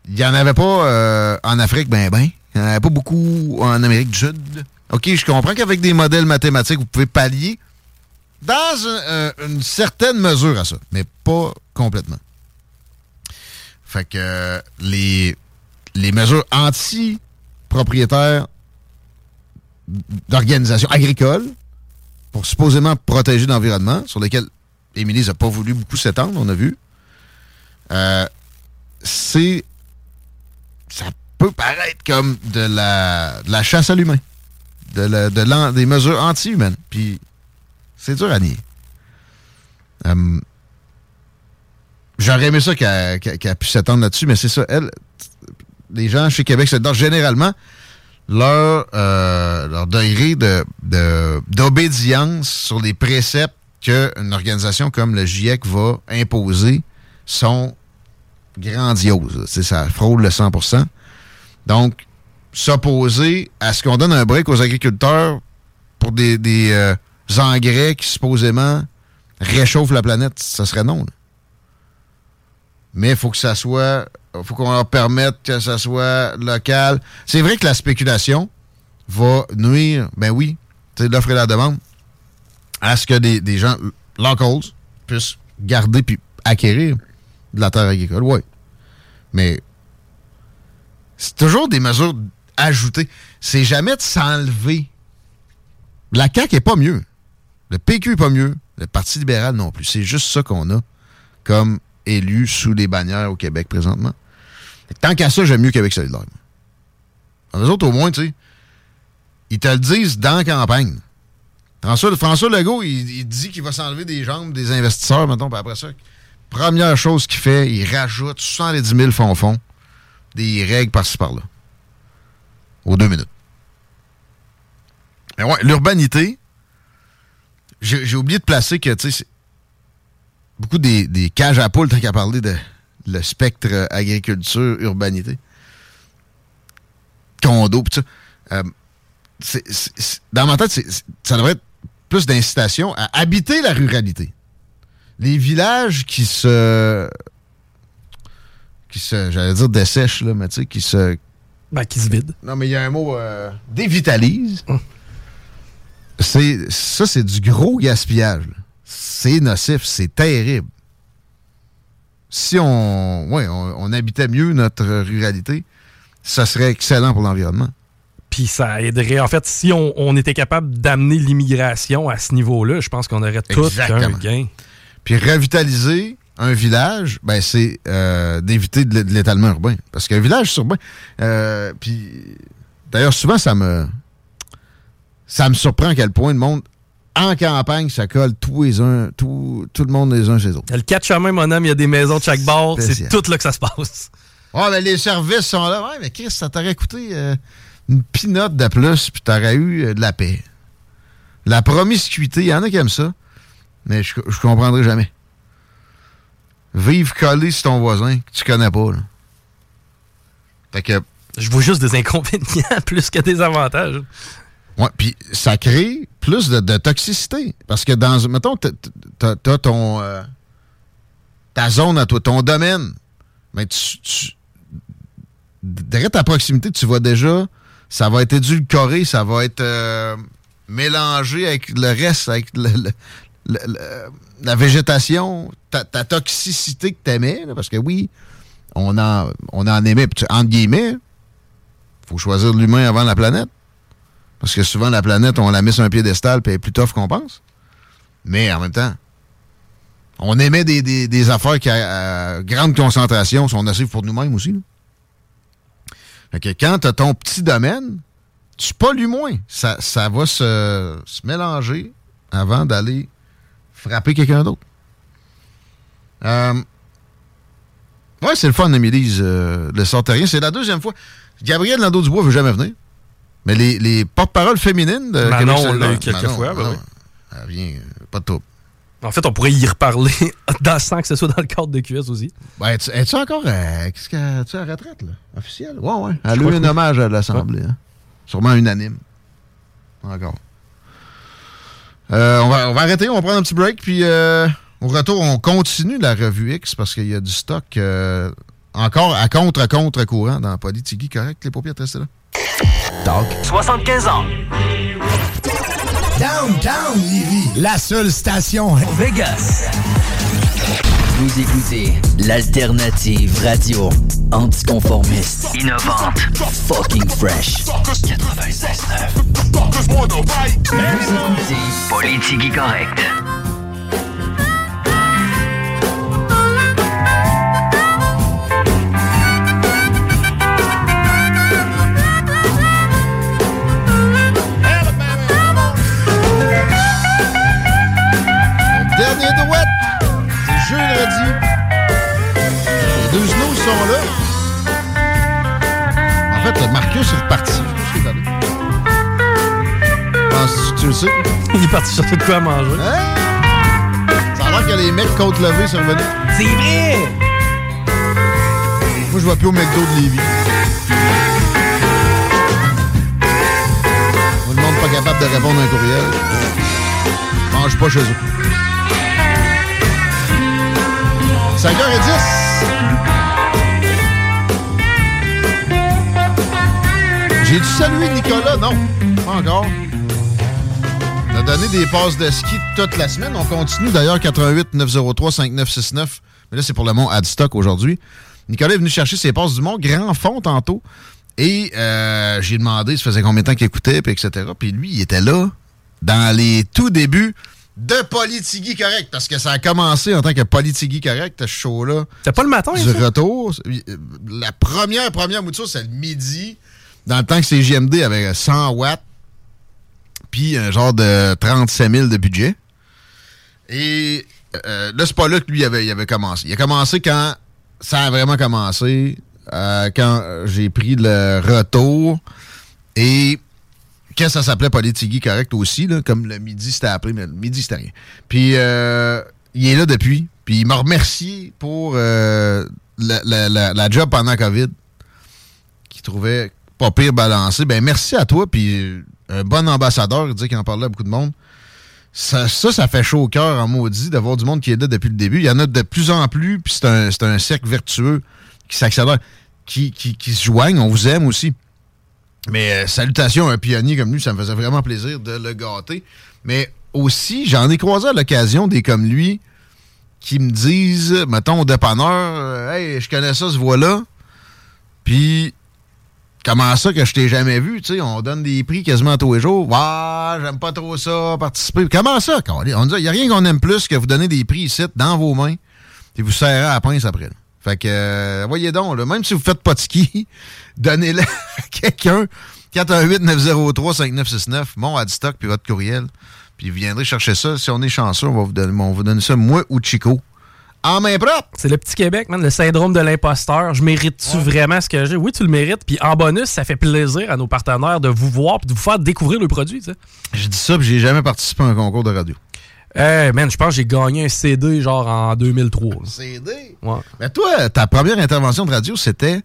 Il n'y en avait pas euh, en Afrique, ben ben. Il n'y en avait pas beaucoup en Amérique du Sud. OK, je comprends qu'avec des modèles mathématiques, vous pouvez pallier dans un- une certaine mesure à ça, mais pas complètement. Fait que euh, les, les mesures anti-propriétaires d'organisations agricoles pour supposément protéger l'environnement, sur lesquelles Émilie n'a pas voulu beaucoup s'étendre, on a vu, euh, c'est. Ça peut paraître comme de la, de la chasse à l'humain, de des mesures anti-humaines. Puis c'est dur à nier. Euh, J'aurais aimé ça qu'elle qu'elle puisse s'étendre là-dessus, mais c'est ça. Elle, les gens chez Québec solidaire, généralement, leur, euh, leur degré de- de- d'obédience sur les préceptes qu'une organisation comme le GIEC va imposer sont grandioses. ça frôle le 100% Donc, s'opposer à ce qu'on donne un break aux agriculteurs pour des, des, euh, engrais qui supposément réchauffent la planète, ça serait non. Mais il faut que ça soit. faut qu'on leur permette que ça soit local. C'est vrai que la spéculation va nuire, ben oui, l'offre et la demande, à ce que des, des gens locals puissent garder puis acquérir de la terre agricole. Oui. Mais c'est toujours des mesures ajoutées. C'est jamais de s'enlever. La CAQ est pas mieux. Le PQ est pas mieux. Le Parti libéral non plus. C'est juste ça qu'on a comme élu sous les bannières au Québec présentement. Tant qu'à ça, j'aime mieux Québec solidaire. Eux autres, au moins, tu sais, ils te le disent dans la campagne. François, François Legault, il, il dit qu'il va s'enlever des jambes des investisseurs, mettons, puis après ça, première chose qu'il fait, il rajoute 70 000 fonds-fonds, des règles par-ci par-là. Aux deux minutes. Mais ouais, l'urbanité, j'ai oublié de placer que, tu sais, beaucoup des, des cages à poules, tant qu'à parler de le spectre euh, agriculture, urbanité. Condo, pis ça. Euh, dans ma tête, ça devrait être plus d'incitation à habiter la ruralité. Les villages qui se. qui se. j'allais dire dessèchent, là, mais tu sais, qui se.
Ben, qui se vident.
Non, mais il y a un mot. euh, dévitalise. C'est, ça, c'est du gros gaspillage. C'est nocif, c'est terrible. Si on, ouais, on, on habitait mieux notre ruralité, ça serait excellent pour l'environnement.
Puis ça aiderait. En fait, si on, on était capable d'amener l'immigration à ce niveau-là, je pense qu'on aurait tout un
Exactement.
gain.
Puis revitaliser un village, ben c'est euh, d'éviter de l'é- de l'étalement urbain. Parce qu'un village urbain. euh, puis d'ailleurs, souvent, ça me. Ça me surprend à quel point le monde, en campagne, ça colle tous les uns, tout, tout le monde les uns chez les autres.
Le 4 chemins, mon homme, il y a des maisons de chaque bord. C'est tout là que ça se passe.
Ouais, mais les services sont là. Ouais, mais Chris, ça t'aurait coûté euh, une pinotte de plus, puis t'aurais eu de la paix. La promiscuité, il y en a qui aiment ça, mais je, je comprendrai jamais. Vivre collé sur ton voisin que tu connais pas, là. Fait que.
Je vois juste des inconvénients plus que des avantages.
Ouais, puis ça crée plus de, de toxicité. Parce que dans. Mettons, t'as- t'as ton. euh, ta zone à toi, ton domaine. Mais tu. tu derrière ta proximité, tu vois déjà. Ça va être édulcoré, ça va être euh, mélangé avec le reste, avec le- le- la végétation, ta, toxicité que t'aimais. Parce que oui, on en, on en aimait. puis tu- Entre guillemets, faut choisir l'humain avant la planète. Parce que souvent, la planète, on la met sur un piédestal puis elle est plus tough qu'on pense. Mais en même temps, on émet des, affaires qui, à, grande concentration, sont nocives pour nous-mêmes aussi. là. Fait que quand tu as ton petit domaine, tu pollues moins. Ça, va se mélanger avant d'aller frapper quelqu'un d'autre. Euh, ouais, c'est le fun, Émilise, euh, le sortarien. C'est la deuxième fois. Gabriel Nadeau-Dubois veut jamais venir. Mais les, les porte-paroles féminines de
Manon,
Québec
on l'a eu quelques
Manon,
fois, ben
Manon,
oui.
Elle vient, euh, pas de trouble.
En fait, on pourrait y reparler dans, sans que ce soit dans le cadre de QS aussi.
Ben, es-tu es-tu encore euh, qu'est-ce que- es-tu à la retraite, là? Officielle? Ouais, ouais. Elle a eu un
oui.
hommage à l'Assemblée. hein. Sûrement unanime. Encore. Euh, on, va, on va arrêter, on va prendre un petit break, puis euh, au retour, on continue la revue X parce qu'il y a du stock euh, encore à contre-contre-courant dans Politigui, correct? Les paupières, restez là?
Talk.
75 ans.
Downtown Lévis. La seule station Vegas. Vous écoutez l'alternative radio anticonformiste, innovante, fucking fresh. 96.9. Vous écoutez Politique correct.
Dernier douette Les deux genoux sont là. En fait, Marcus est reparti. Penses-tu que tu le sais?
Il est parti chercher de quoi à manger.
Hein? Ça a l'air que les mecs côte levée sont revenus.
C'est vrai!
Moi, je vois plus au McDo de Lévis. Moi, le monde pas capable de répondre à un courriel. Mange pas chez eux. 5h10. J'ai dû saluer Nicolas, non? Pas encore. On a donné des passes de ski toute la semaine. On continue d'ailleurs 88 903 5969. Mais là, c'est pour le mont Adstock aujourd'hui. Nicolas est venu chercher ses passes du mont Grand Fond tantôt. Et euh, j'ai demandé, ça faisait combien de temps qu'il écoutait, puis etc. Puis lui, il était là dans les tout débuts de Politigui Correct. Parce que ça a commencé en tant que Politigui Correct, ce show-là.
C'était pas le matin,
Du
ça?
retour. La première, première mouture, c'est le midi. Dans le temps que JMD avec 100 watts. Puis un genre de 37 000 de budget. Et euh, là, c'est pas là que lui avait, il avait commencé. Il a commencé quand ça a vraiment commencé. euh, quand j'ai pris le retour. Et quand ça s'appelait Politigui correct aussi, là, comme le midi c'était appelé, mais le midi c'était rien. Puis euh, il est là depuis. Puis il m'a remercié pour euh, la- la job pendant COVID, qu'il trouvait pas pire balancé. Ben merci à toi, puis un bon ambassadeur, il dit qu'il en parlait à beaucoup de monde. Ça, ça, fait chaud au cœur en maudit d'avoir du monde qui est là depuis le début. Il y en a de plus en plus, puis c'est un, c'est un cercle vertueux qui s'accélère, qui, qui, qui se joignent. On vous aime aussi. Mais euh, salutations à un pionnier comme lui, ça me faisait vraiment plaisir de le gâter. Mais aussi, j'en ai croisé à l'occasion des comme lui qui me disent, mettons, au dépanneur, euh, Hey, je connais ça, ce voix-là. Puis, comment ça que je t'ai jamais vu? Tu sais, on donne des prix quasiment tous les jours. Ouais, j'aime pas trop ça, participer. Comment ça? On dit, il n'y a rien qu'on aime plus que vous donner des prix ici, dans vos mains, et vous serrez à la pince après. Fait que, euh, voyez donc, même si vous faites pas de ski, donnez-le à quelqu'un. 418-903-5969, mon Adstock, puis votre courriel. Puis vous viendrez chercher ça. Si on est chanceux, on va vous donner, on va vous donner ça, moi ou Chico. En main propre!
C'est le petit Québec, man, le syndrome de l'imposteur. Je mérite-tu vraiment ce que j'ai? Oui, tu le mérites. Puis en bonus, ça fait plaisir à nos partenaires de vous voir et de vous faire découvrir le produit. tu sais.
J'ai dit ça, puis j'ai jamais participé à un concours de radio.
Eh, man, je pense que j'ai gagné un CD genre en 2003. là.
CD?
Ouais.
Mais toi, ta première intervention de radio, c'était.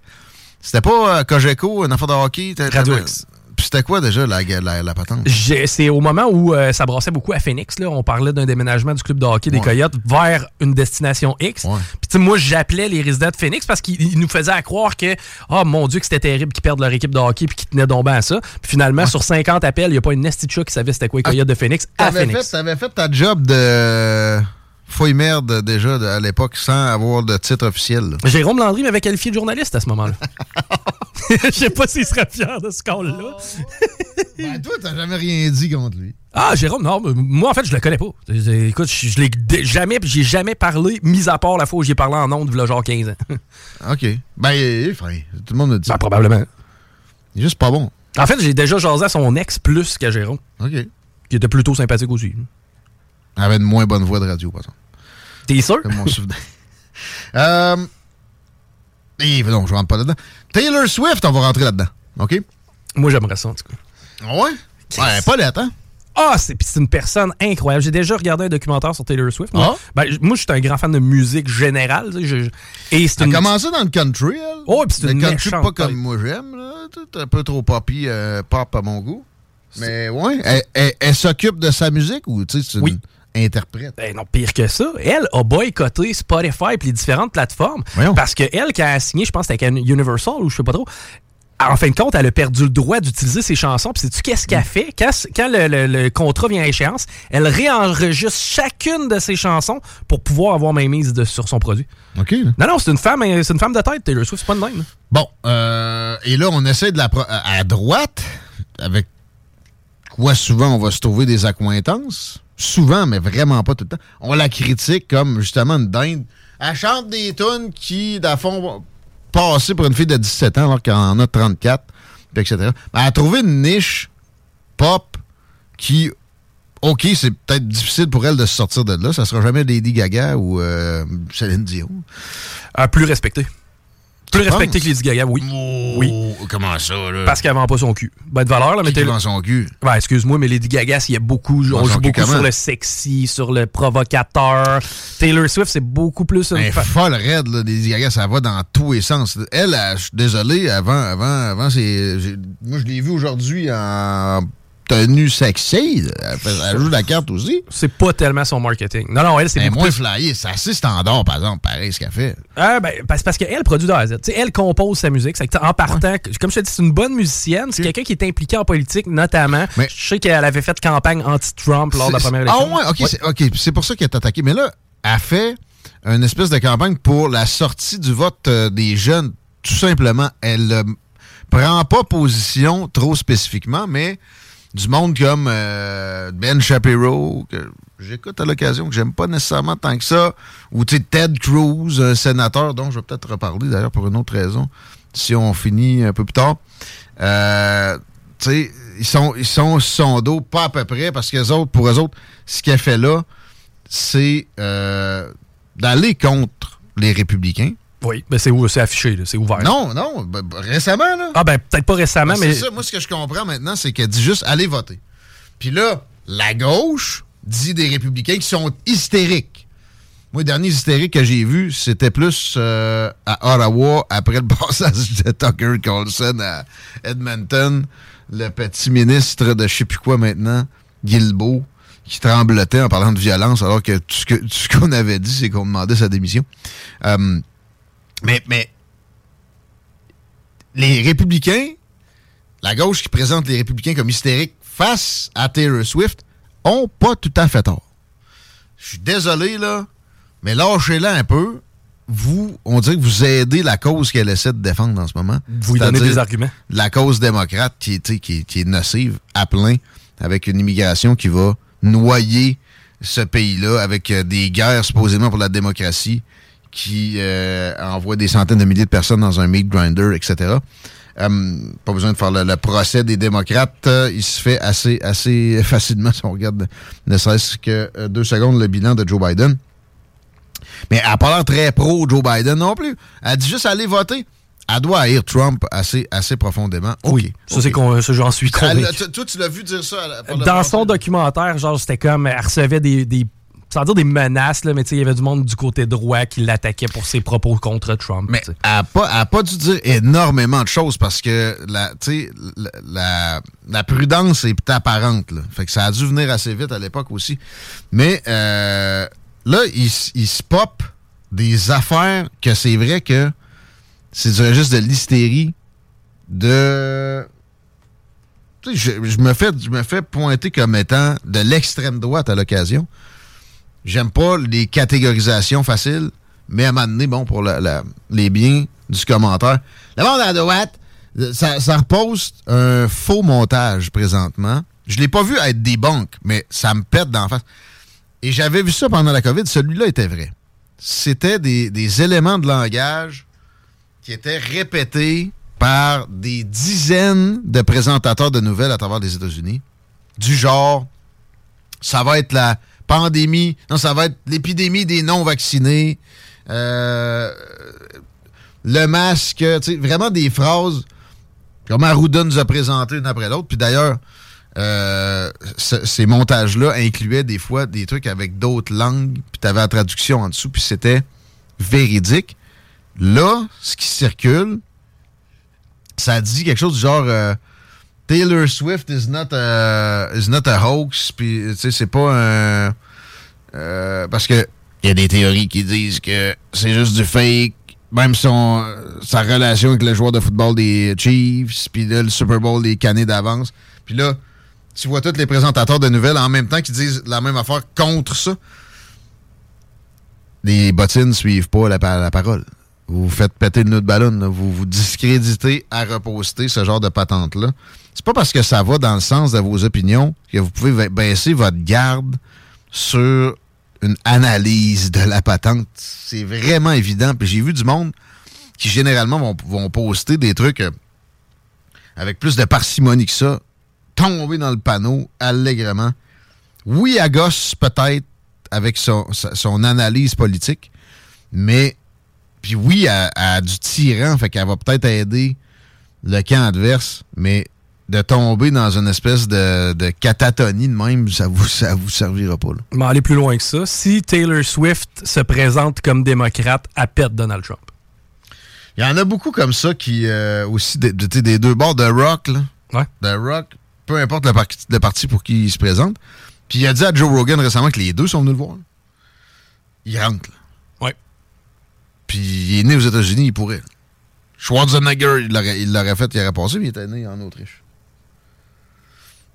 C'était pas euh, Cogeco, une affaire de hockey?
Radio X.
Puis c'était quoi déjà la, la, la patente?
C'est au moment où euh, ça brassait beaucoup à Phoenix. Là. On parlait d'un déménagement du club de hockey des
Ouais.
Coyotes vers une destination X. Puis tu sais, moi, j'appelais les résidents de Phoenix parce qu'ils ils nous faisaient à croire que, oh mon Dieu, que c'était terrible qu'ils perdent leur équipe de hockey puis qu'ils tenaient donc à ça. Puis finalement, sur 50 appels, il n'y a pas une chat qui savait c'était quoi les Coyotes de Phoenix à Phoenix.
fait, fait ta job de fouille merde déjà de- à l'époque sans avoir de titre officiel. là.
Jérôme Landry m'avait qualifié de journaliste à ce moment-là. Je sais pas s'il serait fier de ce call-là.
ben, toi, t'as jamais rien dit contre lui.
Ah, Jérôme, non, moi, en fait, je le connais pas. Écoute, je, je l'ai jamais, j'ai jamais parlé, mis à part la fois où j'ai parlé en ondes, a genre 15 ans.
OK. Ben, il est fin. Tout le monde le dit.
Ben, probablement.
Il est juste pas bon.
En fait, j'ai déjà jasé à son ex plus qu'à Jérôme.
OK.
Qui était plutôt sympathique aussi.
Elle avait une moins bonne voix de radio, par exemple.
T'es sûr?
C'est mon souvenir. euh, et, non, je rentre pas là-dedans. Taylor Swift, on va rentrer là-dedans. OK?
Moi, j'aimerais ça, en tout cas.
Ah Ouais? Ouais, pas lettre, hein?
Ah, c'est une personne incroyable. J'ai déjà regardé un documentaire sur Taylor Swift. Moi,
Ah?
ben, moi je suis un grand fan de musique générale. tu sais, je- je- et c'est une...
commencé dans le country, elle.
Oh, puis c'est
le
une
country pas comme moi j'aime, là. Un peu trop poppy, euh, pop à mon goût. Mais ouais, elle, elle- elle s'occupe de sa musique ou, tu sais, c'est une interprète?
Ben non, pire que ça. Elle a boycotté Spotify et les différentes plateformes parce que elle, elle a signé, je pense que c'était avec Universal ou je sais pas trop, en fin de compte, elle a perdu le droit d'utiliser ses chansons. Puis sais-tu qu'est-ce qu'elle fait? Quand, quand le, le- le contrat vient à échéance, elle réenregistre chacune de ses chansons pour pouvoir avoir mainmise de, sur son produit.
OK.
Non, non, c'est une femme, c'est une femme de tête, Taylor Swift, c'est pas de même.
Bon, euh, et là, on essaie de la... à droite, avec quoi souvent on va se trouver des accointances? Souvent, mais vraiment pas tout le temps. On la critique comme, justement, une dinde. Elle chante des tunes qui, le fond, passer pour une fille de 17 ans alors qu'elle en a 34, puis etc. Elle a trouvé une niche pop qui... OK, c'est peut-être difficile pour elle de sortir de là. Ça sera jamais Lady Gaga ou euh, Céline Dion.
Plus respectée. Plus respectée que Lady Gaga, oui. oui.
Comment ça, là?
Parce qu'elle vend pas son cul. Ben, de valeur, là, mais Taylor-
vend son cul?
Ouais, excuse-moi, mais Lady Gaga, il y a beaucoup, on joue beaucoup sur le sexy, sur le provocateur. Taylor Swift, c'est beaucoup plus une
Elle est folle raide, là, Lady Gaga, ça va dans tous les sens. Elle, je suis désolé, avant, avant, avant, c'est. Moi, je l'ai vue aujourd'hui en tenue sexy. là. Elle, elle joue la carte aussi.
C'est pas tellement son marketing. Non, non, elle, c'est
Elle est
beaucoup
moins
plus...
flyée. C'est assez standard, par exemple, pareil, ce qu'elle fait.
Ah, ben, parce, parce qu'elle produit de Z. Elle compose sa musique. Que, en partant, comme je te dis, c'est une bonne musicienne. C'est quelqu'un qui est impliqué en politique, notamment. Je sais qu'elle avait fait campagne anti-Trump lors de la première
Ah
élection.
ouais, ok, c'est ok, c'est pour ça qu'elle est attaquée. Mais là, elle fait une espèce de campagne pour la sortie du vote euh, des jeunes. Tout simplement, elle ne prend pas position trop spécifiquement, mais du monde comme euh, Ben Shapiro, que j'écoute à l'occasion, que j'aime pas nécessairement tant que ça, ou Ted Cruz, un sénateur dont je vais peut-être reparler d'ailleurs pour une autre raison, si on finit un peu plus tard. Euh, ils sont, ils sont son dos, pas à peu près, parce que autres, pour eux autres, ce qu'elle fait là, c'est euh, d'aller contre les républicains.
Oui, ben c'est où- c'est affiché, là, c'est ouvert.
Non, non, ben, récemment, là.
Ah, ben peut-être pas récemment,
Ben,
mais.
C'est ça, moi, ce que je comprends maintenant, c'est qu'elle dit juste allez voter. Puis là, la gauche dit des républicains qui sont hystériques. Moi, le dernier hystérique que j'ai vu, c'était plus euh, à Ottawa, après le passage de Tucker Carlson à Edmonton, le petit ministre de je sais plus quoi maintenant, Guilbeault, qui tremblotait en parlant de violence, alors que tout ce que- tout ce qu'on avait dit, c'est qu'on demandait sa démission. Euh, mais, mais les républicains, la gauche qui présente les républicains comme hystériques face à Taylor Swift, ont pas tout à fait tort. Je suis désolé, là, mais lâchez-la un peu. Vous, on dirait que vous aidez la cause qu'elle essaie de défendre en ce moment.
Vous lui donnez des arguments.
La cause démocrate est, qui, est- qui est nocive à plein, avec une immigration qui va noyer ce pays-là, avec euh, des guerres supposément pour la démocratie, qui euh, envoie des centaines de milliers de personnes dans un meat grinder, etc. Euh, pas besoin de faire le, le procès des démocrates. euh, il se fait assez, assez facilement si on regarde ne serait-ce que euh, deux secondes le bilan de Joe Biden. Mais elle n'a pas l'air très pro Joe Biden non plus. Elle dit juste aller voter. Elle doit haïr Trump assez, assez profondément.
Oui, ça, c'est con- ça, j'en suis convaincu.
toi, tu l'as vu dire ça à la-
Dans son documentaire, genre, c'était comme, elle recevait des, des sans dire des menaces, là, mais il y avait du monde du côté droit qui l'attaquait pour ses propos contre Trump.
Mais elle n'a pas, pas dû dire énormément de choses parce que la, la, la, la prudence est apparente. Là. Fait que ça a dû venir assez vite à l'époque aussi. Mais euh, là, il, il se pop des affaires que c'est vrai que c'est du registre de l'hystérie de. Je me fais, je me fais pointer comme étant de l'extrême droite à l'occasion. J'aime pas les catégorisations faciles, mais à un bon, pour la- la- les biens du commentaire, le monde à droite, ça, repose un faux montage présentement. Je l'ai pas vu être des banques, mais ça me pète d'en face. Et j'avais vu ça pendant la COVID, celui-là était vrai. C'était des éléments de langage qui étaient répétés par des dizaines de présentateurs de nouvelles à travers les États-Unis. Du genre, ça va être la pandémie, non, ça va être l'épidémie des non-vaccinés, euh, le masque, vraiment des phrases comme Arruda nous a présenté une après l'autre. Puis d'ailleurs, euh, ce- ces montages-là incluaient des fois des trucs avec d'autres langues, puis tu avais la traduction en dessous, puis c'était véridique. Là, ce qui circule, ça dit quelque chose du genre euh, Taylor Swift is not a, is not a hoax, puis tu sais, c'est pas un. euh, parce que il y a des théories qui disent que c'est juste du fake. Même son, sa relation avec le joueur de football des Chiefs, puis là, le Super Bowl des canets d'avance. Puis là, tu vois tous les présentateurs de nouvelles en même temps qui disent la même affaire contre ça. Les bottines suivent pas la, la parole. Vous faites péter le nœud de ballon. Vous vous discréditez à reposter ce genre de patente-là. C'est pas parce que ça va dans le sens de vos opinions que vous pouvez ba- baisser votre garde sur une analyse de la patente. C'est vraiment évident. Puis j'ai vu du monde qui généralement vont, poster des trucs euh, avec plus de parcimonie que ça, tomber dans le panneau allègrement. Oui, à gosse peut-être avec son analyse politique, mais puis oui, à, à du tyran, fait qu'elle va peut-être aider le camp adverse, mais de tomber dans une espèce de, de catatonie de même, ça vous, ça vous servira pas. Là.
Mais aller plus loin que ça, si Taylor Swift se présente comme démocrate, elle pète Donald Trump.
Il y en a beaucoup comme ça qui, euh, aussi, des, des deux bords de Rock, là.
Ouais.
De Rock, peu importe le, par- le parti pour qui il se présente. Puis il a dit à Joe Rogan récemment que les deux sont venus le voir. là. Il rentre, là.
Ouais.
Puis il est né aux États-Unis, il pourrait. Schwarzenegger, il l'aurait fait, il aurait passé, mais il était né en Autriche.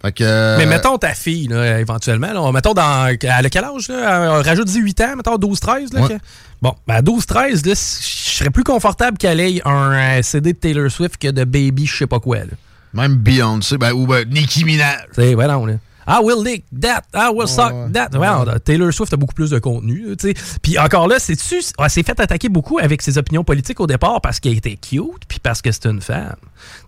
Fait que. euh,
Mais mettons ta fille, là, éventuellement. Là, mettons dans. Elle a quel âge, là? Rajoute 18 ans, mettons 12-13. là,
Ouais.
que- Bon, ben à 12-13, là, je serais plus confortable qu'elle ait un euh, CD de Taylor Swift que de Baby, je sais pas quoi. Là.
Même Beyoncé, ben, ou ben, Nicki Minaj.
Tu sais, voilà, on est. I will lick that, I will suck that. Ouais, Taylor Swift a beaucoup plus de contenu. Puis encore là, c'est-tu, elle s'est fait attaquer beaucoup avec ses opinions politiques au départ parce qu'elle était cute, puis parce que c'est une femme.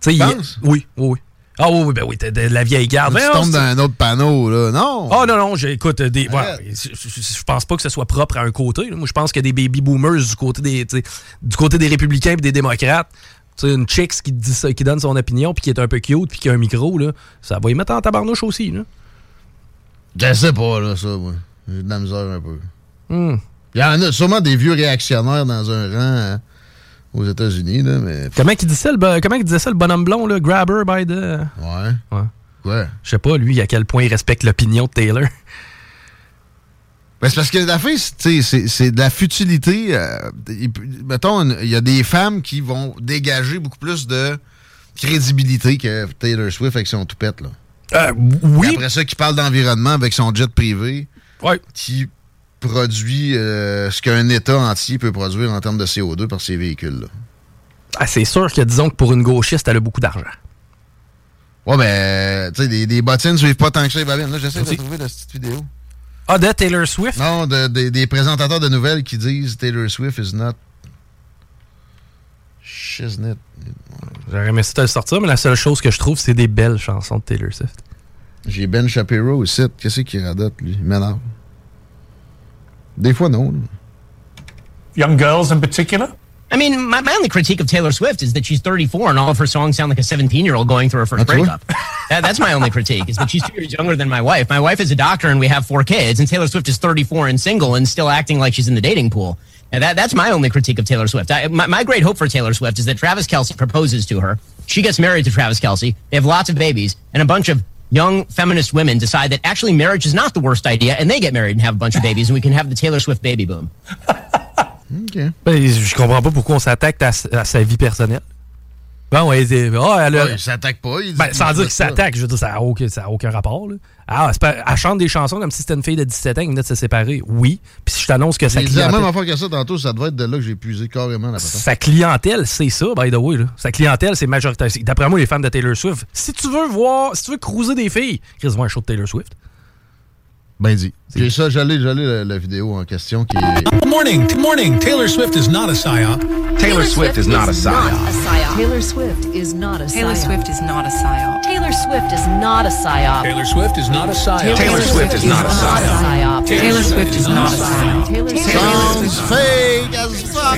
Tu sais, il-
penses?
Oui, oui. Ah oui, oui, ben oui, t'es de la vieille garde.
tu
Ben,
tombes dans un autre panneau, là. Non!
Ah non, non, j'écoute des. Je, pense pas que ce soit propre à un côté. là. Moi, je pense qu'il y a des baby boomers du côté des, du côté des républicains et des démocrates. Sais, une chicks qui, dit ça, qui donne son opinion puis qui est un peu cute puis qui a un micro, là, ça va y mettre en tabarnouche aussi. Là.
Je sais pas, là, ça, moi. J'ai de la misère un peu.
Hmm.
Il y en a sûrement des vieux réactionnaires dans un rang hein, aux États-Unis, là, mais.
Comment il dit ça, le, comment il disait ça, le bonhomme blond, là? Grabber by the.
Ouais.
Ouais.
Ouais.
Je sais pas, lui, à quel point il respecte l'opinion de Taylor.
Ben, c'est parce que la fille, c'est- de la futilité. euh, il mettons, il y a des femmes qui vont dégager beaucoup plus de crédibilité que Taylor Swift avec son toupette, là.
Euh, oui.
Et après ça, qui parle d'environnement avec son jet privé.
Ouais.
Qui produit euh, ce qu'un État entier peut produire en termes de CO2 par ses véhicules, là.
Ah, c'est sûr que disons que pour une gauchiste, elle a beaucoup d'argent.
Ouais, ben, tu sais, des, des bottines ne suivent pas tant que ça les babines. Là, j'essaie de trouver la petite vidéo.
Ah, de Taylor Swift?
Non, de- de- des présentateurs de nouvelles qui disent Taylor Swift is not. Shiznit.
J'aurais aimé ça te le sortir, mais la seule chose que je trouve, c'est des belles chansons de Taylor Swift.
J'ai Ben Shapiro aussi. Qu'est-ce qu'il radote, lui? Il m'énerve. Des fois, non.
Young girls in particular?
I mean, my, my only critique of Taylor Swift is that she's 34 and all of her songs sound like a 17 year old going through her first
That's
breakup. that, that's my only critique, is that she's two years younger than my wife. My wife is a doctor and we have four kids, and Taylor Swift is 34 and single and still acting like she's in the dating pool. And that, that's my only critique of Taylor Swift. I, my, my great hope for Taylor Swift is that Travis Kelsey proposes to her. She gets married to Travis Kelsey. They have lots of babies, and a bunch of young feminist women decide that actually marriage is not the worst idea, and they get married and have a bunch of babies, and we can have the Taylor Swift baby boom.
OK.
Ben, je comprends pas pourquoi on s'attaque à, à sa vie personnelle. Bon, ouais, c'est- ah, elle a-
Ouais, il s'attaque pas. Il
Ben, sans dire qu'il s'attaque, je veux dire, ça n'a aucun, ça a aucun rapport. Là. Ah, c'est pas- elle chante des chansons comme si c'était une fille de 17 ans qui venait de se séparer. Oui. Puis si je t'annonce que sa
Il dit la
clientèle,
même affaire que ça tantôt, ça devait être de là que j'ai puisé carrément la
sa clientèle, c'est ça, by the way. Là. Sa clientèle, c'est majoritaire. D'après moi, les fans de Taylor Swift. Si tu veux voir, si tu veux cruiser des filles, Chris, vois un show de Taylor Swift.
Ben dit. J'ai ça, j'allais, j'allais la, la vidéo en question qui est.
Good morning. Good morning. Taylor Swift is not a psyop.
Taylor Swift is not a psyop.
Taylor Swift is not a
Taylor
psyop.
Swift is not a psyop.
Taylor Swift is not a psyop.
Taylor Swift is not a psyop.
Taylor Swift is not a psyop.
Taylor Swift is not a psyop. Taylor
Sounds fake as fuck.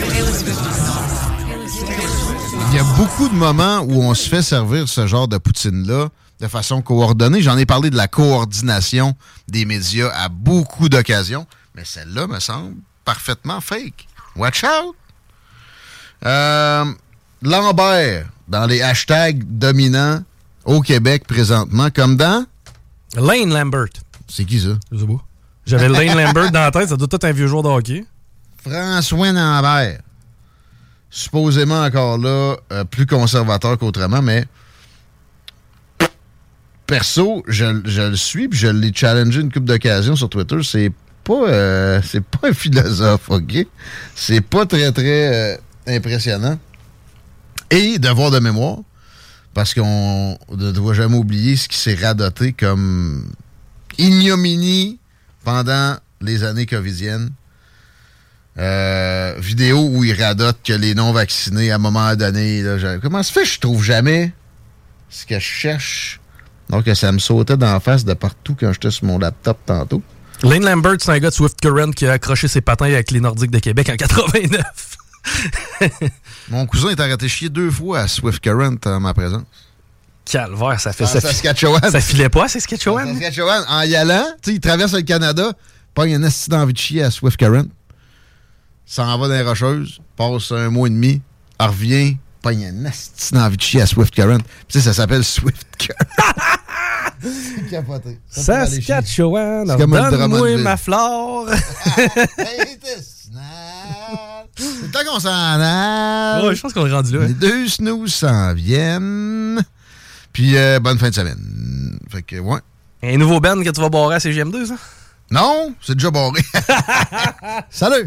Il y a beaucoup de moments où on se fait servir ce genre de poutine-là de façon coordonnée. J'en ai parlé de la coordination des médias à beaucoup d'occasions, mais celle-là me semble parfaitement fake. Watch out! Euh, Lambert, dans les hashtags dominants au Québec présentement, comme dans...
Lane Lambert.
C'est qui ça?
Je sais pas. J'avais Lane Lambert dans la tête, ça doit être un vieux joueur de hockey.
François Lambert. Supposément encore là, euh, plus conservateur qu'autrement, mais perso, je, je le suis, puis je l'ai challengé une couple d'occasions sur Twitter. C'est pas, euh, c'est pas un philosophe, ok? C'est pas très, très euh, impressionnant. Et devoir de mémoire, parce qu'on ne doit jamais oublier ce qui s'est radoté comme ignominie pendant les années covidiennes. Euh, vidéo où il radote que les non-vaccinés, à un moment donné, comment se fait que je trouve jamais ce que je cherche? Donc, ça me sautait d'en face de partout quand j'étais sur mon laptop tantôt.
Lane Lambert, c'est un gars de Swift Current qui a accroché ses patins avec les Nordiques de Québec en 89.
Mon cousin est arrêté chier deux fois à Swift Current en ma présence.
Calvaire, ça fait
En
ça.
Saskatchewan.
Ça filait pas à Saskatchewan?
En Saskatchewan, en y allant, tu sais, il traverse le Canada, pogne un esti d'envie de chier à Swift Current, s'en va dans les Rocheuses, passe un mois et demi, revient, pogne un esti d'envie de chier à Swift Current. Tu sais, ça s'appelle Swift Current. C'est capoté.
Saskatchewan,
C'est
donne-moi ma flore.
C'est le temps qu'on s'en aille.
Ouais, je pense qu'on est rendu là. hein.
Les deux snooze s'en viennent. Puis, euh, bonne fin de semaine. Fait que, ouais.
Un nouveau band que tu vas barrer à CGM2, ça?
Non, c'est déjà barré. Salut!